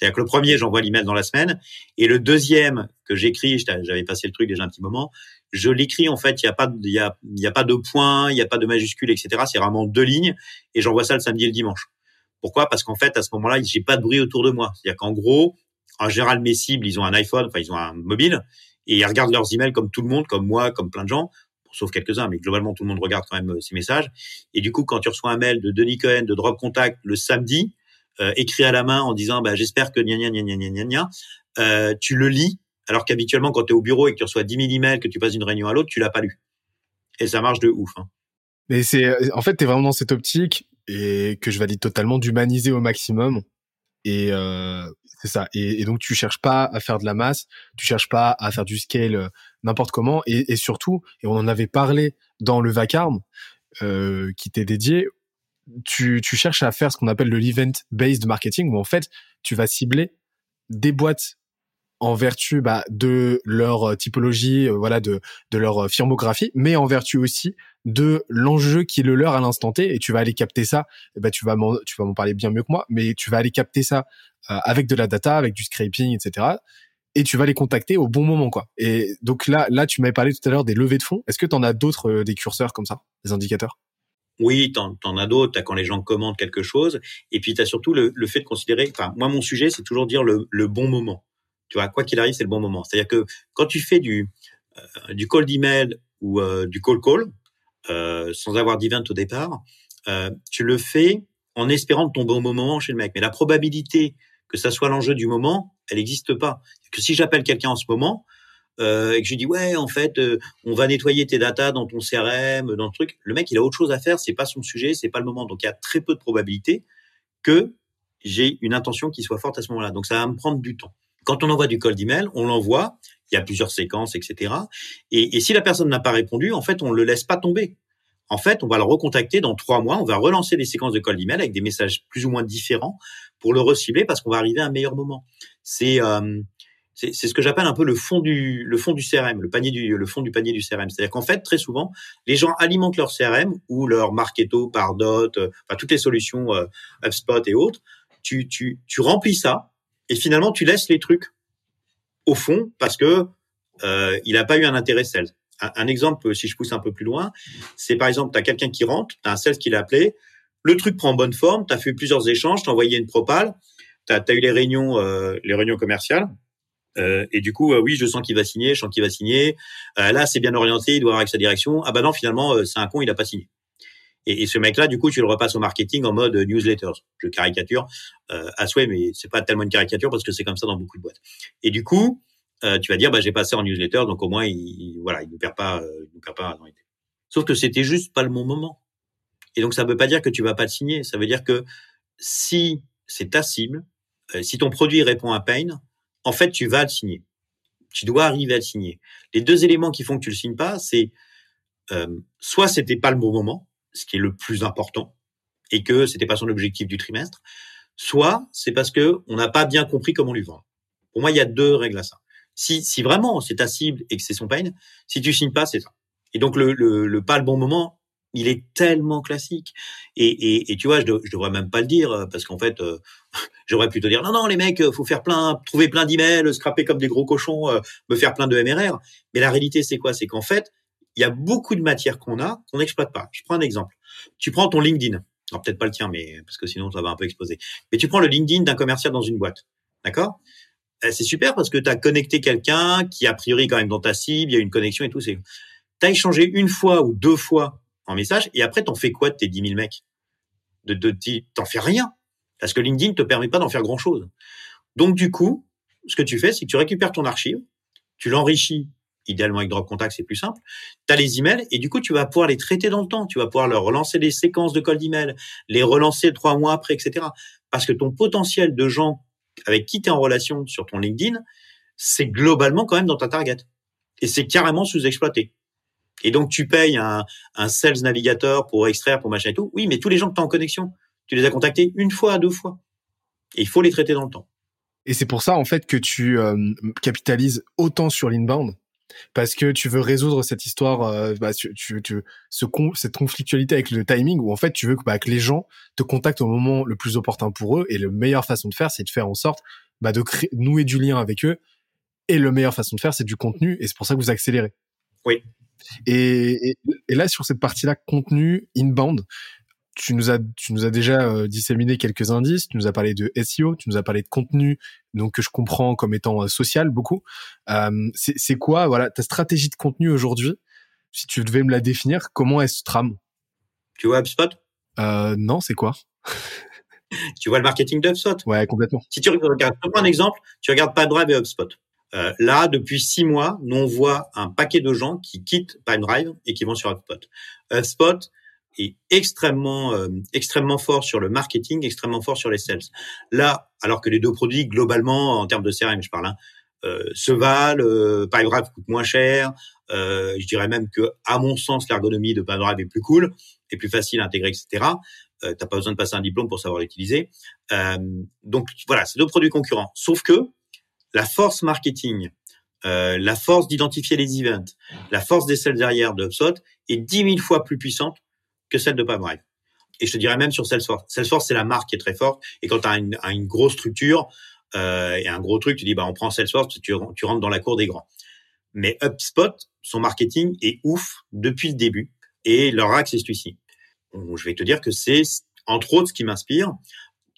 C'est-à-dire que le premier, j'envoie l'email dans la semaine, et le deuxième que j'écris, j'avais passé le truc déjà un petit moment, je l'écris en fait, il y a pas, y a, y a pas de points, il y a pas de majuscules, etc. C'est vraiment deux lignes, et j'envoie ça le samedi et le dimanche. Pourquoi? Parce qu'en fait, à ce moment-là, j'ai pas de bruit autour de moi. C'est-à-dire qu'en gros, en général, mes cibles, ils ont un iPhone, enfin, ils ont un mobile, et ils regardent leurs emails comme tout le monde, comme moi, comme plein de gens sauf quelques-uns, mais globalement tout le monde regarde quand même euh, ces messages. Et du coup, quand tu reçois un mail de Denis Cohen de Drop Contact le samedi, euh, écrit à la main en disant bah, j'espère que gna gna gna gna gna gna, euh, tu le lis, alors qu'habituellement quand tu es au bureau et que tu reçois 10 000 emails, que tu passes d'une réunion à l'autre, tu l'as pas lu. Et ça marche de ouf. Hein. Mais c'est en fait tu es vraiment dans cette optique et que je valide totalement d'humaniser au maximum. Et euh, c'est ça. Et, donc tu cherches pas à faire de la masse, tu cherches pas à faire du scale euh, n'importe comment. Et, surtout, et on en avait parlé dans le vacarme euh, qui t'est dédié, tu, tu cherches à faire ce qu'on appelle le event based marketing, où en fait tu vas cibler des boîtes en vertu bah, de leur typologie, euh, voilà, de, de leur firmographie, mais en vertu aussi de l'enjeu qui est le leur à l'instant T. Et tu vas aller capter ça. Bah, tu vas m'en, tu vas m'en parler bien mieux que moi, mais tu vas aller capter ça euh, avec de la data, avec du scraping, etc. Et tu vas les contacter au bon moment, quoi. Et donc là, là, tu m'avais parlé tout à l'heure des levées de fonds. Est-ce que tu en as d'autres, euh, des curseurs comme ça, des indicateurs? Oui, t'en, en as d'autres. T'as quand les gens commandent quelque chose, et puis t'as surtout le, le, fait de considérer. Enfin, moi, mon sujet, c'est toujours dire le, le bon moment. Tu vois, quoi qu'il arrive, c'est le bon moment. C'est-à-dire que quand tu fais du euh, du call d'email ou euh, du call call euh, sans avoir d'event au départ, tu le fais en espérant de tomber bon moment chez le mec. Mais la probabilité que ça soit l'enjeu du moment, elle n'existe pas. Que si j'appelle quelqu'un en ce moment euh, et que je dis ouais en fait euh, on va nettoyer tes datas dans ton CRM, dans le truc, le mec il a autre chose à faire, c'est pas son sujet, c'est pas le moment. Donc il y a très peu de probabilité que j'ai une intention qui soit forte à ce moment-là. Donc ça va me prendre du temps. Quand on envoie du call d'email, on l'envoie, il y a plusieurs séquences, etc. Et, si la personne n'a pas répondu, en fait on le laisse pas tomber. En fait, on va le recontacter dans trois mois. On va relancer des séquences de call d'email avec des messages plus ou moins différents pour le recibler parce qu'on va arriver à un meilleur moment. C'est euh, c'est ce que j'appelle un peu le fond du le fond du CRM, le panier du le fond du panier du CRM. C'est-à-dire qu'en fait, très souvent, les gens alimentent leur CRM ou leur Marketo, Pardot, euh, enfin toutes les solutions euh, HubSpot et autres. Tu tu tu remplis ça et finalement tu laisses les trucs au fond parce que euh, il n'a pas eu un intérêt sales. Un, exemple, si je pousse un peu plus loin, c'est par exemple, tu as quelqu'un qui rentre, tu as un sales qui l'a appelé, le truc prend bonne forme, tu as fait plusieurs échanges, tu as envoyé une propale, tu as, eu les réunions, euh, les réunions commerciales. Euh, et du coup, euh, oui, je sens qu'il va signer, je sens qu'il va signer. Là, c'est bien orienté, il doit avoir avec sa direction. Ah bah non, finalement, c'est un con, il a pas signé. Et, ce mec-là, du coup, tu le repasses au marketing en mode newsletters. Je caricature à souhait, mais c'est pas tellement une caricature parce que c'est comme ça dans beaucoup de boîtes. Et du coup, tu vas dire, bah j'ai passé en newsletter, donc au moins, il, voilà, il ne perd pas, il ne perd pas. Sauf que c'était juste pas le bon moment. Et donc, ça ne veut pas dire que tu vas pas le signer. Ça veut dire que si c'est ta cible, euh, si ton produit répond à pain, en fait, tu vas le signer. Tu dois arriver à le signer. Les deux éléments qui font que tu le signes pas, c'est euh, soit c'était pas le bon moment, ce qui est le plus important, et que c'était pas son objectif du trimestre, soit c'est parce que on n'a pas bien compris comment lui vendre. Pour moi, il y a deux règles à ça. Si, si vraiment c'est ta cible et que c'est son pain, si tu signes pas, c'est ça. Et donc le, le, le pas le bon moment, il est tellement classique. Et, et, et tu vois, je, devrais même pas le dire euh, parce qu'en fait, euh, j'aurais plutôt dire non, non, les mecs, faut faire plein, trouver plein d'emails, scraper comme des gros cochons, euh, me faire plein de MRR. Mais la réalité, c'est quoi? C'est qu'en fait, il y a beaucoup de matières qu'on a qu'on n'exploite pas. Je prends un exemple. Tu prends ton LinkedIn. Alors peut-être pas le tien, mais parce que sinon ça va un peu exploser. Mais tu prends le LinkedIn d'un commercial dans une boîte, d'accord? C'est super parce que tu as connecté quelqu'un qui a priori quand même dans ta cible, il y a une connexion et tout. C'est, t'as échangé une fois ou deux fois en message, et après, t'en fais quoi de tes 10 000 mecs? De, de, T'en fais rien, parce que LinkedIn te permet pas d'en faire grand-chose. Donc, du coup, ce que tu fais, c'est que tu récupères ton archive, tu l'enrichis, idéalement avec Drop Contact, c'est plus simple, tu as les emails, et du coup, tu vas pouvoir les traiter dans le temps, tu vas pouvoir leur relancer des séquences de cold email, les relancer trois mois après, etc. Parce que ton potentiel de gens avec qui tu es en relation sur ton LinkedIn, c'est globalement quand même dans ta target. Et c'est carrément sous-exploité. Et donc, tu payes un, sales navigateur pour extraire, pour machin et tout. Oui, mais tous les gens que tu as en connexion, tu les as contactés une fois, deux fois. Et il faut les traiter dans le temps. Et c'est pour ça, en fait, que tu euh, capitalises autant sur l'inbound. Parce que tu veux résoudre cette histoire, euh, bah, tu, tu, tu ce con, cette conflictualité avec le timing, où en fait tu veux que, bah, que les gens te contactent au moment le plus opportun pour eux, et la meilleure façon de faire, c'est de faire en sorte bah, de créer, nouer du lien avec eux, et la meilleure façon de faire, c'est du contenu, et c'est pour ça que vous accélérez. Oui. Et, et, et là, sur cette partie-là, contenu inbound, tu nous as tu nous as déjà euh, disséminé quelques indices, tu nous as parlé de SEO, tu nous as parlé de contenu donc que je comprends comme étant euh, social beaucoup. Euh, c'est quoi voilà ta stratégie de contenu aujourd'hui? Si tu devais me la définir, comment est-ce trame Tu vois HubSpot? Non, c'est quoi? Tu vois le marketing d'HubSpot Ouais, complètement. Si tu regardes, je prends un exemple, tu regardes PipeDrive et HubSpot. Euh, là, depuis six mois, nous on voit un paquet de gens qui quittent PipeDrive et qui vont sur HubSpot. HubSpot, est extrêmement euh, extrêmement fort sur le marketing, extrêmement fort sur les sales. Là, alors que les deux produits globalement en termes de CRM, je parle, hein, euh, se valent, euh, PipeDrive coûte moins cher. Euh, je dirais même que, à mon sens, l'ergonomie de PipeDrive est plus cool, et plus facile à intégrer, etc. Euh, T'as pas besoin de passer un diplôme pour savoir l'utiliser. Donc voilà, c'est deux produits concurrents. Sauf que la force marketing, la force d'identifier les events, la force des sales derrière de HubSpot est dix mille fois plus puissante que celle de PipeDrive. Et je te dirais même sur Salesforce. Salesforce, c'est la marque qui est très forte. Et quand tu as une, grosse structure euh, et un gros truc, tu dis, bah, on prend Salesforce, tu, tu rentres dans la cour des grands. Mais HubSpot, son marketing est ouf depuis le début. Et leur axe est celui-ci. Je vais te dire que c'est, entre autres, ce qui m'inspire.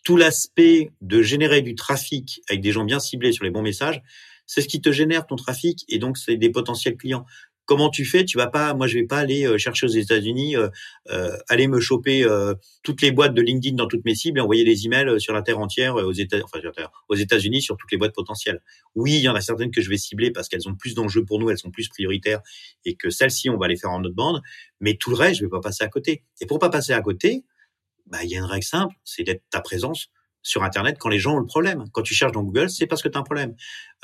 Tout l'aspect de générer du trafic avec des gens bien ciblés sur les bons messages, c'est ce qui te génère ton trafic et donc c'est des potentiels clients comment tu fais? Tu vas pas, moi je vais pas aller euh, chercher aux États-Unis, euh, euh, aller me choper euh, toutes les boîtes de LinkedIn dans toutes mes cibles et envoyer des emails sur la terre entière aux États, enfin aux États-Unis sur toutes les boîtes potentielles. Oui, il y en a certaines que je vais cibler parce qu'elles ont plus d'enjeux pour nous, elles sont plus prioritaires et que celles-ci on va les faire en notre bande, mais tout le reste je vais pas passer à côté. Et pour pas passer à côté, bah il y a une règle simple, c'est d'être ta présence sur Internet quand les gens ont le problème. Quand tu cherches dans Google, c'est parce que tu as un problème.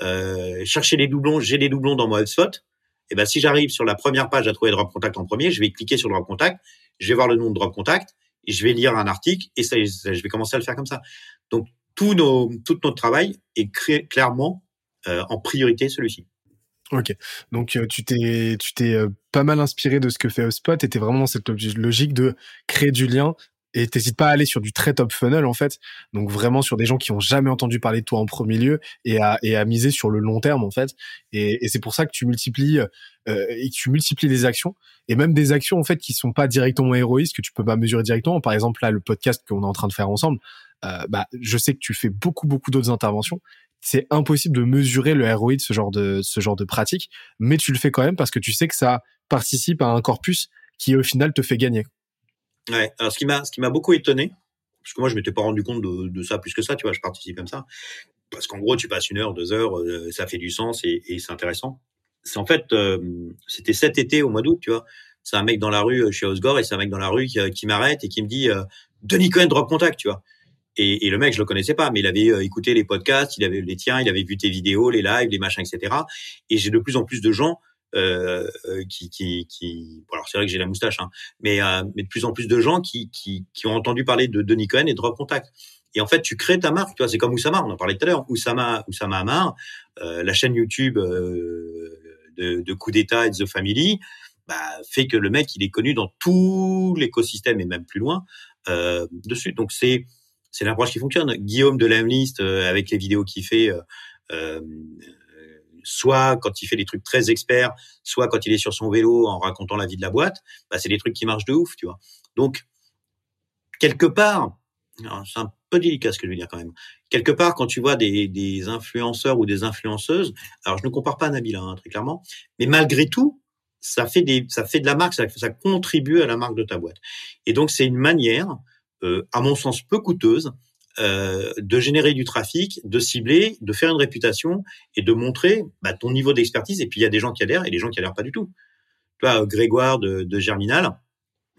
Euh, chercher les doublons, j'ai des doublons dans mon HubSpot, et eh ben si j'arrive sur la première page à trouver Drop Contact en premier, je vais cliquer sur Drop Contact, je vais voir le nom de Drop Contact je vais lire un article et ça, je vais commencer à le faire comme ça. Donc tout notre travail est clairement euh, en priorité celui-ci. Ok, donc euh, tu t'es tu t'es euh, pas mal inspiré de ce que fait HubSpot t'es vraiment dans cette logique de créer du lien et t'hésites pas à aller sur du très top funnel en fait. Donc vraiment sur des gens qui ont jamais entendu parler de toi en premier lieu et à, et à miser sur le long terme en fait. Et, et c'est pour ça que tu multiplies euh, et que tu multiplies les actions. Et même des actions en fait qui sont pas directement héroïstes que tu peux pas mesurer directement. Par exemple là le podcast qu'on est en train de faire ensemble euh, bah je sais que tu fais beaucoup beaucoup d'autres interventions. C'est impossible de mesurer le ROI de ce genre de ce genre de pratique mais tu le fais quand même parce que tu sais que ça participe à un corpus qui au final te fait gagner Ouais. Alors ce qui m'a ce qui m'a beaucoup étonné, parce que moi je m'étais pas rendu compte de, de, ça plus que ça, tu vois, je participe comme ça, parce qu'en gros tu passes une heure, deux heures, euh, ça fait du sens et, et c'est intéressant. C'est en fait euh, c'était cet été au mois d'août, tu vois. C'est un mec dans la rue chez Osgore et c'est un mec dans la rue qui, qui m'arrête et qui me dit euh, Denis Cohen drop contact, tu vois. Et, et, le mec, je le connaissais pas, mais il avait euh, écouté les podcasts, il avait les tiens, il avait vu tes vidéos, les lives, les machins, etc. Et j'ai de plus en plus de gens euh, euh, qui, qui, qui, alors c'est vrai que j'ai la moustache, hein, mais, euh, mais de plus en plus de gens qui, qui, qui ont entendu parler de Denis Cohen et de Drop Contact. Et en fait, tu crées ta marque. Tu vois, c'est comme Oussama, on en parlait tout à l'heure. Oussama, Oussama Amar, euh, la chaîne YouTube euh, de, de Coup d'État et The Family, bah, fait que le mec, il est connu dans tout l'écosystème et même plus loin dessus. Donc c'est c'est l'approche qui fonctionne. Guillaume de l'Amlist, avec les vidéos qu'il fait, euh, soit quand il fait des trucs très experts, soit quand il est sur son vélo en racontant la vie de la boîte, bah, c'est des trucs qui marchent de ouf, tu vois. Donc, quelque part, c'est un peu délicat ce que je veux dire quand même. Quelque part, quand tu vois des, influenceurs ou des influenceuses, alors je ne compare pas à Nabila, hein, très clairement, mais malgré tout, ça fait des, ça fait de la marque, ça, ça contribue à la marque de ta boîte. Et donc, c'est une manière, euh, à mon sens, peu coûteuse, euh, de générer du trafic, de cibler, de faire une réputation et de montrer bah, ton niveau d'expertise. Et puis il y a des gens qui adhèrent et des gens qui adhèrent pas du tout. Tu vois, Grégoire de, de Germinal,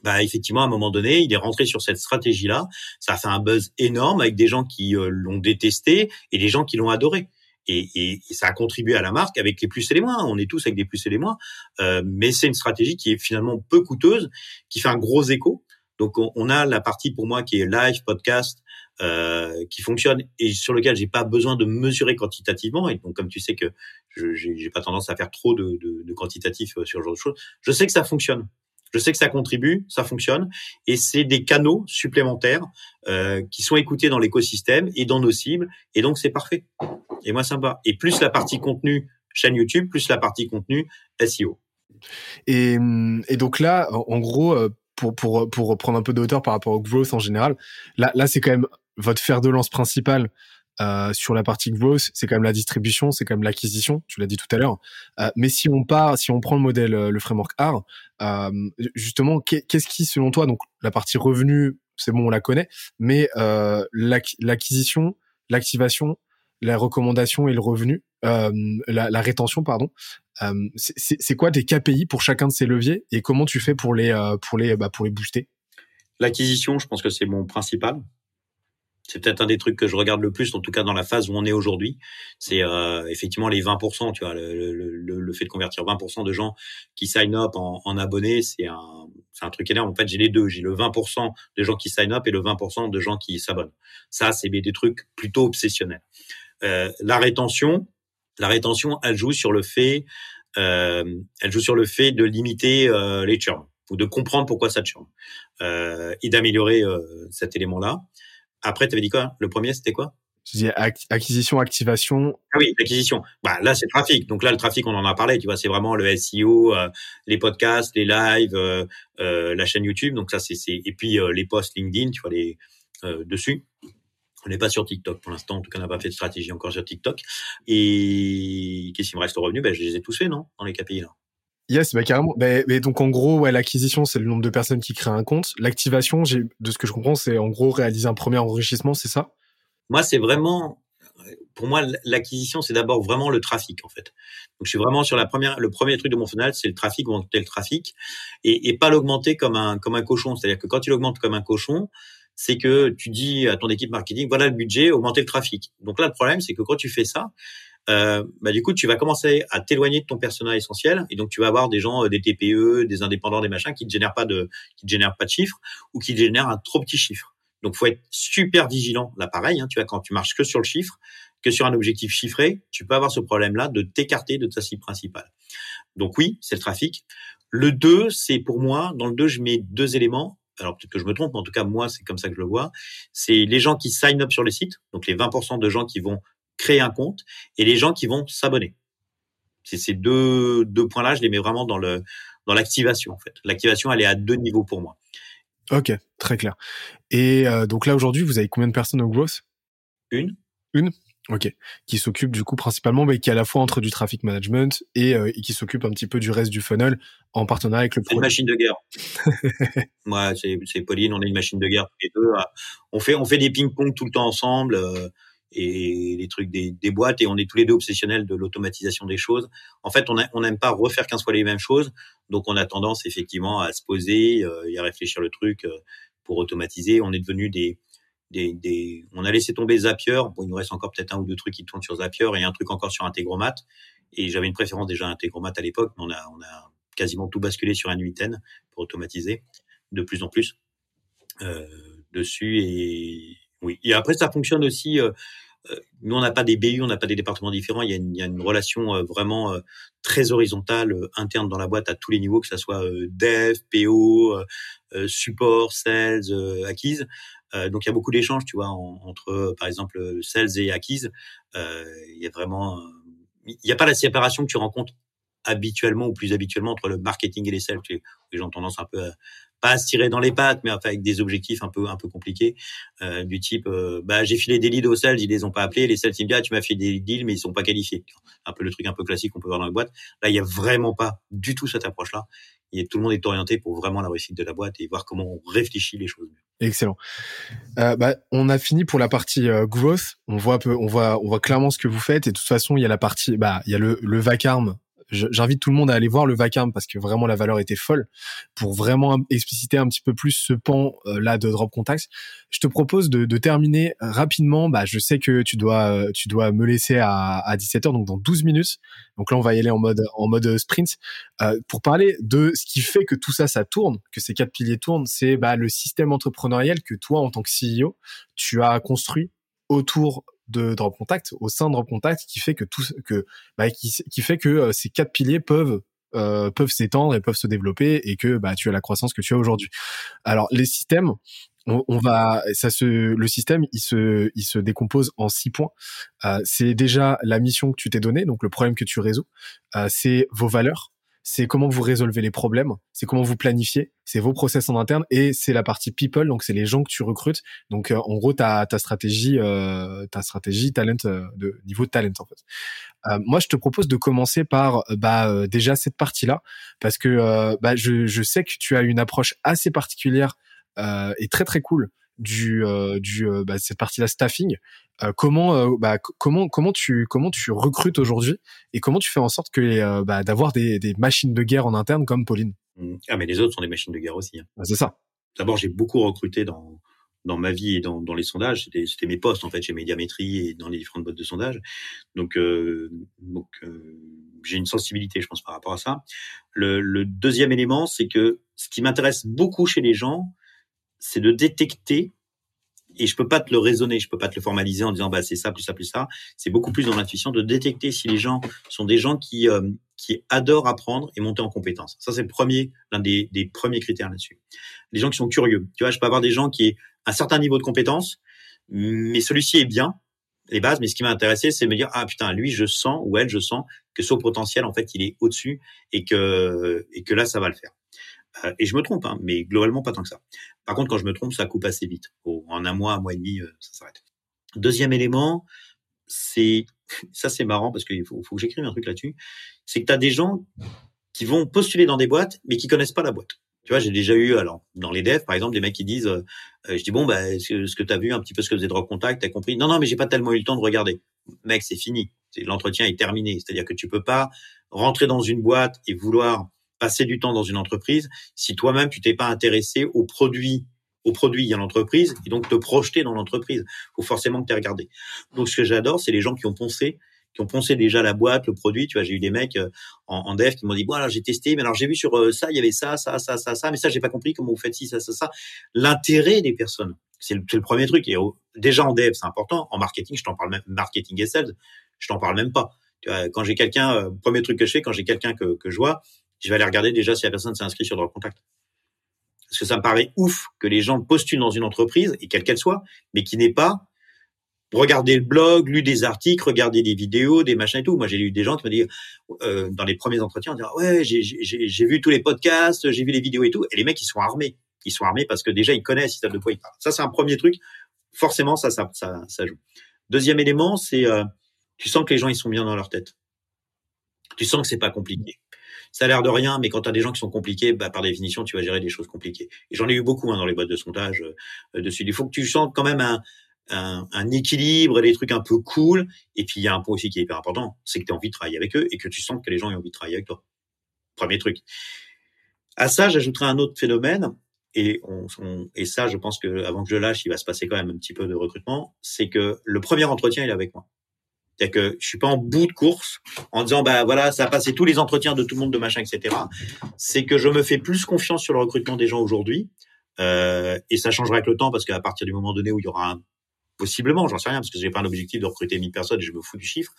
bah effectivement à un moment donné, il est rentré sur cette stratégie-là. Ça a fait un buzz énorme avec des gens qui euh, l'ont détesté et des gens qui l'ont adoré. Et, et, ça a contribué à la marque avec les plus et les moins. On est tous avec des plus et les moins, euh, mais c'est une stratégie qui est finalement peu coûteuse, qui fait un gros écho. Donc on, on, a la partie pour moi qui est live, podcast, euh, qui fonctionne et sur lequel j'ai pas besoin de mesurer quantitativement. Et donc, comme tu sais que je j'ai pas tendance à faire trop de, de, quantitatif euh, sur ce genre de choses, je sais que ça fonctionne. Je sais que ça contribue, ça fonctionne, et c'est des canaux supplémentaires euh, qui sont écoutés dans l'écosystème et dans nos cibles, et donc c'est parfait. Et moi, ça va. Et plus la partie contenu chaîne YouTube, plus la partie contenu SEO. Et, et donc là, en gros, pour, pour, pour prendre un peu de hauteur par rapport au growth en général, là, là c'est quand même votre fer de lance principal euh, sur la partie growth, c'est quand même la distribution, c'est quand même l'acquisition, tu l'as dit tout à l'heure. Euh, mais si on part, si on prend le modèle, euh, le framework R, euh, justement, qu'est-ce qui, selon toi, donc la partie revenu, c'est bon, on la connaît, mais euh, l'acquisition, l'activation, la recommandation et le revenu, euh, la, la, rétention, pardon. C'est quoi tes KPI pour chacun de ces leviers et comment tu fais pour les pour les bah, pour les booster? L'acquisition, je pense que c'est mon principal. C'est peut-être un des trucs que je regarde le plus, en tout cas dans la phase où on est aujourd'hui. C'est euh, effectivement les 20%, tu vois, le, le, le, fait de convertir 20% de gens qui sign up en, en abonnés, c'est un, un truc énorme. En fait, j'ai les deux. J'ai le 20% de gens qui sign up et le 20% de gens qui s'abonnent. Ça, c'est des trucs plutôt obsessionnels. Euh, la rétention, la rétention, elle joue sur le fait, euh, elle joue sur le fait de limiter euh, les churns ou de comprendre pourquoi ça churn euh, et d'améliorer euh, cet élément-là. Après, tu avais dit quoi Le premier, c'était quoi? Acquisition, activation. Ah oui, acquisition. Bah là, c'est trafic. Donc là, le trafic, on en a parlé. Tu vois, c'est vraiment le SEO, euh, les podcasts, les lives, euh, euh, la chaîne YouTube. Donc ça, c'est et puis les posts LinkedIn, tu vois les dessus. On n'est pas sur TikTok pour l'instant. En tout cas, on n'a pas fait de stratégie encore sur TikTok. Et qu'est-ce qui me reste au revenu? Ben, Je les ai tous faits, non? Dans les KPI, là. Yes, bah carrément. Bah, mais donc en gros, l'acquisition, c'est le nombre de personnes qui créent un compte. L'activation, de ce que je comprends, c'est en gros réaliser un premier enrichissement, c'est ça? Moi, c'est vraiment, pour moi, l'acquisition, c'est d'abord vraiment le trafic en fait. Donc je suis vraiment sur la première, le premier truc de mon funnel, c'est le trafic, augmenter le trafic, et, et pas l'augmenter comme un comme un cochon. C'est-à-dire que quand tu l'augmentes comme un cochon, c'est que tu dis à ton équipe marketing, voilà le budget, augmenter le trafic. Donc là, le problème, c'est que quand tu fais ça, euh, bah, du coup, tu vas commencer à t'éloigner de ton personnel essentiel, et donc tu vas avoir des gens, euh, des TPE, des indépendants, des machins qui ne génèrent pas de, qui te génèrent pas de chiffres ou qui génèrent un trop petit chiffre. Donc, faut être super vigilant. Là, pareil, hein, tu vois, quand tu marches que sur le chiffre, que sur un objectif chiffré, tu peux avoir ce problème-là de t'écarter de ta cible principale. Donc oui, c'est le trafic. Le 2, c'est pour moi, dans le 2, je mets deux éléments alors peut-être que je me trompe, mais en tout cas moi c'est comme ça que je le vois, c'est les gens qui sign up sur les sites, donc les 20% de gens qui vont créer un compte et les gens qui vont s'abonner. C'est ces deux deux points-là, je les mets vraiment dans le dans l'activation en fait. L'activation elle est à deux niveaux pour moi. Ok, très clair. Et euh, donc là aujourd'hui vous avez combien de personnes au growth Une. Une? Ok, qui s'occupe du coup principalement, mais qui est à la fois entre du traffic management et, euh, et qui s'occupe un petit peu du reste du funnel en partenariat avec le. C'est une machine de guerre. Moi, c'est Pauline, on est une machine de guerre tous les deux. On fait on fait des ping-pong tout le temps ensemble euh, et les trucs des, des, boîtes et on est tous les deux obsessionnels de l'automatisation des choses. En fait, on on n'aime pas refaire 15 fois les mêmes choses, donc on a tendance effectivement à se poser euh, et à réfléchir le truc euh, pour automatiser. On est devenu des des, des, on a laissé tomber Zapier. Bon, il nous reste encore peut-être un ou deux trucs qui tournent sur Zapier et un truc encore sur Integromat. Et j'avais une préférence déjà à Integromat à l'époque, mais on a, on a quasiment tout basculé sur 8 pour automatiser de plus en plus euh, dessus. Et oui. Et après, ça fonctionne aussi. Euh, euh nous, on n'a pas des BU, on n'a pas des départements différents. Il y a une, relation euh, vraiment très horizontale, interne dans la boîte à tous les niveaux, que ça soit dev, PO, support, sales, acquise. Donc il y a beaucoup d'échanges, tu vois, entre par exemple sales et acquise. Il y a vraiment, il n'y a pas la séparation que tu rencontres habituellement ou plus habituellement entre le marketing et les sales. Les gens ont tendance un peu à, pas à se tirer dans les pattes, mais enfin avec des objectifs un peu un peu compliqués, euh, du type euh, bah j'ai filé des leads aux sales, ils les ont pas appelés, les sales ils me disent ah, tu m'as fait des deals mais ils sont pas qualifiés. Un peu le truc un peu classique qu'on peut voir dans les boîtes. Là il y a vraiment pas du tout cette approche là. Et tout le monde est orienté pour vraiment la réussite de la boîte et voir comment on réfléchit les choses. Excellent. Euh, bah, on a fini pour la partie euh, growth. On voit peu, on voit, on voit clairement ce que vous faites. Et de toute façon, il y a la partie, bah, il y a le, le vacarme j'invite tout le monde à aller voir le vacarme parce que vraiment la valeur était folle pour vraiment expliciter un petit peu plus ce pan euh, là de Drop Contacts. Je te propose de, de terminer rapidement. Bah, je sais que tu dois, tu dois me laisser à, à 17h, donc dans 12 minutes. Donc là, on va y aller en mode, en mode sprint euh, pour parler de ce qui fait que tout ça, ça tourne, que ces quatre piliers tournent. C'est bah, le système entrepreneurial que toi, en tant que CEO, tu as construit autour de Drop Contact, au sein de Drop Contact, qui fait que tout, que, bah, qui, qui fait que euh, ces quatre piliers peuvent euh, peuvent s'étendre et peuvent se développer et que bah tu as la croissance que tu as aujourd'hui. Alors les systèmes, on, on, va ça se le système il se il se décompose en six points. Euh, c'est déjà la mission que tu t'es donnée, donc le problème que tu résous. Euh, c'est vos valeurs, c'est comment vous résolvez les problèmes, c'est comment vous planifiez, c'est vos process en interne et c'est la partie people, donc c'est les gens que tu recrutes. Donc euh, en gros ta stratégie euh, ta stratégie talent euh, de niveau talent en fait. Moi je te propose de commencer par bah déjà cette partie là parce que bah je sais que tu as une approche assez particulière et très très cool du du bah, cette partie là staffing euh, comment, euh, bah, comment, comment tu, comment tu recrutes aujourd'hui et comment tu fais en sorte que euh, bah, d'avoir des, des, machines de guerre en interne comme Pauline? Mmh. Ah, mais les autres sont des machines de guerre aussi. Hein. Ah, c'est ça. D'abord, j'ai beaucoup recruté dans dans ma vie et dans, dans les sondages. C'était, c'était mes postes en fait chez Médiamétrie et dans les différentes boîtes de sondage. Donc, donc j'ai une sensibilité, je pense, par rapport à ça. Le, le deuxième élément, c'est que ce qui m'intéresse beaucoup chez les gens, c'est de détecter et je peux pas te le raisonner, je peux pas te le formaliser en disant bah c'est ça plus ça plus ça. C'est beaucoup plus dans l'intuition de détecter si les gens sont des gens qui euh, qui adorent apprendre et monter en compétences. Ça c'est le premier l'un des, des premiers critères là-dessus. Les gens qui sont curieux. Tu vois, je peux avoir des gens qui aient un certain niveau de compétences, mais celui-ci est bien les bases. Mais ce qui m'a intéressé, c'est de me dire ah putain lui je sens ou elle je sens que son potentiel en fait il est au-dessus et que et que là ça va le faire. Euh, et je me trompe, hein, mais globalement pas tant que ça. Par contre, quand je me trompe, ça coupe assez vite. en un mois, un mois et demi, euh, ça s'arrête. Deuxième élément, c'est ça, c'est marrant parce qu'il faut, que j'écrive un truc là-dessus. C'est que tu as des gens qui vont postuler dans des boîtes, mais qui connaissent pas la boîte. Tu vois, j'ai déjà eu, alors, dans les devs, par exemple, des mecs qui disent, euh, je dis, bon, bah, ce que tu as vu un petit peu ce que faisait Drop Contact, t'as compris? Non, non, mais j'ai pas tellement eu le temps de regarder. Mec, c'est fini. L'entretien est terminé. C'est-à-dire que tu peux pas rentrer dans une boîte et vouloir passer du temps dans une entreprise si toi-même tu t'es pas intéressé aux produits aux produits à l'entreprise et donc te projeter dans l'entreprise. faut forcément que tu aies regardé. Donc ce que j'adore, c'est les gens qui ont poncé, qui ont poncé déjà la boîte, le produit. Tu vois, j'ai eu des mecs euh, en, en dev qui m'ont dit alors j'ai testé, mais alors j'ai vu sur euh, ça il y avait ça, ça, ça, ça, ça, mais ça j'ai pas compris comment vous faites ci, ça, ça, ça. L'intérêt des personnes, c'est le, le, premier truc. Et déjà en dev c'est important. En marketing, je t'en parle même marketing et sales, je t'en parle même pas. Tu vois, quand j'ai quelqu'un, euh, premier truc que je fais, quand j'ai quelqu'un que, que je vois, je vais aller regarder déjà si la personne s'est inscrite sur Drop Contact. Parce que ça me paraît ouf que les gens postulent dans une entreprise, et quelle qu'elle soit, mais qui n'est pas regardé le blog, lu des articles, regardé des vidéos, des machins et tout. Moi, j'ai eu des gens qui me disent, euh, dans les premiers entretiens, on ouais, j'ai vu tous les podcasts, j'ai vu les vidéos et tout. Et les mecs, ils sont armés. Ils sont armés parce que déjà, ils connaissent, ils savent de quoi ils parlent. Ça, c'est un premier truc. Forcément, ça, ça, ça, ça joue. Deuxième élément, c'est, euh, tu sens que les gens, ils sont bien dans leur tête. Tu sens que c'est pas compliqué ça a l'air de rien, mais quand tu as des gens qui sont compliqués, bah, par définition, tu vas gérer des choses compliquées. Et j'en ai eu beaucoup hein, dans les boîtes de sondage euh, dessus. Il faut que tu sens quand même un, un, un, équilibre, des trucs un peu cool. Et puis il y a un point aussi qui est hyper important, c'est que tu as envie de travailler avec eux et que tu sens que les gens ont envie de travailler avec toi. Premier truc. À ça, j'ajouterai un autre phénomène. Et, on, et ça, je pense que avant que je lâche, il va se passer quand même un petit peu de recrutement. C'est que le premier entretien, il est avec moi. C'est-à-dire que je suis pas en bout de course en disant bah voilà ça a passé tous les entretiens de tout le monde de machin etc. C'est que je me fais plus confiance sur le recrutement des gens aujourd'hui euh, et ça changera avec le temps parce qu'à partir du moment donné où il y aura un possiblement, j'en sais rien, parce que j'ai pas un objectif de recruter 1000 personnes et je me fous du chiffre.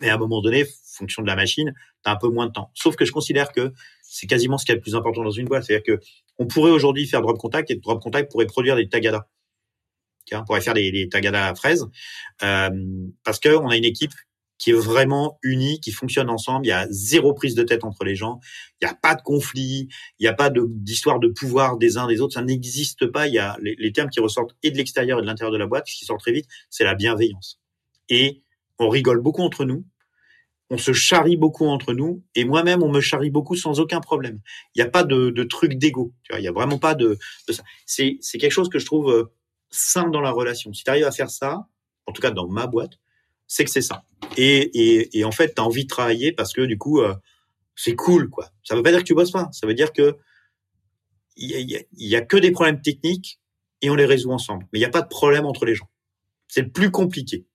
Mais à un moment donné, fonction de la machine, tu as un peu moins de temps. Sauf que je considère que c'est quasiment ce qui est le plus important dans une boîte. C'est-à-dire que on pourrait aujourd'hui faire drop contact et drop contact pourrait produire des tagadas on pourrait faire des, tagadas à fraises, euh, parce qu'on a une équipe qui est vraiment unie, qui fonctionne ensemble. Il y a zéro prise de tête entre les gens. Il n'y a pas de conflit. Il n'y a pas d'histoire de, pouvoir des uns des autres. Ça n'existe pas. Il y a les, termes qui ressortent et de l'extérieur et de l'intérieur de la boîte, ce qui sort très vite, c'est la bienveillance. Et on rigole beaucoup entre nous. On se charrie beaucoup entre nous. Et moi-même, on me charrie beaucoup sans aucun problème. Il n'y a pas de, truc d'ego. Il n'y a vraiment pas de, de ça. C'est quelque chose que je trouve euh, simple dans la relation. Si tu arrives à faire ça, en tout cas dans ma boîte, c'est que c'est ça. Et, et, et, en fait, tu as envie de travailler parce que du coup, euh, c'est cool, quoi. Ça veut pas dire que tu bosses pas. Ça veut dire que il y a, y a, que des problèmes techniques et on les résout ensemble. Mais il n'y a pas de problème entre les gens. C'est le plus compliqué.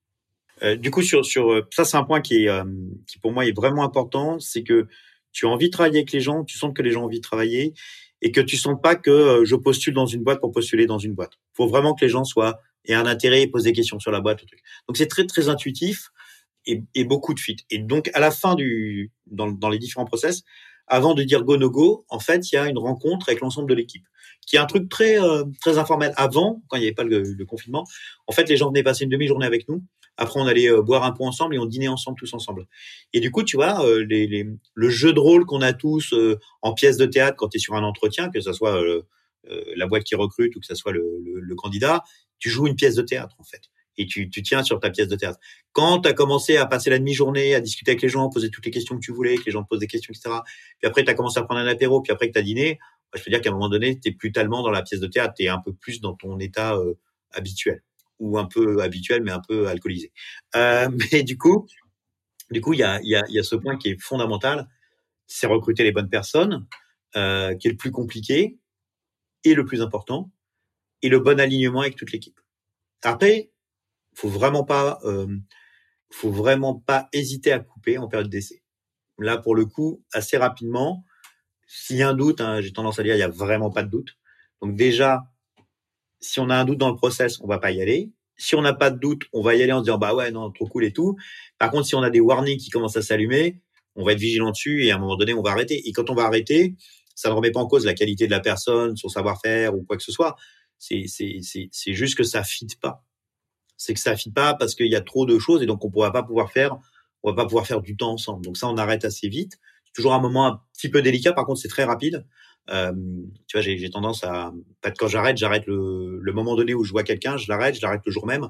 Euh, du coup, sur, sur euh, ça, c'est un point qui est, euh, qui pour moi est vraiment important, c'est que tu as envie de travailler avec les gens, tu sens que les gens ont envie de travailler et que tu sens pas que je postule dans une boîte pour postuler dans une boîte. Il faut vraiment que les gens soient aient un intérêt et posent des questions sur la boîte. Truc. Donc c'est très très intuitif et, beaucoup de fit. Et donc à la fin du dans, dans les différents process, avant de dire go no go, en fait, il y a une rencontre avec l'ensemble de l'équipe, qui est un truc très euh, très informel. Avant, quand il n'y avait pas le, confinement, en fait, les gens venaient passer une demi-journée avec nous. Après, on allait euh, boire un pot ensemble et on dînait ensemble tous ensemble. Et du coup, tu vois, euh, les, les, le jeu de rôle qu'on a tous en pièce de théâtre quand tu es sur un entretien, que ce soit la boîte qui recrute ou que ce soit le, le, le candidat, tu joues une pièce de théâtre en fait et tu, tu tiens sur ta pièce de théâtre. Quand tu as commencé à passer la demi-journée, à discuter avec les gens, poser toutes les questions que tu voulais, que les gens te posent des questions, etc., puis après tu as commencé à prendre un apéro, puis après que tu as dîné, bah, je peux dire qu'à un moment donné, tu plus tellement dans la pièce de théâtre, tu es un peu plus dans ton état euh, habituel, ou un peu habituel, mais un peu alcoolisé. Euh, mais du coup, du coup, il y a, y, a, y a ce point qui est fondamental, c'est recruter les bonnes personnes, euh, qui est le plus compliqué et le plus important, et le bon alignement avec toute l'équipe. Après, faut vraiment pas, euh, faut vraiment pas hésiter à couper en période d'essai. Là, pour le coup, assez rapidement, s'il y a un doute, hein, j'ai tendance à dire il y a vraiment pas de doute. Donc déjà, si on a un doute dans le process, on va pas y aller. Si on n'a pas de doute, on va y aller en se disant bah ouais non trop cool et tout. Par contre, si on a des warnings qui commencent à s'allumer, on va être vigilant dessus et à un moment donné, on va arrêter. Et quand on va arrêter, ça ne remet pas en cause la qualité de la personne, son savoir-faire ou quoi que ce soit. C'est juste que ça fit pas c'est que ça fit pas parce qu'il y a trop de choses et donc on pourra pas pouvoir faire, on va pas pouvoir faire du temps ensemble. Donc ça, on arrête assez vite. C'est toujours un moment un petit peu délicat. Par contre, c'est très rapide. Euh, tu vois, j'ai tendance à, quand j'arrête, j'arrête le, le moment donné où je vois quelqu'un, je l'arrête, je l'arrête le jour même.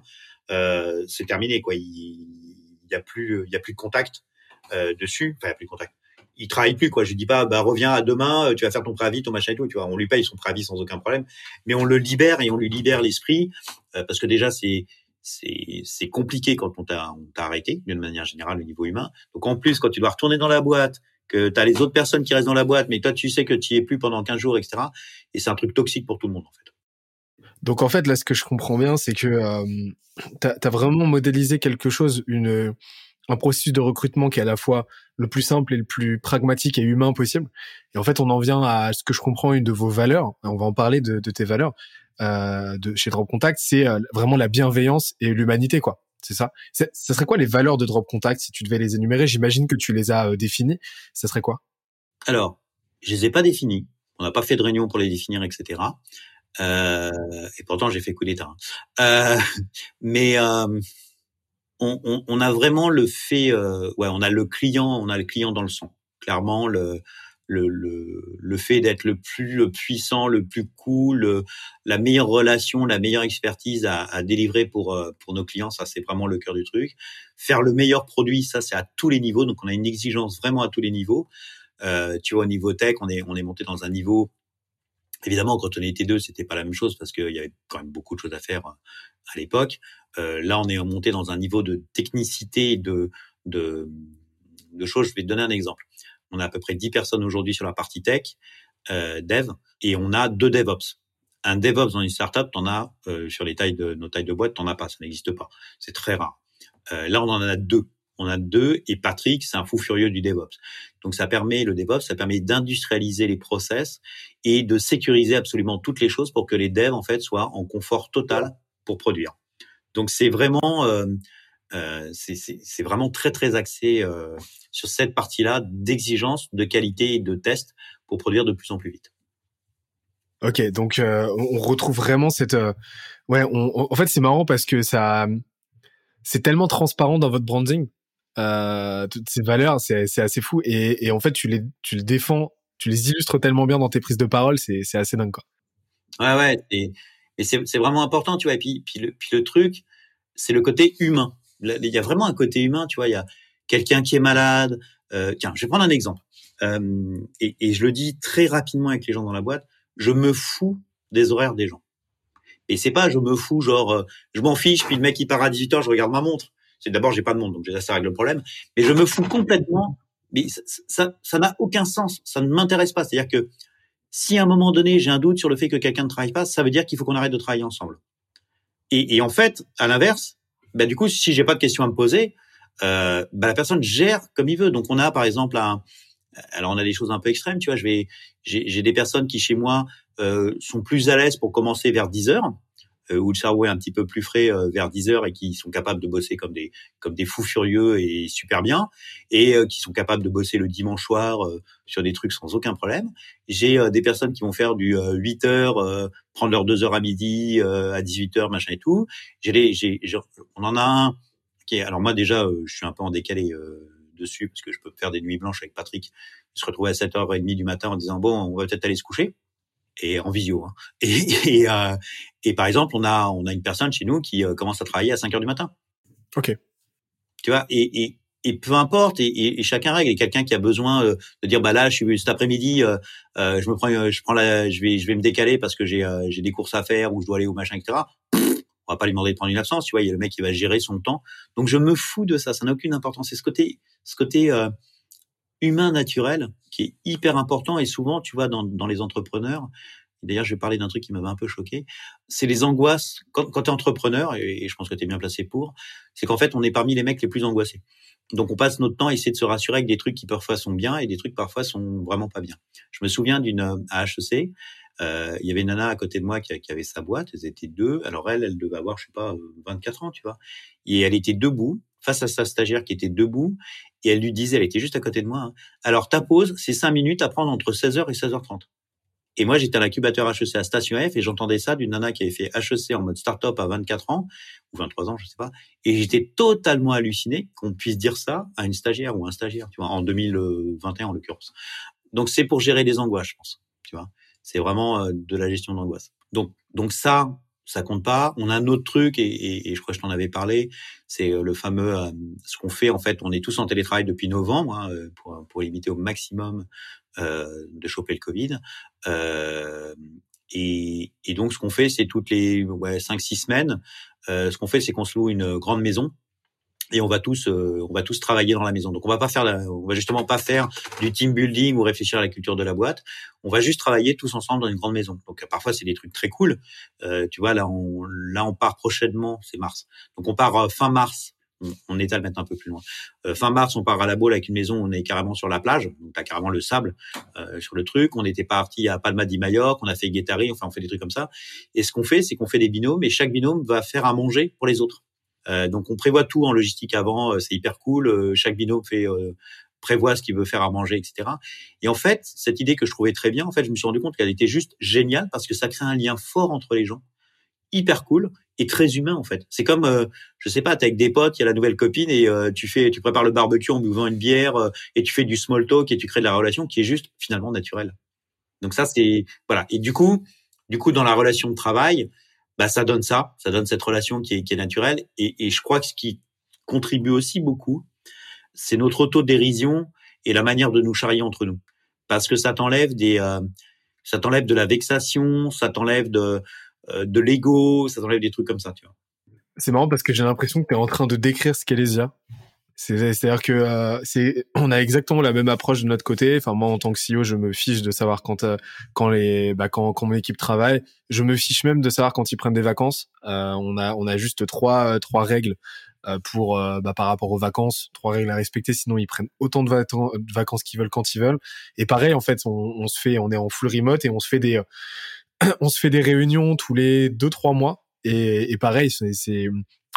Euh, c'est terminé, quoi. Il, il y a plus, il y a plus de contact euh, dessus. Enfin, il y a plus de contact. Il travaille plus, quoi. Je dis pas, bah reviens à demain, tu vas faire ton préavis, ton machin et tout. Tu vois, on lui paye son préavis sans aucun problème, mais on le libère et on lui libère l'esprit euh, parce que déjà c'est c'est compliqué quand on t'a arrêté d'une manière générale au niveau humain. Donc en plus, quand tu dois retourner dans la boîte, que tu as les autres personnes qui restent dans la boîte, mais toi tu sais que tu y es plus pendant 15 jours, etc. Et c'est un truc toxique pour tout le monde en fait. Donc en fait, là, ce que je comprends bien, c'est que euh, tu as, vraiment modélisé quelque chose, une, un processus de recrutement qui est à la fois le plus simple et le plus pragmatique et humain possible. Et en fait, on en vient à ce que je comprends, une de vos valeurs. On va en parler de, tes valeurs euh, de chez Drop Contact, c'est euh, vraiment la bienveillance et l'humanité, quoi. C'est ça. Ça serait quoi les valeurs de Drop Contact si tu devais les énumérer? J'imagine que tu les as euh, définies. Ça serait quoi? Alors, je les ai pas définies. On n'a pas fait de réunion pour les définir, etc. Euh, et pourtant, j'ai fait coup d'état. Hein. Euh, mais euh, on, on, on, a vraiment le fait. ouais, on a le client, on a le client dans le sang. Clairement, le le, le, le fait d'être le plus puissant, le plus cool, la meilleure relation, la meilleure expertise à, à délivrer pour euh, pour nos clients, ça c'est vraiment le cœur du truc. Faire le meilleur produit, ça c'est à tous les niveaux, donc on a une exigence vraiment à tous les niveaux. Euh, tu vois au niveau tech, on est on est monté dans un niveau. Évidemment, quand on était deux, c'était pas la même chose parce qu'il y avait quand même beaucoup de choses à faire euh, à l'époque. Euh, là, on est monté dans un niveau de technicité de de de choses. Je vais te donner un exemple. On a à peu près 10 personnes aujourd'hui sur la partie tech, euh, dev, et on a deux DevOps. Un DevOps dans une startup, t'en as euh, sur les tailles de nos tailles de boîte, t'en as pas, ça n'existe pas. C'est très rare. Euh, là, on en a deux. On a deux et Patrick, c'est un fou furieux du DevOps. Donc ça permet le DevOps, ça permet d'industrialiser les process et de sécuriser absolument toutes les choses pour que les devs en fait soient en confort total pour produire. Donc c'est vraiment euh, c'est vraiment très très axé euh, sur cette partie-là d'exigence, de qualité et de test pour produire de plus en plus vite. Ok, donc euh, on retrouve vraiment cette. ouais, on, en fait c'est marrant parce que ça, c'est tellement transparent dans votre branding, toutes ces valeurs, c'est assez fou et, et, en fait tu les tu défends, tu les illustres tellement bien dans tes prises de parole, c'est c'est assez dingue quoi. Ouais ouais, et, et c'est vraiment important, tu vois. Et puis puis le puis le truc, c'est le côté humain il y a vraiment un côté humain, tu vois. Il y a quelqu'un qui est malade. Euh, tiens, je vais prendre un exemple. Euh, et, je le dis très rapidement avec les gens dans la boîte. Je me fous des horaires des gens. Et c'est pas je me fous genre euh, je m'en fiche puis le mec il part à 18h je regarde ma montre. C'est d'abord j'ai pas de montre donc déjà ça règle le problème. Mais je me fous complètement mais ça, ça n'a aucun sens. Ça ne m'intéresse pas. C'est-à-dire que si à un moment donné j'ai un doute sur le fait que quelqu'un ne travaille pas, ça veut dire qu'il faut qu'on arrête de travailler ensemble. Et en fait, à l'inverse, bah, du coup, si j'ai pas de questions à me poser, euh, bah, la personne gère comme il veut. Donc on a par exemple un, alors on a des choses un peu extrêmes, tu vois. Je vais, j'ai des personnes qui chez moi euh, sont plus à l'aise pour commencer vers 10 heures, euh, où le cerveau est un petit peu plus frais euh, vers 10 heures et qui sont capables de bosser comme des comme des fous furieux et super bien, et euh, qui sont capables de bosser le dimanche soir sur des trucs sans aucun problème. J'ai des personnes qui vont faire du 8 heures, prendre leurs 2 heures à midi, à 18 heures, machin et tout. J'ai, j'ai, on en a un qui est, alors moi déjà, je suis un peu en décalé dessus parce que je peux faire des nuits blanches avec Patrick, se retrouver à 7h30 du matin en disant bon, on va peut-être aller se coucher et en visio. Hein. Et, et, euh, et, par exemple, on a on a une personne chez nous qui euh, commence à travailler à 5 heures du matin. Ok. Tu vois, et, et, et peu importe, et, et, chacun règle. Et quelqu'un qui a besoin euh, de dire bah là, je suis cet après-midi, euh, je me prends, je prends la, je vais je vais me décaler parce que j'ai j'ai des courses à faire ou je dois aller au machin, etc. on va pas lui demander de prendre une absence, tu vois. Il y a le mec qui va gérer son temps. Donc je me fous de ça. Ça n'a aucune importance. C'est ce côté ce côté humain naturel qui est hyper important et souvent, tu vois, dans, les entrepreneurs, d'ailleurs, je vais parler d'un truc qui m'avait un peu choqué, c'est les angoisses. Quand, quand tu es entrepreneur, et, je pense que tu es bien placé pour, c'est qu'en fait, on est parmi les mecs les plus angoissés. Donc, on passe notre temps à essayer de se rassurer avec des trucs qui parfois sont bien et des trucs parfois sont vraiment pas bien. Je me souviens d'une à HEC, euh, il y avait une nana à côté de moi qui, qui, avait sa boîte, elles étaient deux. Alors elle, elle devait avoir, je sais pas, 24 ans, tu vois. Et elle était debout face à sa stagiaire qui était debout et elle lui disait, elle était juste à côté de moi, hein, alors ta pause, c'est cinq minutes à prendre entre 16h et 16h30. Et moi, j'étais à l'incubateur HEC à Station F et j'entendais ça d'une nana qui avait fait HEC en mode start-up à 24 ans ou 23 ans, je sais pas. Et j'étais totalement halluciné qu'on puisse dire ça à une stagiaire ou un stagiaire, tu vois, en 2021 en l'occurrence. Donc c'est pour gérer les angoisses, je pense, tu vois. C'est vraiment euh, de la gestion d'angoisse. Donc donc ça, ça compte pas. On a un autre truc, et, et, je crois que je t'en avais parlé, c'est euh, le fameux, euh, ce qu'on fait en fait, on est tous en télétravail depuis novembre hein, euh, pour, pour limiter au maximum euh, de choper le Covid. Euh, et, et, donc ce qu'on fait, c'est toutes les ouais, 5-6 semaines, ce qu'on fait, c'est qu'on se loue une grande maison et on va tous euh, on va tous travailler dans la maison. Donc on va pas faire la, on va justement pas faire du team building ou réfléchir à la culture de la boîte. On va juste travailler tous ensemble dans une grande maison. Donc parfois c'est des trucs très cool. Euh, tu vois là on là on part prochainement, c'est mars. Donc on part euh, fin mars. On, étale maintenant un peu plus loin. Euh, fin mars, on part à la boule avec une maison. On est carrément sur la plage. Donc t'as carrément le sable euh, sur le truc. On était parti à Palma di Mallorca. On a fait Guettari. Enfin on fait des trucs comme ça. Et ce qu'on fait, c'est qu'on fait des binômes. Et chaque binôme va faire à manger pour les autres. Euh, donc on prévoit tout en logistique avant, euh, c'est hyper cool. Euh, chaque binôme fait prévoit ce qu'il veut faire à manger, etc. Et en fait, cette idée que je trouvais très bien, en fait, je me suis rendu compte qu'elle était juste géniale parce que ça crée un lien fort entre les gens, hyper cool et très humain en fait. C'est comme, euh, je sais pas, t'es avec des potes, il y a la nouvelle copine et tu fais, tu prépares le barbecue en buvant une bière et tu fais du small talk et tu crées de la relation qui est juste finalement naturelle. Donc ça c'est voilà. Et du coup, du coup dans la relation de travail, bah ça donne ça, ça donne cette relation qui est, qui est naturelle. Et, et je crois que ce qui contribue aussi beaucoup, c'est notre autodérision et la manière de nous charrier entre nous, parce que ça t'enlève des, euh, ça t'enlève de la vexation, ça t'enlève de euh, de l'ego, ça t'enlève des trucs comme ça, tu vois. C'est marrant parce que j'ai l'impression que tu es en train de décrire ce qu'est l'ESIA. C'est-à-dire que euh, c'est, on a exactement la même approche de notre côté. Enfin, moi, en tant que CEO, je me fiche de savoir quand euh, quand les bah, quand, quand mon équipe travaille. Je me fiche même de savoir quand ils prennent des vacances. Euh, on a on a juste trois trois règles pour bah, par rapport aux vacances, trois règles à respecter. Sinon, ils prennent autant de, vacances qu'ils veulent quand ils veulent. Et pareil, en fait, on, on, se fait, on est en full remote et on se fait des on se fait des réunions tous les deux trois mois. Et, et pareil, c'est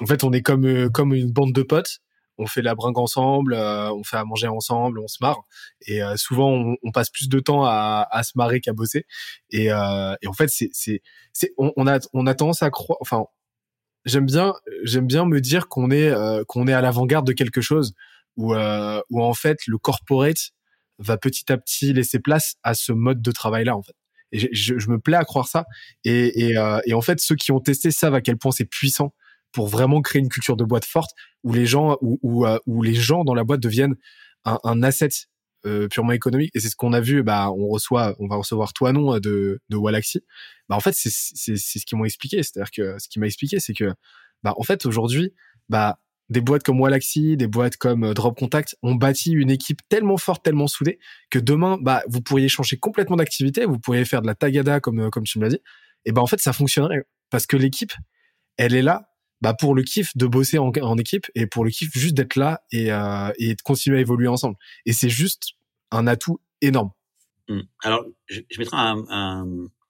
en fait, on est comme comme une bande de potes on fait la bringue ensemble, euh, on fait à manger ensemble, on se marre. Et euh, souvent, on, on, passe plus de temps à, à se marrer qu'à bosser. Et, euh, et, en fait, c'est, c'est, c'est, on, on, a, on a tendance à croire. Enfin, j'aime bien, j'aime bien me dire qu'on est, qu'on est à l'avant-garde de quelque chose où, où en fait le corporate va petit à petit laisser place à ce mode de travail-là, en fait. Et je, je, me plais à croire ça. Et, et, et en fait, ceux qui ont testé savent à quel point c'est puissant pour vraiment créer une culture de boîte forte où les gens où, où, euh, les gens dans la boîte deviennent un, asset euh, purement économique. Et c'est ce qu'on a vu bah on reçoit on va recevoir toi non de de Walaxy. Bah en fait c'est ce qu'ils m'ont expliqué. C'est-à-dire que ce qui m'a expliqué c'est que bah en fait aujourd'hui bah des boîtes comme Walaxy, des boîtes comme euh, Drop Contact ont bâti une équipe tellement forte, tellement soudée que demain, bah, vous pourriez changer complètement d'activité, vous pourriez faire de la tagada comme comme tu me l'as dit. Et ben en fait, ça fonctionnerait parce que l'équipe, elle est là bah, pour le kiff de bosser en, équipe et pour le kiff juste d'être là et, euh, et de continuer à évoluer ensemble. Et c'est juste un atout énorme. Mmh. Alors, je, je mettrai un,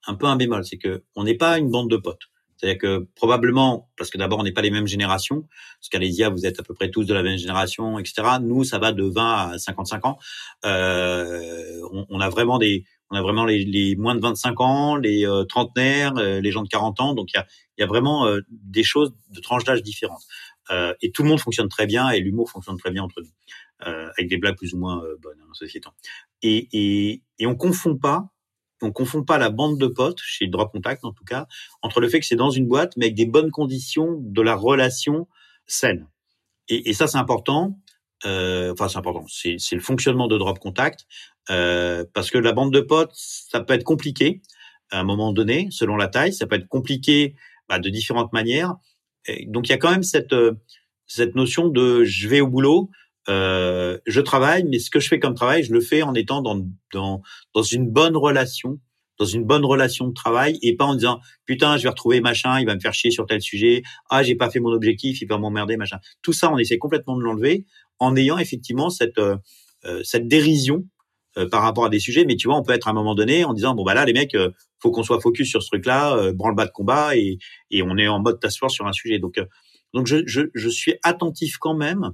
un, peu un bémol, c'est que on n'est pas une bande de potes. C'est-à-dire que probablement, parce que d'abord on n'est pas les mêmes générations, parce qu'Alésia, vous êtes à peu près tous de la même génération, etc. Nous, ça va de 20 à 55 ans. Euh, on, a vraiment des, on a vraiment les, moins de 25 ans, les euh, trentenaires, euh, les gens de 40 ans. Donc il y a, vraiment euh, des choses de tranches d'âge différentes. Et tout le monde fonctionne très bien et l'humour fonctionne très bien entre nous, avec des blagues plus ou moins bonnes, en ceci étant. Et, on confond pas on confond pas la bande de potes chez Drop Contact en tout cas entre le fait que c'est dans une boîte mais avec des bonnes conditions de la relation saine. Et ça c'est important. Euh, enfin c'est important. C'est, le fonctionnement de Drop Contact euh, parce que la bande de potes ça peut être compliqué à un moment donné selon la taille. Ça peut être compliqué bah, de différentes manières. Donc il y a quand même cette euh, cette notion de je vais au boulot, euh, je travaille, mais ce que je fais comme travail, je le fais en étant dans, dans, dans une bonne relation, dans une bonne relation de travail, et pas en disant putain, je vais retrouver machin, il va me faire chier sur tel sujet, ah j'ai pas fait mon objectif, il va m'emmerder machin. Tout ça, on essaie complètement de l'enlever en ayant effectivement cette euh, euh cette dérision euh, par rapport à des sujets. Mais tu vois, on peut être à un moment donné en disant bon bah là les mecs, faut qu'on soit focus sur ce truc-là, branle-bas de combat, et, et on est en mode task force sur un sujet. Donc donc je, je, je suis attentif quand même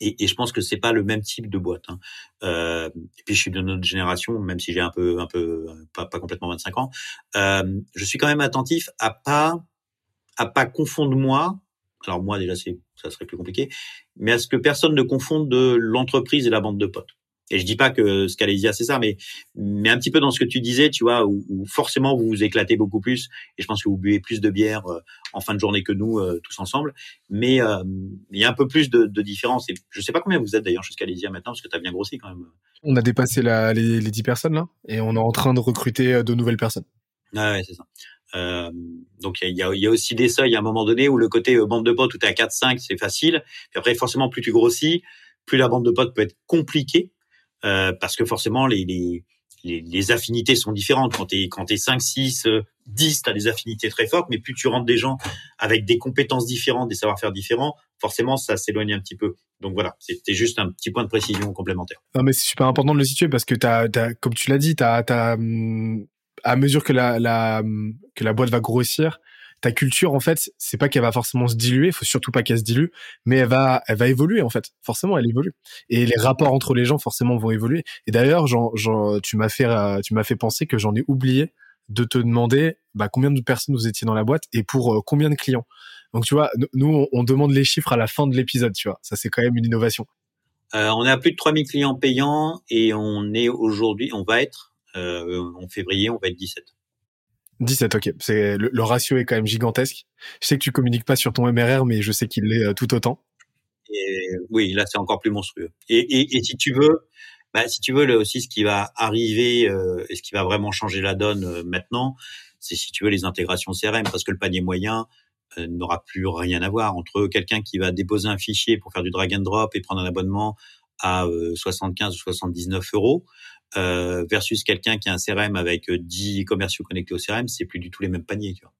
et, et, je pense que c'est pas le même type de boîte. Hein. Euh, et puis je suis de notre génération, même si j'ai un peu, un peu, pas, pas complètement 25 ans. Euh, je suis quand même attentif à pas, à pas confondre moi. Alors moi déjà c'est, ça serait plus compliqué, mais à ce que personne ne confonde de l'entreprise et la bande de potes. Et je dis pas que Scalesia c'est ça, mais mais un petit peu dans ce que tu disais, tu vois, où, où, forcément vous vous éclatez beaucoup plus. Et je pense que vous buvez plus de bière euh, en fin de journée que nous euh, tous ensemble. Mais euh, il y a un peu plus de, de différence. Et je sais pas combien vous êtes d'ailleurs chez Scalesia maintenant, parce que tu as bien grossi quand même. On a dépassé la, les, les 10 personnes là, et on est en train de recruter de nouvelles personnes. Ah ouais, c'est ça. Euh, donc il y a, y a, aussi des seuils à un moment donné où le côté bande de potes où tu à 4-5, c'est facile. Puis après, forcément, plus tu grossis, plus la bande de potes peut être compliquée. Euh, parce que forcément les, les, les, affinités sont différentes. Quand tu es, quand es 5, 6, 10, tu as des affinités très fortes, mais plus tu rentres des gens avec des compétences différentes, des savoir-faire différents, forcément ça s'éloigne un petit peu. Donc voilà, c'était juste un petit point de précision complémentaire. Non, mais c'est super important de le situer parce que t'as, as, comme tu l'as dit, t'as, as, hum, à mesure que la, la, que la boîte va grossir, ta culture en fait c'est pas qu'elle va forcément se diluer faut surtout pas qu'elle se dilue mais elle va elle va évoluer en fait. Forcément elle évolue. Et les rapports entre les gens forcément vont évoluer. Et d'ailleurs tu m'as fait euh, tu m'as fait penser que j'en ai oublié de te demander bah, combien de personnes vous étiez dans la boîte et pour euh, combien de clients. Donc tu vois nous on, demande les chiffres à la fin de l'épisode tu vois. Ça c'est quand même une innovation. Euh, on à plus de 3000 clients payants et on est aujourd'hui on va être en février on va être 17 17, ok. C'est le, ratio est quand même gigantesque. Je sais que tu communiques pas sur ton MRR, mais je sais qu'il l'est euh, tout autant. Et oui, là c'est encore plus monstrueux. Et, et, et, si tu veux, bah, si tu veux là aussi, ce qui va arriver euh, et ce qui va vraiment changer la donne euh, maintenant, c'est si tu veux les intégrations CRM, parce que le panier moyen euh, n'aura plus rien à voir entre quelqu'un qui va déposer un fichier pour faire du drag and drop et prendre un abonnement à 75 ou 79 euros euh, versus quelqu'un qui a un CRM avec 10 euh, commerciaux connectés au CRM, c'est plus du tout les mêmes paniers, tu vois.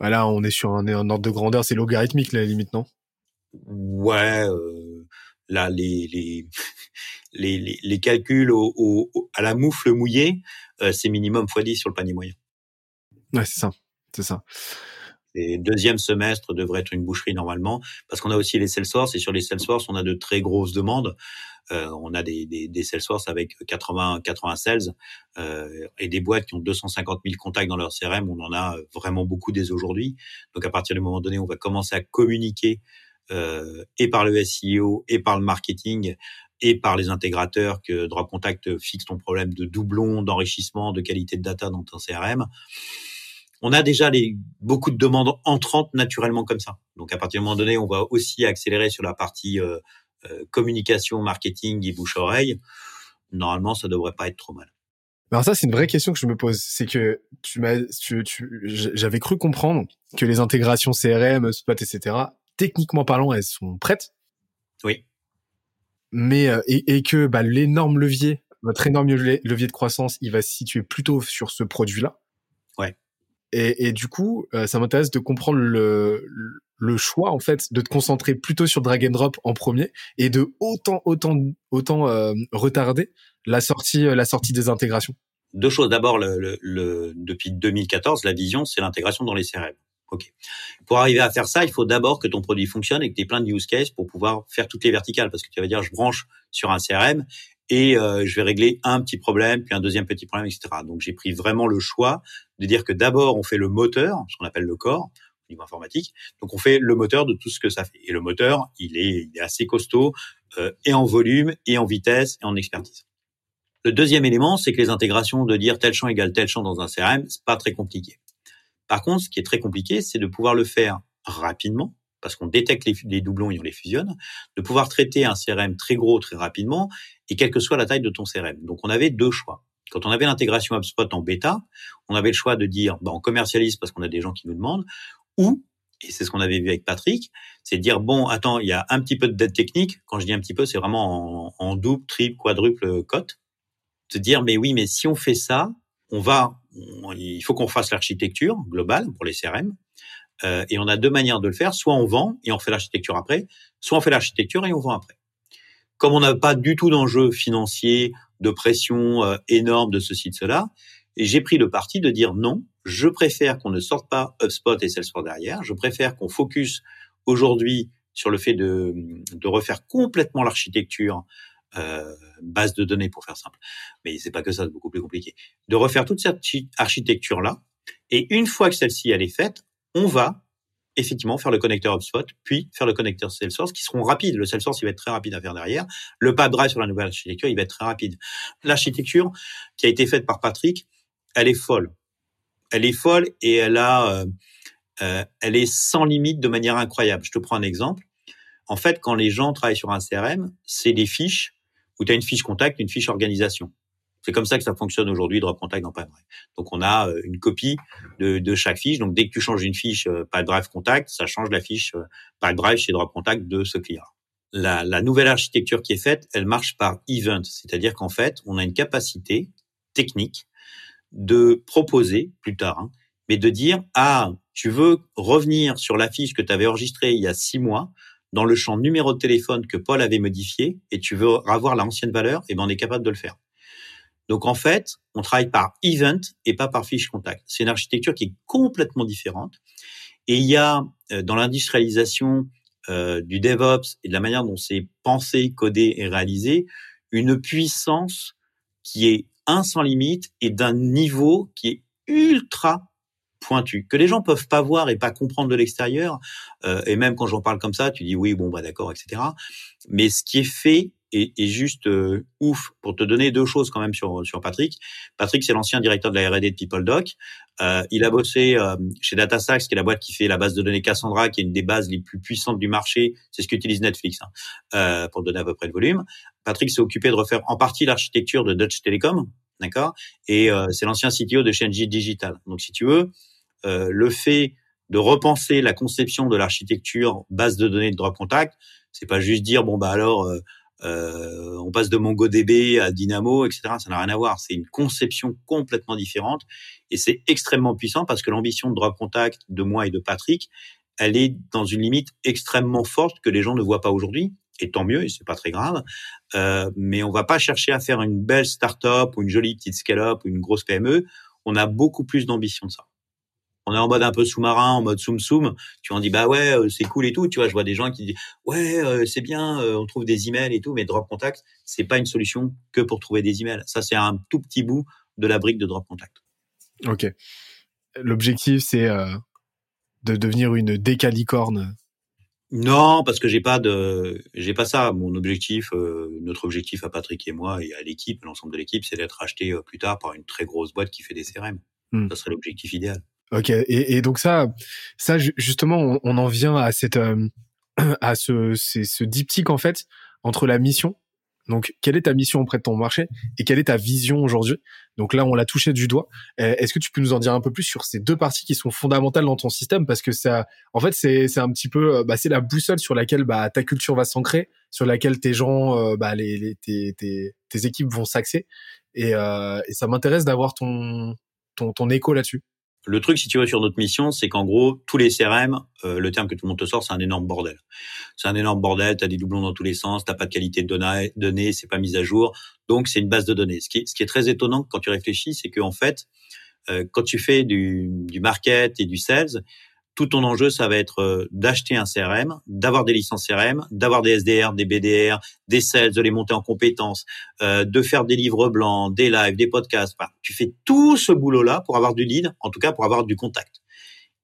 Voilà, on est sur un, un ordre de grandeur, c'est logarithmique la limite, non? Ouais, euh, là les les, les les, les calculs au, au, à la moufle mouillée, euh, c'est minimum x10 sur le panier moyen. Ouais, c'est ça, c'est ça. Et deuxième semestre devrait être une boucherie normalement, parce qu'on a aussi les Salesforce et sur les Salesforce on a de très grosses demandes. Euh, on a des, des, des Salesforce avec 80, 80 sales euh, et des boîtes qui ont 250 000 contacts dans leur CRM. On en a vraiment beaucoup dès aujourd'hui. Donc à partir du moment donné, on va commencer à communiquer euh, et par le SEO et par le marketing et par les intégrateurs que Drop Contact fixe ton problème de doublon, d'enrichissement, de qualité de data dans ton CRM. On a déjà les, beaucoup de demandes entrantes naturellement comme ça. Donc à partir du moment donné, on va aussi accélérer sur la partie euh, communication, marketing et bouche-oreille, normalement, ça devrait pas être trop mal. Alors ça, c'est une vraie question que je me pose. C'est que tu m'as, tu, tu, j'avais cru comprendre que les intégrations CRM, Spot, etc., techniquement parlant, elles sont prêtes. Oui. Mais et, et que bah, l'énorme levier, votre énorme levier de croissance, il va se situer plutôt sur ce produit-là. Et, du coup, ça m'intéresse de comprendre le, choix en fait de te concentrer plutôt sur drag and drop en premier et de autant autant autant euh, retarder la sortie la sortie des intégrations Deux choses. D'abord, depuis 2014, la vision, c'est l'intégration dans les CRM. Ok. Pour arriver à faire ça, il faut d'abord que ton produit fonctionne et que tu aies plein de use cases pour pouvoir faire toutes les verticales. Parce que tu vas dire, je branche sur un CRM et euh, je vais régler un petit problème, puis un deuxième petit problème, etc. Donc j'ai pris vraiment le choix de dire que d'abord on fait le moteur, ce qu'on appelle le corps, niveau informatique. Donc on fait le moteur de tout ce que ça fait. Et le moteur, il est, il est assez costaud, euh, et en volume, et en vitesse, et en expertise. Le deuxième élément, c'est que les intégrations de dire tel champ égale tel champ dans un CRM, c'est pas très compliqué. Par contre, ce qui est très compliqué, c'est de pouvoir le faire rapidement, parce qu'on détecte les, doublons et on les fusionne, de pouvoir traiter un CRM très gros très rapidement, et quelle que soit la taille de ton CRM. Donc on avait deux choix. Quand on avait l'intégration HubSpot en bêta, on avait le choix de dire, bah, on commercialise parce qu'on a des gens qui nous demandent, ou, et c'est ce qu'on avait vu avec Patrick, c'est de dire, bon, attends, il y a un petit peu de dette technique. Quand je dis un petit peu, c'est vraiment en, en, double, triple, quadruple cote. De dire, mais oui, mais si on fait ça, on va, il faut qu'on fasse l'architecture globale pour les CRM. Euh, et on a deux manières de le faire. Soit on vend et on fait l'architecture après, soit on fait l'architecture et on vend après. Comme on n'a pas du tout d'enjeu financier, de pression euh, énorme de ceci, de cela, j'ai pris le parti de dire non, je préfère qu'on ne sorte pas HubSpot et Salesforce derrière. Je préfère qu'on focus aujourd'hui sur le fait de, de refaire complètement l'architecture euh, base de données pour faire simple. Mais c'est pas que ça, c'est beaucoup plus compliqué. De refaire toute cette architecture là. Et une fois que celle-ci elle est faite, on va effectivement faire le connecteur HubSpot, puis faire le connecteur Salesforce, qui seront rapides. Le Salesforce, il va être très rapide à faire derrière. Le drive sur la nouvelle architecture, il va être très rapide. L'architecture qui a été faite par Patrick, elle est folle. Elle est folle et elle a, euh, euh, elle est sans limite de manière incroyable. Je te prends un exemple. En fait, quand les gens travaillent sur un CRM, c'est des fiches où tu as une fiche contact, une fiche organisation. C'est comme ça que ça fonctionne aujourd'hui Drop Contact dans Pipedrive. Donc on a euh, une copie de, chaque fiche. Donc dès que tu changes une fiche euh, Pipedrive Contact, ça change la fiche euh, Pipedrive chez Drop Contact de ce client. La, la nouvelle architecture qui est faite, elle marche par event, c'est-à-dire qu'en fait, on a une capacité technique de proposer plus tard, hein, mais de dire ah tu veux revenir sur la fiche que tu avais enregistrée il y a six mois dans le champ numéro de téléphone que Paul avait modifié et tu veux avoir l'ancienne valeur, et eh ben on est capable de le faire. Donc en fait, on travaille par event et pas par fiche contact. C'est une architecture qui est complètement différente. Et il y a euh, dans l'industrialisation euh, du DevOps et de la manière dont c'est pensé, codé et réalisé, une puissance qui est un sans limite et d'un niveau qui est ultra pointu que les gens peuvent pas voir et pas comprendre de l'extérieur euh, et même quand j'en parle comme ça tu dis oui bon bah d'accord etc mais ce qui est fait est, est juste euh, ouf. Pour te donner deux choses quand même sur sur Patrick. Patrick c'est l'ancien directeur de la R&D de PeopleDoc euh, il a bossé euh, chez DataStax qui est la boîte qui fait la base de données Cassandra qui est une des bases les plus puissantes du marché. C'est ce qu'utilise Netflix hein, euh, pour donner à peu près le volume. Patrick s'est occupé de refaire en partie l'architecture de Dutch Telecom d'accord Et euh, c'est l'ancien CTO de Shenji Digital. Donc, si tu veux, le fait de repenser la conception de l'architecture base de données de drop contact, c'est pas juste dire bon bah alors euh, euh, on passe de MongoDB à Dynamo, etc. Ça n'a rien à voir. C'est une conception complètement différente et c'est extrêmement puissant parce que l'ambition de drop contact de moi et de Patrick, elle est dans une limite extrêmement forte que les gens ne voient pas aujourd'hui et tant mieux, et c'est pas très grave. Euh, mais on va pas chercher à faire une belle start-up ou une jolie petite scale-up ou une grosse PME. On a beaucoup plus d'ambition de ça. On est en mode un peu sous-marin, en mode soum-soum. Tu en dis bah ouais, euh, c'est cool et tout. Tu vois, je vois des gens qui disent ouais, euh, c'est bien, euh, on trouve des emails et tout, mais Drop Contact, c'est pas une solution que pour trouver des emails. Ça, c'est un tout petit bout de la brique de Drop Contact. Ok. L'objectif, c'est de devenir une décalicorne non, parce que j'ai pas de, j'ai pas ça. Mon objectif, euh, notre objectif à Patrick et moi et à l'équipe, l'ensemble de l'équipe, c'est d'être acheté euh, plus tard par une très grosse boîte qui fait des CRM. Hmm. Ça serait l'objectif idéal. Ok. Et, et, donc ça, ça justement, on, on en vient à cette, euh, à ce, ce diptyque en fait entre la mission, Donc, quelle est ta mission auprès de ton marché et quelle est ta vision aujourd'hui? Donc là, on l'a touché du doigt. Euh, est-ce que tu peux nous en dire un peu plus sur ces deux parties qui sont fondamentales dans ton système? Parce que ça, en fait, c'est un petit peu, euh, bah, c'est la boussole sur laquelle bah, ta culture va s'ancrer, sur laquelle tes gens, euh, bah, les, les tes, tes, tes équipes vont s'axer. Et, euh, et ça m'intéresse d'avoir ton, ton ton écho là-dessus. Le truc, si tu veux, sur notre mission, c'est qu'en gros, tous les CRM, euh, le terme que tout le monde te sort, c'est un énorme bordel. C'est un énorme bordel, tu as des doublons dans tous les sens, t'as pas de qualité de données, c'est pas mis à jour. Donc, c'est une base de données. Ce qui est, ce qui est très étonnant quand tu réfléchis, c'est qu'en fait, euh, quand tu fais du, du market et du sales, tout ton enjeu, ça va être euh, d'acheter un CRM, d'avoir des licences CRM, d'avoir des SDR, des BDR, des sales, de les monter en compétences, euh, de faire des livres blancs, des lives, des podcasts. Tu fais tout ce boulot-là pour avoir du lead, en tout cas pour avoir du contact.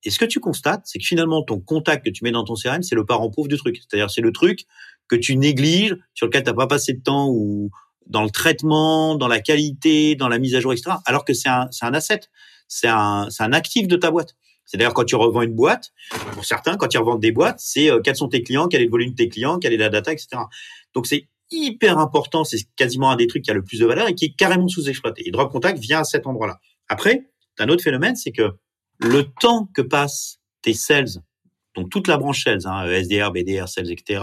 Et ce que tu constates, c'est que finalement, ton contact que tu mets dans ton CRM, c'est le parent pauvre du truc. C'est-à-dire, c'est le truc que tu négliges, sur lequel tu n'as pas passé de temps ou dans le traitement, dans la qualité, dans la mise à jour, etc. Alors que c'est un, un asset, c'est un, un actif de ta boîte. C'est d'ailleurs quand tu revends une boîte, pour certains, quand ils revendent des boîtes, c'est euh, quels sont tes clients, quel est le volume de tes clients, quelle est la data, etc. Donc c'est hyper important, c'est quasiment un des trucs qui a le plus de valeur et qui est carrément sous-exploité. Et Drop Contact vient à cet endroit-là. Après, un autre phénomène, c'est que le temps que passent tes sales, donc toute la branche sales, hein, SDR, BDR, sales, etc.,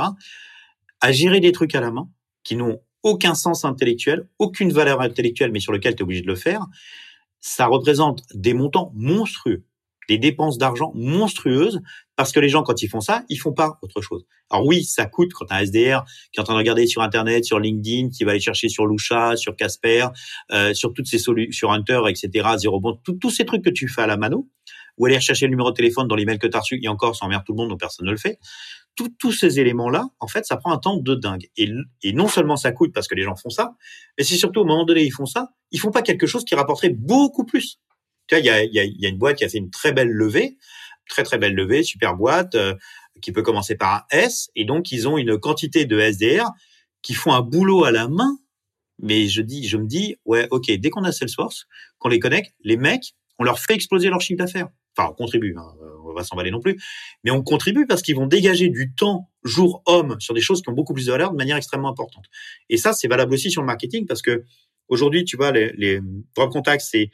à gérer des trucs à la main qui n'ont aucun sens intellectuel, aucune valeur intellectuelle, mais sur lequel tu es obligé de le faire, ça représente des montants monstrueux des dépenses d'argent monstrueuses parce que les gens, quand ils font ça, ils font pas autre chose. Alors oui, ça coûte quand un SDR qui est en train de regarder sur Internet, sur LinkedIn, qui va aller chercher sur Lusha, sur Casper, euh, sur toutes ces solutions, sur Hunter, etc., Zero Bond, tous ces trucs que tu fais à la mano, ou aller chercher le numéro de téléphone dans l'email que tu as reçu, et encore, ça emmerde tout le monde, donc personne ne le fait. tous ces éléments-là, en fait, ça prend un temps de dingue. Et, et non seulement ça coûte parce que les gens font ça, mais c'est surtout au moment donné, ils font ça, ils font pas quelque chose qui rapporterait beaucoup plus. Tu vois, il y a, y, a, y a, une boîte qui a fait une très belle levée, très très belle levée, super boîte, euh, qui peut commencer par un S, et donc ils ont une quantité de SDR qui font un boulot à la main. Mais je dis, je me dis, ouais, ok, dès qu'on a Salesforce, qu'on les connecte, les mecs, on leur fait exploser leur chiffre d'affaires. Enfin, on contribue, hein, on va s'emballer non plus, mais on contribue parce qu'ils vont dégager du temps jour homme sur des choses qui ont beaucoup plus de valeur de manière extrêmement importante. Et ça, c'est valable aussi sur le marketing parce que aujourd'hui, tu vois, les, les drop contacts, c'est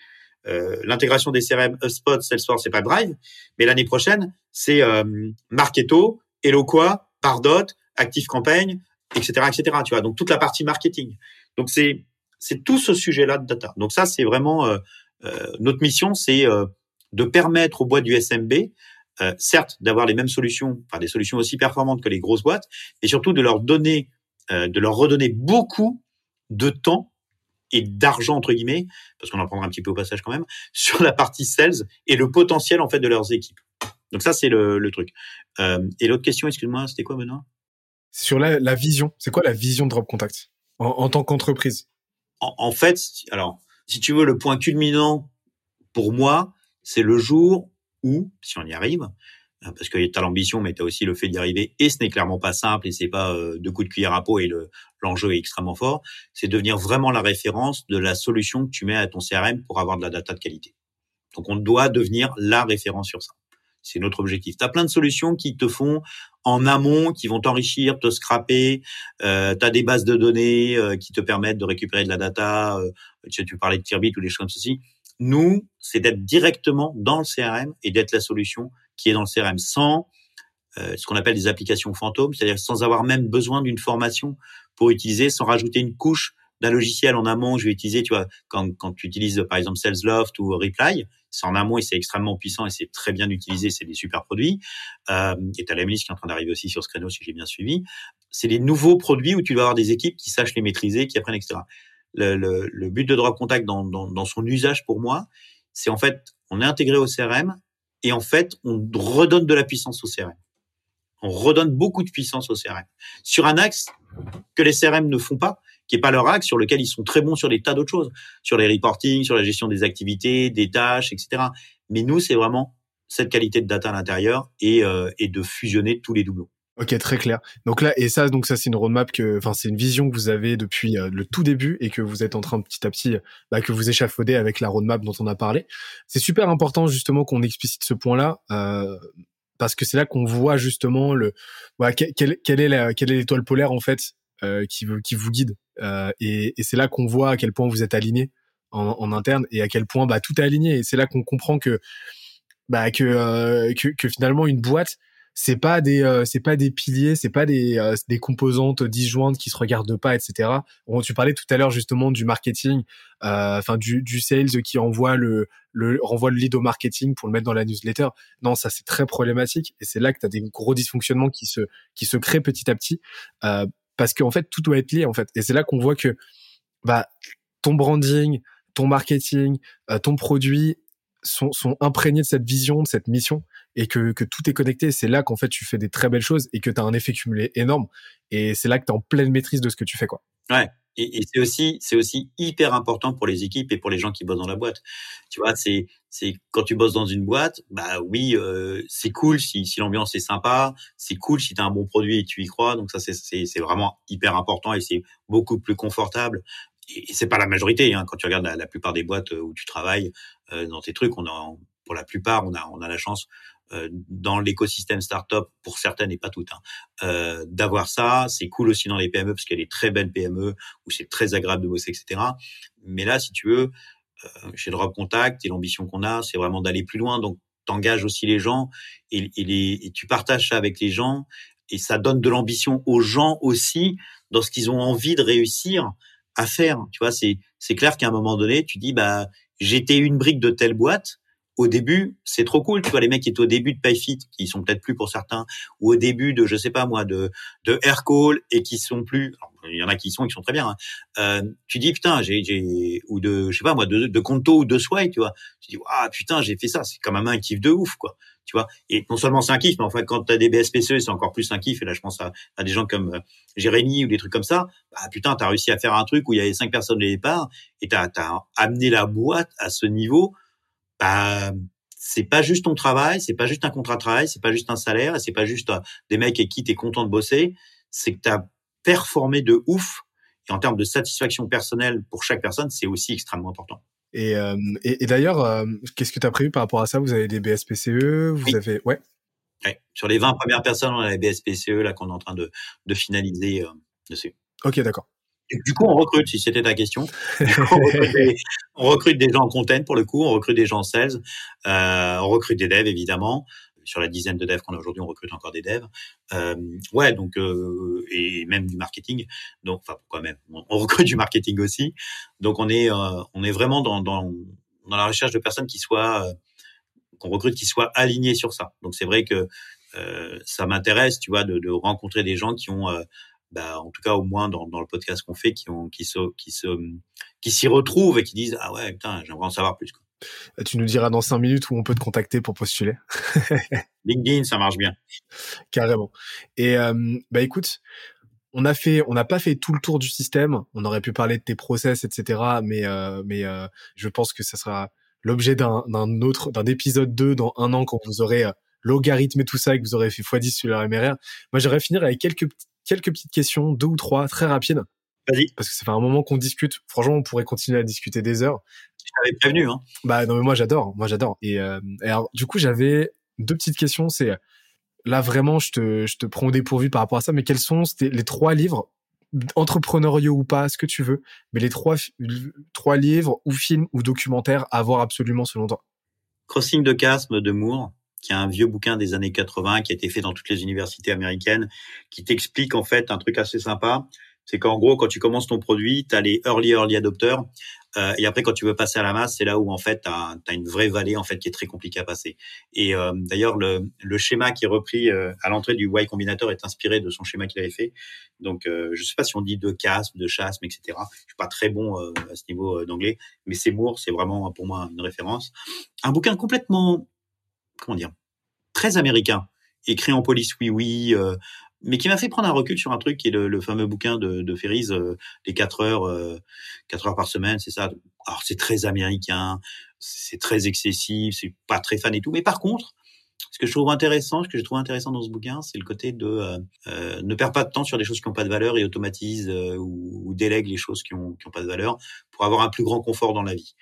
euh, l'intégration des CRM HubSpot, Salesforce et Drive, Mais l'année prochaine, c'est euh, Marketo, Eloqua, Pardot, Active Campaign, etc., etc. Tu vois, donc toute la partie marketing. Donc c'est c'est tout ce sujet-là de data. Donc ça, c'est vraiment euh, euh notre mission, c'est euh, de permettre aux boîtes du SMB, certes, d'avoir les mêmes solutions, enfin des solutions aussi performantes que les grosses boîtes, et surtout de leur donner, de leur redonner beaucoup de temps et d'argent entre guillemets, parce qu'on en prendra un petit peu au passage quand même, sur la partie sales et le potentiel en fait de leurs équipes. Donc ça c'est le, le, truc. Euh, et l'autre question, excuse-moi, c'était quoi Benoît? Sur la, la vision. C'est quoi la vision de Drop Contact? En, en tant qu'entreprise? En, en, fait, alors si tu veux, le point culminant pour moi, c'est le jour où, si on y arrive, parce que tu as l'ambition, mais tu as aussi le fait d'y arriver, et ce n'est clairement pas simple, et c'est pas euh, deux coups de cuillère à peau, et l'enjeu est extrêmement fort, c'est devenir vraiment la référence de la solution que tu mets à ton CRM pour avoir de la data de qualité. Donc on doit devenir la référence sur ça. C'est notre objectif. Tu as plein de solutions qui te font en amont, qui vont t'enrichir, te scraper. Euh, tu des bases de données euh, qui te permettent de récupérer de la data. Euh, tu, tu parlais de Tirbit ou des choses comme ceci. Nous, c'est d'être directement dans le CRM et d'être la solution qui est dans le CRM sans euh, ce qu'on appelle des applications fantômes, c'est-à-dire sans avoir même besoin d'une formation pour utiliser, sans rajouter une couche d'un logiciel en amont que je vais utiliser, tu vois, quand, quand tu utilises par exemple SalesLoft ou Reply, c'est en amont et c'est extrêmement puissant et c'est très bien utilisé, c'est des super produits. Euh, et tu as la qui est en train d'arriver aussi sur ce créneau, si j'ai bien suivi. C'est des nouveaux produits où tu vas avoir des équipes qui sachent les maîtriser, qui apprennent, etc. Le, but de Drop Contact dans, dans son usage pour moi, c'est en fait, on est intégré au CRM et en fait, on redonne de la puissance au CRM. On redonne beaucoup de puissance au CRM. Sur un axe que les CRM ne font pas, qui est pas leur axe, sur lequel ils sont très bons sur des tas d'autres choses, sur les reporting, sur la gestion des activités, des tâches, etc. Mais nous, c'est vraiment cette qualité de data à l'intérieur et, euh, et de fusionner tous les doublons. Ok, très clair. Donc là, et ça, donc ça, c'est une roadmap que, enfin, c'est une vision que vous avez depuis euh, le tout début et que vous êtes en train petit à petit, bah, que vous échafaudez avec la roadmap dont on a parlé. C'est super important justement qu'on explicite ce point-là. Euh, parce que c'est là qu'on voit justement le, voilà, quelle, quelle est la, quelle est l'étoile polaire en fait qui, qui vous guide. et, et c'est là qu'on voit à quel point vous êtes aligné en, en, interne et à quel point bah, tout est aligné. Et c'est là qu'on comprend que, bah, que, que, que finalement une boîte c'est pas des euh, c'est pas des piliers, c'est pas des euh, des composantes disjointes qui se regardent pas, etc. Bon, tu parlais tout à l'heure justement du marketing, euh, enfin du du sales qui envoie le le renvoie le lead au marketing pour le mettre dans la newsletter. Non, ça c'est très problématique et c'est là que tu as des gros dysfonctionnements qui se qui se créent petit à petit parce qu'en fait tout doit être lié en fait et c'est là qu'on voit que bah ton branding, ton marketing, ton produit sont, sont imprégnés de cette vision, de cette mission et que, que tout est connecté, c'est là qu'en fait tu fais des très belles choses et que tu as un effet cumulé énorme. Et c'est là que tu es en pleine maîtrise de ce que tu fais. quoi. Ouais. Et, c'est aussi, aussi hyper important pour les équipes et pour les gens qui bossent dans la boîte. Tu vois, c'est, quand tu bosses dans une boîte, bah oui, euh, c'est cool si, si l'ambiance est sympa, c'est cool si tu as un bon produit et tu y crois. Donc ça, c'est, vraiment hyper important et c'est beaucoup plus confortable. Et, c'est pas la majorité. Hein, quand tu regardes la, plupart des boîtes où tu travailles euh, dans tes trucs, on a, pour la plupart, on a, on a la chance dans l'écosystème startup, pour certaines et pas toutes, hein, euh, d'avoir ça. C'est cool aussi dans les PME parce qu'il y a des très belles PME où c'est très agréable de bosser, etc. Mais là, si tu veux, euh, chez Drop Contact et l'ambition qu'on a, c'est vraiment d'aller plus loin. Donc, t'engages aussi les gens et, et tu partages ça avec les gens et ça donne de l'ambition aux gens aussi dans ce qu'ils ont envie de réussir à faire. Tu vois, c'est c'est clair qu'à un moment donné, tu dis bah j'étais une brique de telle boîte, au début, c'est trop cool. Tu vois, les mecs qui étaient au début de PayFit, qui sont peut-être plus pour certains, ou au début de, je sais pas moi, de, de Aircall et qui sont plus, il y en a qui sont, qui sont très bien. Hein. Euh, tu dis, putain, j'ai, j'ai, ou de, je sais pas moi, de, de Conto ou de Sway, tu vois. Tu dis, ah, putain, j'ai fait ça. C'est quand même un kiff de ouf, quoi. Tu vois. Et non seulement c'est un kiff, mais en fait, quand tu as des BSPCE, c'est encore plus un kiff. Et là, je pense à, à des gens comme euh, Jérémy ou des trucs comme ça. Bah, putain, t'as réussi à faire un truc où il y avait cinq personnes au départ et t'as, as amené la boîte à ce niveau bah, c'est pas juste ton travail, c'est pas juste un contrat de travail, c'est pas juste un salaire, c'est pas juste euh, des mecs avec qui tu es content de bosser, c'est que tu as performé de ouf. Et en termes de satisfaction personnelle pour chaque personne, c'est aussi extrêmement important. Et, euh, et, d'ailleurs, euh, qu'est-ce que tu as prévu par rapport à ça? Vous avez des BSPCE Vous avez ouais. ouais. Sur les 20 premières personnes, on a les BSPCE là qu'on est en train de, de finaliser dessus. Ok, d'accord du coup, on recrute, si c'était ta question. on, recrute des, gens en content pour le coup, on recrute des gens en sales, euh, on recrute des devs évidemment. Sur la dizaine de devs qu'on a aujourd'hui, on recrute encore des devs. Euh, ouais, donc euh, et même du marketing. Donc, enfin pourquoi même on, recrute du marketing aussi. Donc on est on est vraiment dans, dans dans la recherche de personnes qui soient qu'on recrute qui soient alignées sur ça. Donc c'est vrai que ça m'intéresse, tu vois, de, de, rencontrer des gens qui ont bah, en tout cas au moins dans, dans le podcast qu'on fait, qui, ont, qui, se, qui, se, qui s'y retrouvent et qui disent ah ouais putain j'aimerais en savoir plus. Quoi. Euh, tu nous diras dans cinq minutes où on peut te contacter pour postuler. LinkedIn, ça marche bien. Carrément. Et euh, bah écoute, on a fait, on n'a pas fait tout le tour du système. On aurait pu parler de tes process, etc. Mais euh, mais euh, je pense que ça sera l'objet d'un d'un autre d'un épisode 2 dans un an quand vous aurez logarithme et tout ça et que vous aurez fait x10 sur la MRR. Moi, j'aimerais finir avec quelques quelques petites questions, deux ou trois, très rapides. Vas-y. Parce que ça fait un moment qu'on discute. Franchement, on pourrait continuer à discuter des heures. Je t'avais prévenu, hein. Bah non, mais moi j'adore, moi j'adore. Et, euh, alors, du coup, j'avais deux petites questions. C'est là vraiment, je te, je te prends au dépourvu par rapport à ça. Mais quels sont les trois livres entrepreneuriaux ou pas, ce que tu veux, mais les trois, trois livres ou films ou documentaires à voir absolument selon toi? Crossing de Casme de Moore qui est un vieux bouquin des années 80 qui a été fait dans toutes les universités américaines, qui t'explique en fait un truc assez sympa. C'est qu'en gros, quand tu commences ton produit, tu as les early early adopters. Euh, et après, quand tu veux passer à la masse, c'est là où en fait, tu as, une vraie vallée en fait qui est très compliquée à passer. Et euh, d'ailleurs, le, le, schéma qui est repris euh, à l'entrée du Y Combinator est inspiré de son schéma qu'il avait fait. Donc, euh, je sais pas si on dit de casme, de chasme, etc. Je suis pas très bon euh, à ce niveau d'anglais, mais Moore, c'est vraiment pour moi une référence. Un bouquin complètement comment dire, très américain, écrit en police oui oui, euh, mais qui m'a fait prendre un recul sur un truc qui est le, fameux bouquin de, de Ferris, euh, les 4 heures, euh, 4 heures par semaine, c'est ça. Alors c'est très américain, c'est très excessif, c'est pas très fan et tout, mais par contre, ce que je trouve intéressant, ce que je trouve intéressant dans ce bouquin, c'est le côté de euh, ne perd pas de temps sur des choses qui n'ont pas de valeur et automatise ou, ou, délègue les choses qui n'ont qui ont pas de valeur pour avoir un plus grand confort dans la vie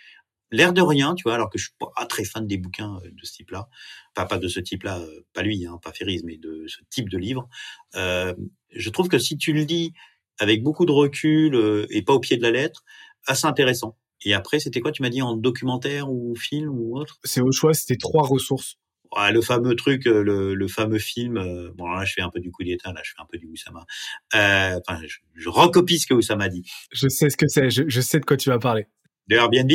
l'air de rien, tu vois, alors que je suis pas très fan des bouquins euh, de ce type-là, pas pas de ce type-là, euh, pas lui, hein, pas Ferris, mais de ce type de livre. Euh, je trouve que si tu le lis avec beaucoup de recul euh, et pas au pied de la lettre, assez intéressant. Et après, c'était quoi Tu m'as dit en documentaire ou film ou autre? C'est au choix, c'était trois ressources. Ouais, le fameux truc, le, le fameux film. euh, bon, là, je fais un peu du coup d'état, là, je fais un peu du Oussama. Euh, Enfin, je, je recopie ce que Oussama dit. Je sais ce que c'est, je, je sais de quoi tu vas parler. De Airbnb?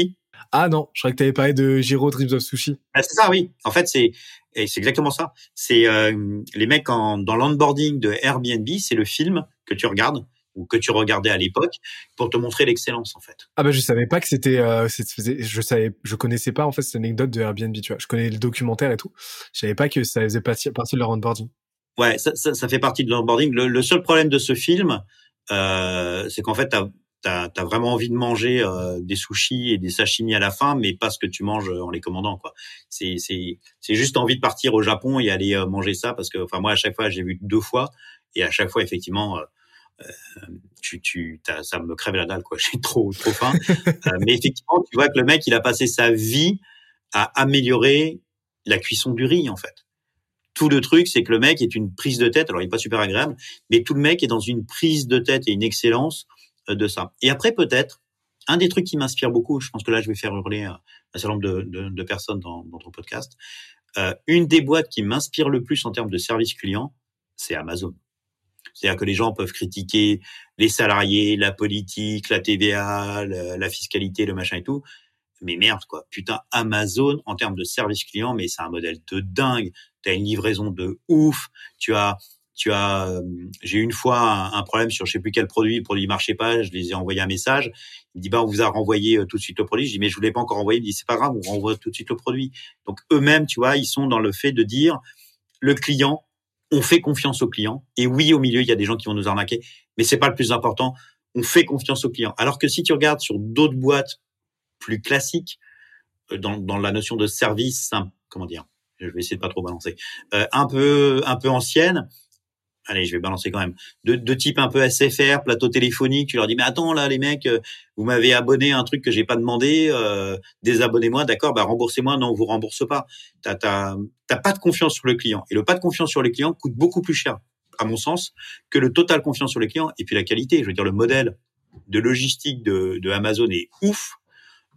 Ah non, je crois que tu avais parlé de Jiro Dreams of Sushi. Ah, C'est ça, oui. En fait, c'est c'est exactement ça. C'est euh, les mecs en, dans l'onboarding de Airbnb, c'est le film que tu regardes ou que tu regardais à l'époque pour te montrer l'excellence, en fait. Ah bah je savais pas que c'était, euh, je savais, je connaissais pas en fait cette anecdote de Airbnb, tu vois. Je connais le documentaire et tout. Je savais pas que ça faisait partie, partie de leur onboarding. Ouais, ça, ça, ça fait partie de l'onboarding. Le, le seul problème de ce film, euh, c'est qu'en fait, t'as as, vraiment envie de manger euh, des sushis et des sashimi à la fin, mais pas ce que tu manges en les commandant. quoi. C'est juste envie de partir au Japon et aller euh, manger ça parce que, enfin, moi, à chaque fois, j'ai vu deux fois et à chaque fois, effectivement. euh, euh, tu, tu, ça me crève la dalle, quoi. J'ai trop, trop faim. Euh, mais effectivement, tu vois que le mec, il a passé sa vie à améliorer la cuisson du riz, en fait tout le truc, c'est que le mec est une prise de tête. Alors, il est pas super agréable, mais tout le mec est dans une prise de tête et une excellence euh, de ça. Et après, peut-être, un des trucs qui m'inspire beaucoup, je pense que là, je vais faire hurler un un certain nombre de, personnes dans, dans podcast. Euh, une des boîtes qui m'inspire le plus en termes de service client, c'est Amazon. C'est-à-dire que les gens peuvent critiquer les salariés, la politique, la TVA, la, la fiscalité, le machin et tout. Mais merde, quoi. Putain, Amazon, en termes de service client, mais c'est un modèle de dingue. Tu as une livraison de ouf. Tu as, tu as, euh, j'ai une fois un, problème sur je sais plus quel produit, le produit marchait pas, je les ai envoyé un message. Il me dit, bah, on vous a renvoyé euh, tout de suite le produit. Je dis, mais je voulais pas encore envoyer. Il dit, c'est pas grave, on renvoie tout de suite le produit. Donc, eux-mêmes, tu vois, ils sont dans le fait de dire, le client, on fait confiance au client. Et oui, au milieu, il y a des gens qui vont nous arnaquer, mais c'est pas le plus important. On fait confiance au client. Alors que si tu regardes sur d'autres boîtes plus classiques, euh, dans, dans la notion de service, comment dire, je vais essayer de pas trop balancer, euh, un peu, un peu ancienne. Allez, je vais balancer quand même. De, de type un peu SFR, plateau téléphonique. Tu leur dis, mais attends là, les mecs, euh, vous m'avez abonné à un truc que j'ai pas demandé. Euh, désabonnez-moi, d'accord Bah remboursez-moi. Non, on vous rembourse pas. T'as, t'as, t'as pas de confiance sur le client. Et le pas de confiance sur les clients coûte beaucoup plus cher, à mon sens, que le total confiance sur les clients. Et puis la qualité. Je veux dire, le modèle de logistique de, de Amazon est ouf.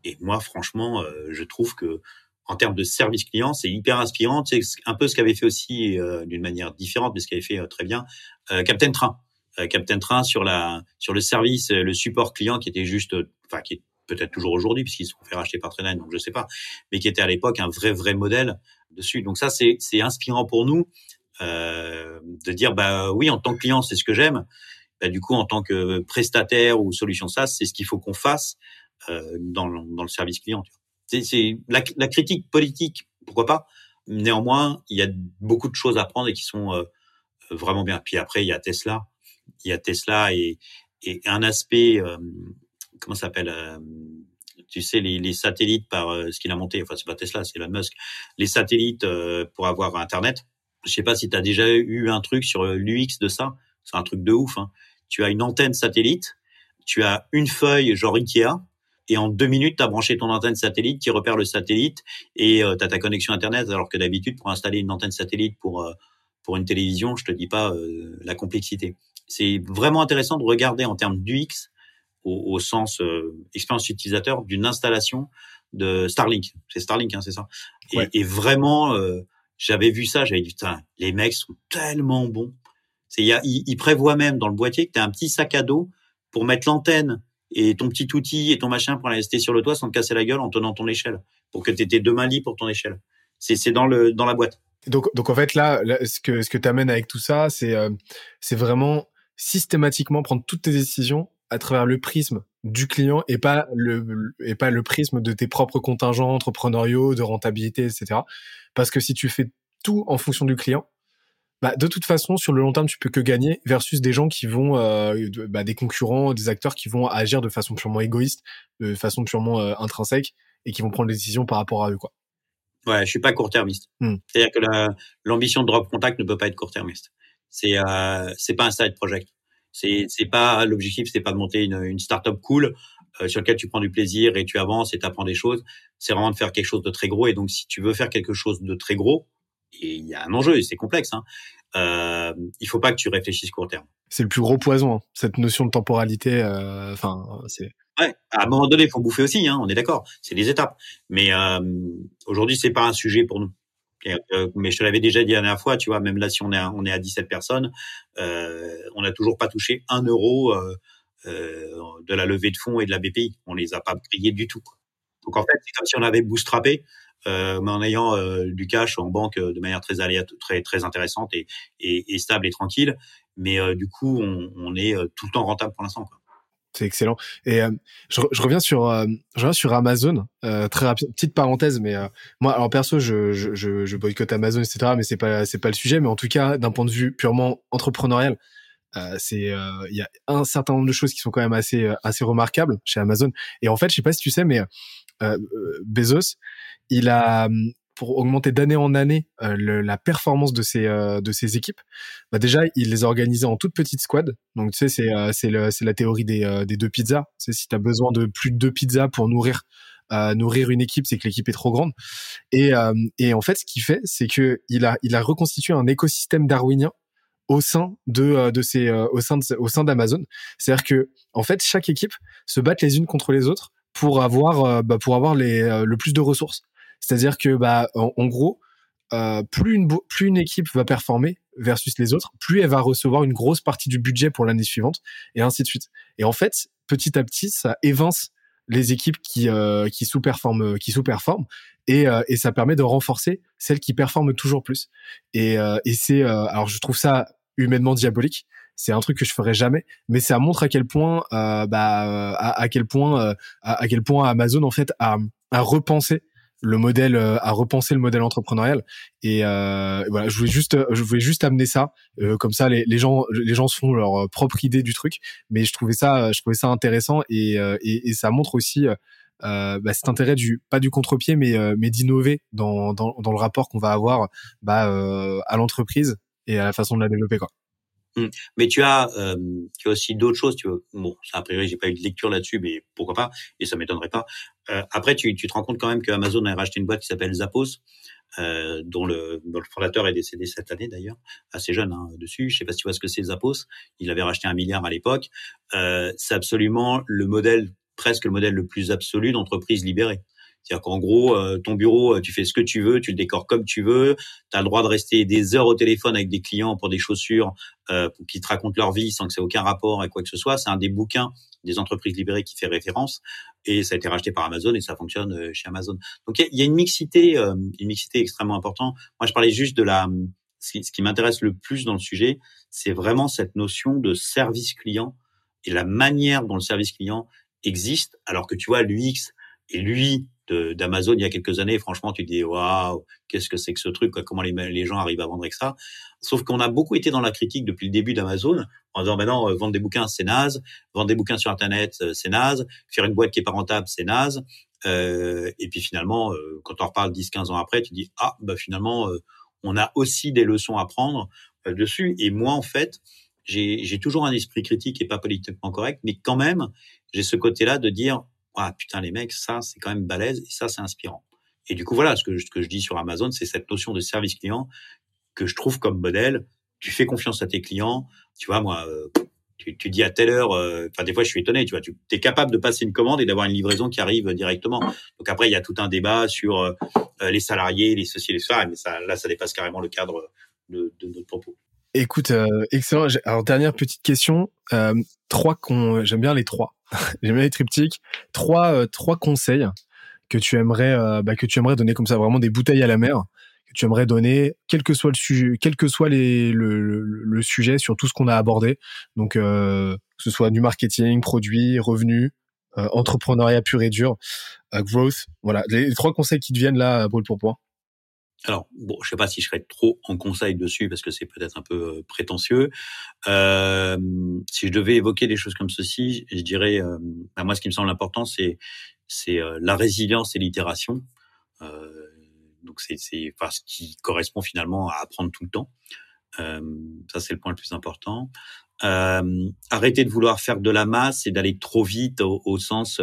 Et moi, franchement, euh, je trouve que en termes de service client, c'est hyper inspirant. C'est un peu ce qu'avait fait aussi, euh, d'une manière différente, mais ce qu'avait fait euh, très bien, euh, Captain Train. Euh, Captain Train sur la sur le service, euh, le support client qui était juste, enfin qui est peut-être toujours aujourd'hui puisqu'ils se sont fait racheter par Trainline, donc je sais pas, mais qui était à l'époque un vrai vrai modèle dessus. Donc ça, c'est c'est inspirant pour nous de dire bah oui, en tant que client, c'est ce que j'aime. Bah, du coup, en tant que prestataire ou solution SaaS, c'est ce qu'il faut qu'on fasse dans, dans le service client. C'est, la, la critique politique, pourquoi pas. Néanmoins, il y a beaucoup de choses à prendre et qui sont euh, vraiment bien. Puis après, il y a Tesla. Il y a Tesla et, et un aspect, euh, comment ça s'appelle euh, Tu sais, les, les satellites par euh, ce qu'il a monté. Enfin, c'est pas Tesla, c'est Elon Musk. Les satellites euh, pour avoir Internet. Je sais pas si tu as déjà eu un truc sur l'UX de ça. C'est un truc de ouf. Hein. Tu as une antenne satellite, tu as une feuille genre Ikea, et en deux minutes, tu as branché ton antenne satellite qui repère le satellite et euh, tu as ta connexion Internet, alors que d'habitude, pour installer une antenne satellite pour, euh, pour une télévision, je te dis pas euh, la complexité. C'est vraiment intéressant de regarder en termes d'UX, au, au sens euh, expérience utilisateur, d'une installation de Starlink. C'est Starlink, hein, c'est ça et, Ouais. et vraiment, euh, j'avais vu ça, j'avais dit, putain, les mecs sont tellement bons. C'est, il, y a, il, il prévoit même dans le boîtier que tu as un petit sac à dos pour mettre l'antenne et ton petit outil et ton machin pour aller rester sur le toit sans te casser la gueule en tenant ton échelle, pour que tu tes deux mains libres pour ton échelle. C'est, dans, le, dans la boîte. Donc, donc en fait là, ce que ce que t'amènes avec tout ça, c'est euh, c'est vraiment systématiquement prendre toutes tes décisions à travers le prisme du client et pas le et pas le prisme de tes propres contingents entrepreneuriaux, de rentabilité, etc. Parce que si tu fais tout en fonction du client, bah, de toute façon, sur le long terme, tu peux que gagner versus des gens qui vont, euh, de- bah, des concurrents, des acteurs qui vont agir de façon purement égoïste, de façon purement euh, intrinsèque et qui vont prendre des décisions par rapport à eux, quoi. Ouais, je suis pas court-termiste. Hmm. C'est-à-dire que la- l'ambition de Drop Contact ne peut pas être court-termiste. C'est euh, c'est pas un side project. C'est c'est pas l'objectif, c'est pas de monter une, une startup cool euh, sur laquelle tu prends du plaisir et tu avances et tu apprends des choses. C'est vraiment de faire quelque chose de très gros. Et donc, si tu veux faire quelque chose de très gros, et il y a un enjeu, et c'est complexe, hein, euh, il faut pas que tu réfléchisses court terme. C'est le plus gros poison, hein, cette notion de temporalité. Euh, enfin, c'est. Ouais, à un moment donné, il faut bouffer aussi. Hein, on est d'accord. C'est des étapes. Mais euh, aujourd'hui, c'est pas un sujet pour nous. Euh, mais je te l'avais déjà dit la dernière fois, tu vois, même là, si on est à, on est à 17 personnes, euh, on n'a toujours pas touché un euro de la levée de fonds et de la BPI. On les a pas payés du tout. Donc en fait, c'est comme si on avait bootstrappé, euh, mais en ayant euh, du cash en banque de manière très très très intéressante et, et, stable et tranquille. Mais euh, du coup, on, est tout le temps rentable pour l'instant. C'est excellent. Et je, reviens sur, je reviens sur Amazon. très rapide, petite parenthèse, mais moi, alors perso, je, je, je, boycotte Amazon, etc. Mais c'est pas, c'est pas le sujet. Mais en tout cas, d'un point de vue purement entrepreneurial, euh, c'est il y a un certain nombre de choses qui sont quand même assez assez remarquables chez Amazon. Et en fait, je sais pas si tu sais, mais euh, Bezos, il a pour augmenter d'année en année euh, la performance de ses euh, de ses équipes. Bah déjà, il les a organisées en toutes petites squads. Donc tu sais, c'est euh, c'est la théorie des des deux pizzas. C'est si tu as besoin de plus de deux pizzas pour nourrir nourrir une équipe, c'est que l'équipe est trop grande. Et et en fait, ce qu'il fait, c'est que il a il a reconstitué un écosystème darwinien au sein de de au sein de, au sein d'Amazon. C'est-à-dire que en fait, chaque équipe se bat les unes contre les autres pour avoir bah, pour avoir les le plus de ressources. C'est-à-dire que bah en, gros, euh, plus une plus une équipe va performer versus les autres, plus elle va recevoir une grosse partie du budget pour l'année suivante et ainsi de suite. Et en fait, petit à petit, ça évince les équipes qui qui sous-performent qui sous-performent et et ça permet de renforcer celles qui performent toujours plus. Et et c'est alors je trouve ça humainement diabolique c'est un truc que je ferais jamais mais ça montre à quel point euh, bah à, quel point euh, à, quel point Amazon en fait a, a repensé le modèle euh, a repensé le modèle entrepreneurial et euh, voilà je voulais juste je voulais juste amener ça euh, comme ça les, gens les gens se font leur propre idée du truc mais je trouvais ça je trouvais ça intéressant et et, et ça montre aussi euh, bah, cet intérêt du pas du contre-pied mais mais d'innover dans, dans, dans le rapport qu'on va avoir bah, à l'entreprise et à la façon de la développer quoi. Mmh. Mais tu as, euh, tu as aussi d'autres choses. Tu vois. Bon, ça, a priori, j'ai pas eu de lecture là-dessus, mais pourquoi pas Et ça m'étonnerait pas. Euh, après, tu, tu, te rends compte quand même qu'Amazon a racheté une boîte qui s'appelle Zappos, euh, dont, le, dont le fondateur est décédé cette année d'ailleurs, assez jeune hein, dessus. Je sais pas si tu vois ce que c'est Zappos. Il avait racheté un milliard à l'époque. Euh, c'est absolument le modèle, presque le modèle le plus absolu d'entreprise libérée. C'est-à-dire qu'en gros, euh, ton bureau, euh, tu fais ce que tu veux, tu le décores comme tu veux, tu as le droit de rester des heures au téléphone avec des clients pour des chaussures euh, qui te racontent leur vie sans que ça ait aucun rapport avec quoi que ce soit. C'est un des bouquins des entreprises libérées qui fait référence et ça a été racheté par Amazon et ça fonctionne chez Amazon. Donc il y, a une mixité, une mixité extrêmement importante. Moi, je parlais juste de la ce qui, m'intéresse le plus dans le sujet, c'est vraiment cette notion de service client et la manière dont le service client existe, alors que tu vois l'UX et lui d'Amazon il y a quelques années, franchement, tu dis waouh, qu'est-ce que c'est que ce truc Comment les, gens arrivent à vendre ça Sauf qu'on a beaucoup été dans la critique depuis le début d'Amazon en disant maintenant vendre des bouquins c'est naze, vendre des bouquins sur internet euh, c'est naze, faire une boîte qui est pas rentable c'est naze. Euh, et puis finalement, euh, quand on reparle 10-15 ans après, tu dis ah bah finalement euh, on a aussi des leçons à prendre dessus. Et moi en fait, j'ai toujours un esprit critique et pas politiquement correct, mais quand même j'ai ce côté-là de dire ah putain les mecs, ça c'est quand même balèze et ça c'est inspirant. Et du coup voilà, ce que, je dis sur Amazon, c'est cette notion de service client que je trouve comme modèle. Tu fais confiance à tes clients. Tu vois moi, euh, tu, tu, dis à telle heure. Euh, enfin des fois je suis étonné. Tu vois, tu es capable de passer une commande et d'avoir une livraison qui arrive directement. Donc après il y a tout un débat sur euh, les salariés, les ceci, les ça, mais ça là ça dépasse carrément le cadre de, de notre propos. Écoute, excellent. Alors dernière petite question. trois qu'on, j'aime bien les trois. J'aime bien les triptyques. Trois, euh, trois conseils que tu aimerais, euh, bah, que tu aimerais donner comme ça, vraiment des bouteilles à la mer que tu aimerais donner, quel que soit le sujet, quel que soit le, sujet sur tout ce qu'on a abordé. Donc, euh, que ce soit du marketing, produits, revenus, entrepreneuriat pur et dur, growth. Voilà, les, trois conseils qui te viennent là, brûle pour point. Alors, bon, je sais pas si je serais trop en conseil dessus parce que c'est peut-être un peu euh, prétentieux. Euh, si je devais évoquer des choses comme ceci, je dirais, euh, bah, moi, ce qui me semble important, c'est c'est euh, la résilience et l'itération. donc, c'est c'est enfin, ce qui correspond finalement à apprendre tout le temps. ça, c'est le point le plus important. arrêter de vouloir faire de la masse et d'aller trop vite au, au sens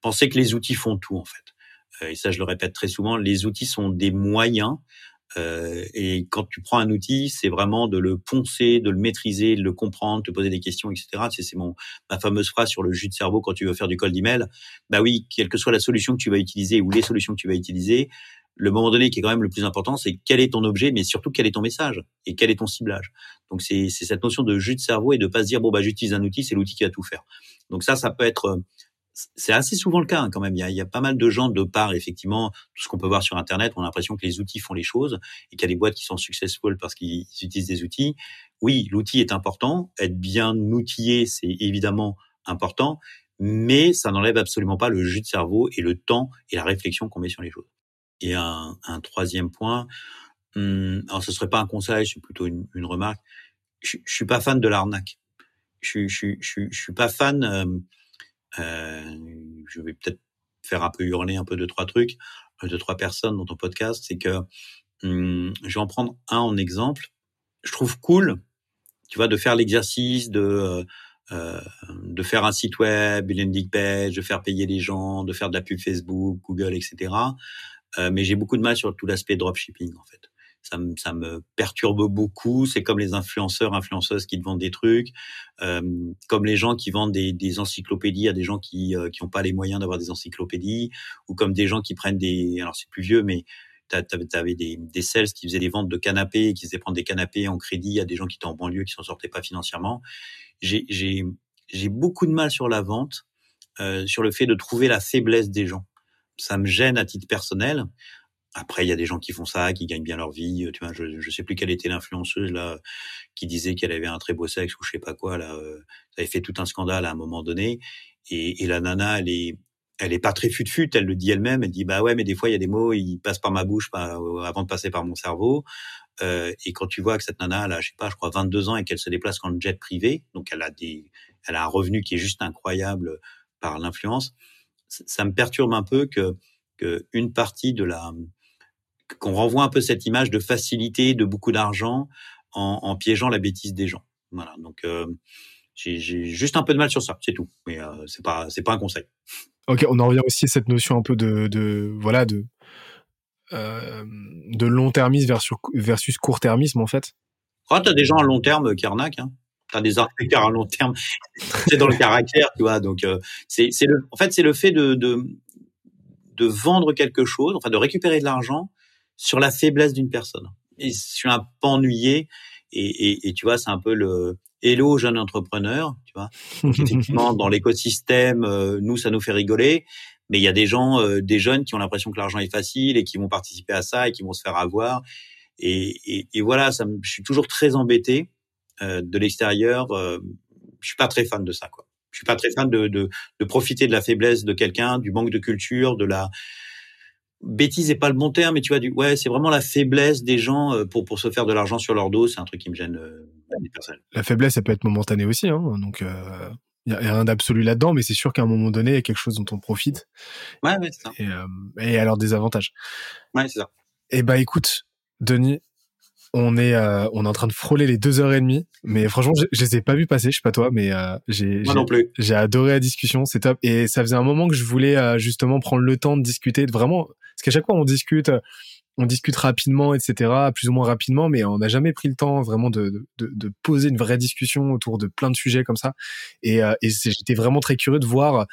penser que les outils font tout en fait. Euh, et ça je le répète très souvent, les outils sont des moyens Euh, et quand tu prends un outil, c'est vraiment de le poncer, de le maîtriser, de le comprendre, de te poser des questions, etc. C'est mon ma fameuse phrase sur le jus de cerveau quand tu veux faire du cold email. Bah oui, quelle que soit la solution que tu vas utiliser ou les solutions que tu vas utiliser, le moment donné qui est quand même le plus important, c'est quel est ton objet, mais surtout quel est ton message et quel est ton ciblage. Donc c'est cette notion de jus de cerveau et de pas se dire bon bah j'utilise un outil, c'est l'outil qui va tout faire. Donc ça, ça peut être c'est assez souvent le cas hein, quand même. Il y, a, pas mal de gens de part effectivement tout ce qu'on peut voir sur Internet. On a l'impression que les outils font les choses et qu'il y a des boîtes qui sont successful parce qu'ils utilisent des outils. Oui, l'outil est important. Être bien outillé, c'est évidemment important, mais ça n'enlève absolument pas le jus de cerveau et le temps et la réflexion qu'on met sur les choses. Et un, un troisième point, hum, alors ce serait pas un conseil, c'est plutôt une, remarque. Je, suis pas fan de l'arnaque. Je, suis pas fan. Euh, je vais peut-être faire un peu hurler un peu de trois trucs, euh, de trois personnes dans ton podcast, c'est que hum, je vais en prendre un en exemple. Je trouve cool, tu vois, de faire l'exercice de euh, euh, de faire un site web, une landing page, de faire payer les gens, de faire de la pub Facebook, Google, etc. Euh, mais j'ai beaucoup de mal sur tout l'aspect dropshipping en fait ça me, perturbe beaucoup. C'est comme les influenceurs, influenceuses qui te vendent des trucs, euh, comme les gens qui vendent des, des encyclopédies à des gens qui euh, n'ont pas les moyens d'avoir des encyclopédies, ou comme des gens qui prennent des, alors c'est plus vieux, mais tu avais des, des sales qui faisaient des ventes de canapés, qui faisaient prendre des canapés en crédit à des gens qui étaient en banlieue, qui s'en sortaient pas financièrement. J'ai beaucoup de mal sur la vente, euh, sur le fait de trouver la faiblesse des gens. Ça me gêne à titre personnel. Après, il y a des gens qui font ça, qui gagnent bien leur vie. Euh, tu vois, je, je sais plus quelle était l'influenceuse là qui disait qu'elle avait un très beau sexe ou je sais pas quoi là. Euh, ça avait fait tout un scandale à un moment donné. Et, et la nana, elle est, elle est pas très fut-fut. Elle le dit elle-même. Elle dit bah ouais, mais des fois il y a des mots, ils passent par ma bouche euh, avant de passer par mon cerveau. Euh, et quand tu vois que cette nana, elle a, je sais pas, je crois 22 ans et qu'elle se déplace en jet privé, donc elle a des, elle a un revenu qui est juste incroyable par l'influence. Ça me perturbe un peu que, que une partie de la qu'on renvoie un peu cette image de facilité, de beaucoup d'argent, en, en, piégeant la bêtise des gens. Voilà. Donc euh, j'ai juste un peu de mal sur ça, c'est tout. Mais euh, c'est pas c'est pas un conseil. Ok, on en revient aussi à cette notion un peu de, de voilà de euh, de long-termisme versus, versus court-termisme en fait. Oh, t'as des gens à long terme qui arnaquent. Hein. T'as des arnaqueurs à long terme. c'est dans le caractère, tu vois. Donc euh, c'est c'est le en fait c'est le fait de, de de vendre quelque chose, enfin de récupérer de l'argent sur la faiblesse d'une personne. Et je suis un peu ennuyé. Et, et, et tu vois, c'est un peu le hello jeune entrepreneur. Tu vois, effectivement, dans l'écosystème, euh, nous, ça nous fait rigoler. Mais il y a des gens, euh, des jeunes qui ont l'impression que l'argent est facile et qui vont participer à ça et qui vont se faire avoir. Et, et voilà, ça je suis toujours très embêté euh, de l'extérieur. Euh, je suis pas très fan de ça, quoi. Je suis pas très fan de, de, de profiter de la faiblesse de quelqu'un, du manque de culture, de la bêtise n'est pas le bon terme, mais tu vois, du, ouais, c'est vraiment la faiblesse des gens euh, pour, pour se faire de l'argent sur leur dos. C'est un truc qui me gêne euh, La faiblesse, ça peut être momentanée aussi. Hein, donc, il euh, y, a, rien d'absolu là-dedans, mais c'est sûr qu'à un moment donné, il y a quelque chose dont on profite. Ouais, ouais, c'est ça. Et, euh, et alors des avantages. Ouais, c'est ça. Et eh bah écoute, Denis, on est euh, on est en train de frôler les deux heures et demie, mais franchement, je, je les ai pas vu passer. Je sais pas toi, mais euh, j'ai j'ai adoré la discussion, c'est top. Et ça faisait un moment que je voulais euh, justement prendre le temps de discuter, de vraiment, parce qu'à chaque fois on discute, on discute rapidement, etc., plus ou moins rapidement, mais on n'a jamais pris le temps vraiment de, de, de, poser une vraie discussion autour de plein de sujets comme ça. Et, euh, et j'étais vraiment très curieux de voir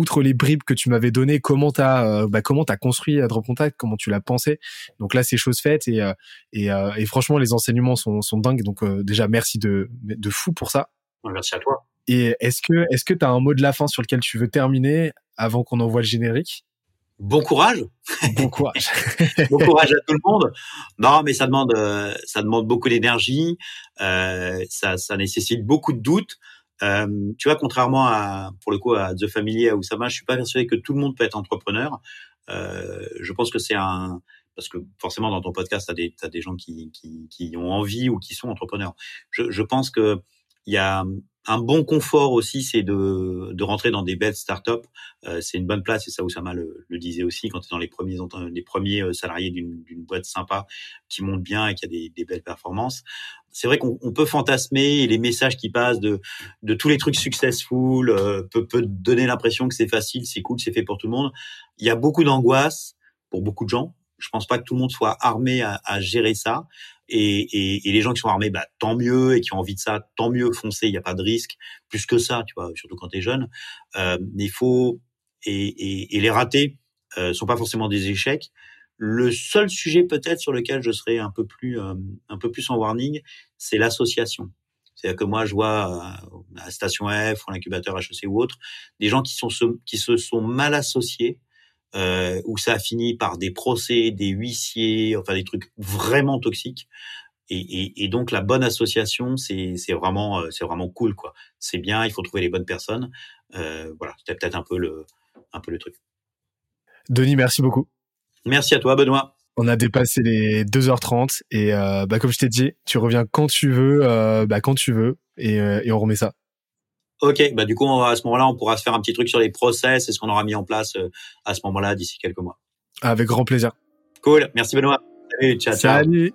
outre les bribes que tu m'avais données, comment t'as euh, bah, comment t'as construit Drop Contact, comment tu l'as pensé. Donc là, c'est chose faite et euh, et, euh, et, franchement, les enseignements sont, sont dingues. Donc euh, déjà, merci de de fou pour ça. Merci à toi. Et est-ce que est-ce que t'as un mot de la fin sur lequel tu veux terminer avant qu'on envoie le générique? Bon courage. Bon courage. bon courage à tout le monde. Non, mais ça demande ça demande beaucoup d'énergie. ça ça nécessite beaucoup de doutes. Euh, tu vois, contrairement à, pour le coup, à The Family, à Oussama, je suis pas persuadé que tout le monde peut être entrepreneur. Euh, je pense que c'est un, parce que forcément dans ton podcast, tu as des, as des gens qui, qui, qui, ont envie ou qui sont entrepreneurs. Je, je pense que il y a un bon confort aussi, c'est de, de rentrer dans des belles startups. Euh, c'est une bonne place, et ça Oussama le, le disait aussi, quand tu es dans les premiers, les premiers euh, salariés d'une boîte sympa qui monte bien et qui a des, des belles performances. C'est vrai qu'on peut fantasmer et les messages qui passent de, de tous les trucs successful euh, peut, peut donner l'impression que c'est facile, c'est cool, c'est fait pour tout le monde. Il y a beaucoup d'angoisse pour beaucoup de gens, je pense pas que tout le monde soit armé à, à gérer ça. Et, et, et, les gens qui sont armés, bah, tant mieux, et qui ont envie de ça, tant mieux, foncer, il n'y a pas de risque, plus que ça, tu vois, surtout quand tu es jeune. Euh, il faut, et, et, les ratés euh, sont pas forcément des échecs. Le seul sujet peut-être sur lequel je serais un peu plus, euh, un peu plus en warning, c'est l'association. C'est-à-dire que moi, je vois euh, à Station F ou l'incubateur HEC ou autre, des gens qui, sont, qui se sont mal associés, euh, où ça a fini par des procès, des huissiers, enfin des trucs vraiment toxiques. Et, et, et donc la bonne association, c'est vraiment euh, c'est vraiment cool quoi. C'est bien, il faut trouver les bonnes personnes. Euh, voilà, c'était peut-être un peu le un peu le truc. Denis, merci beaucoup. Merci à toi, Benoît. On a dépassé les 2h30 et euh, bah, comme je t'ai dit, tu reviens quand tu veux, euh, bah, quand tu veux et, et, on remet ça. Ok, bah du coup à ce moment-là, on pourra se faire un petit truc sur les process et ce qu'on aura mis en place à ce moment-là d'ici quelques mois. Avec grand plaisir. Cool, merci Benoît. Salut, ciao, ciao. Salut.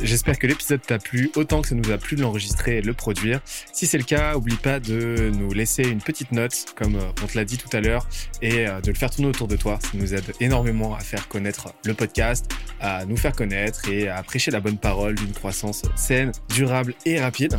J'espère que l'épisode t'a plu autant que ça nous a plu de l'enregistrer et de le produire. Si c'est le cas, oublie pas de nous laisser une petite note, comme euh, on te l'a dit tout à l'heure, et euh, de le faire tourner autour de toi. Ça nous aide énormément à faire connaître le podcast, à nous faire connaître et à prêcher la bonne parole d'une croissance saine, durable et rapide.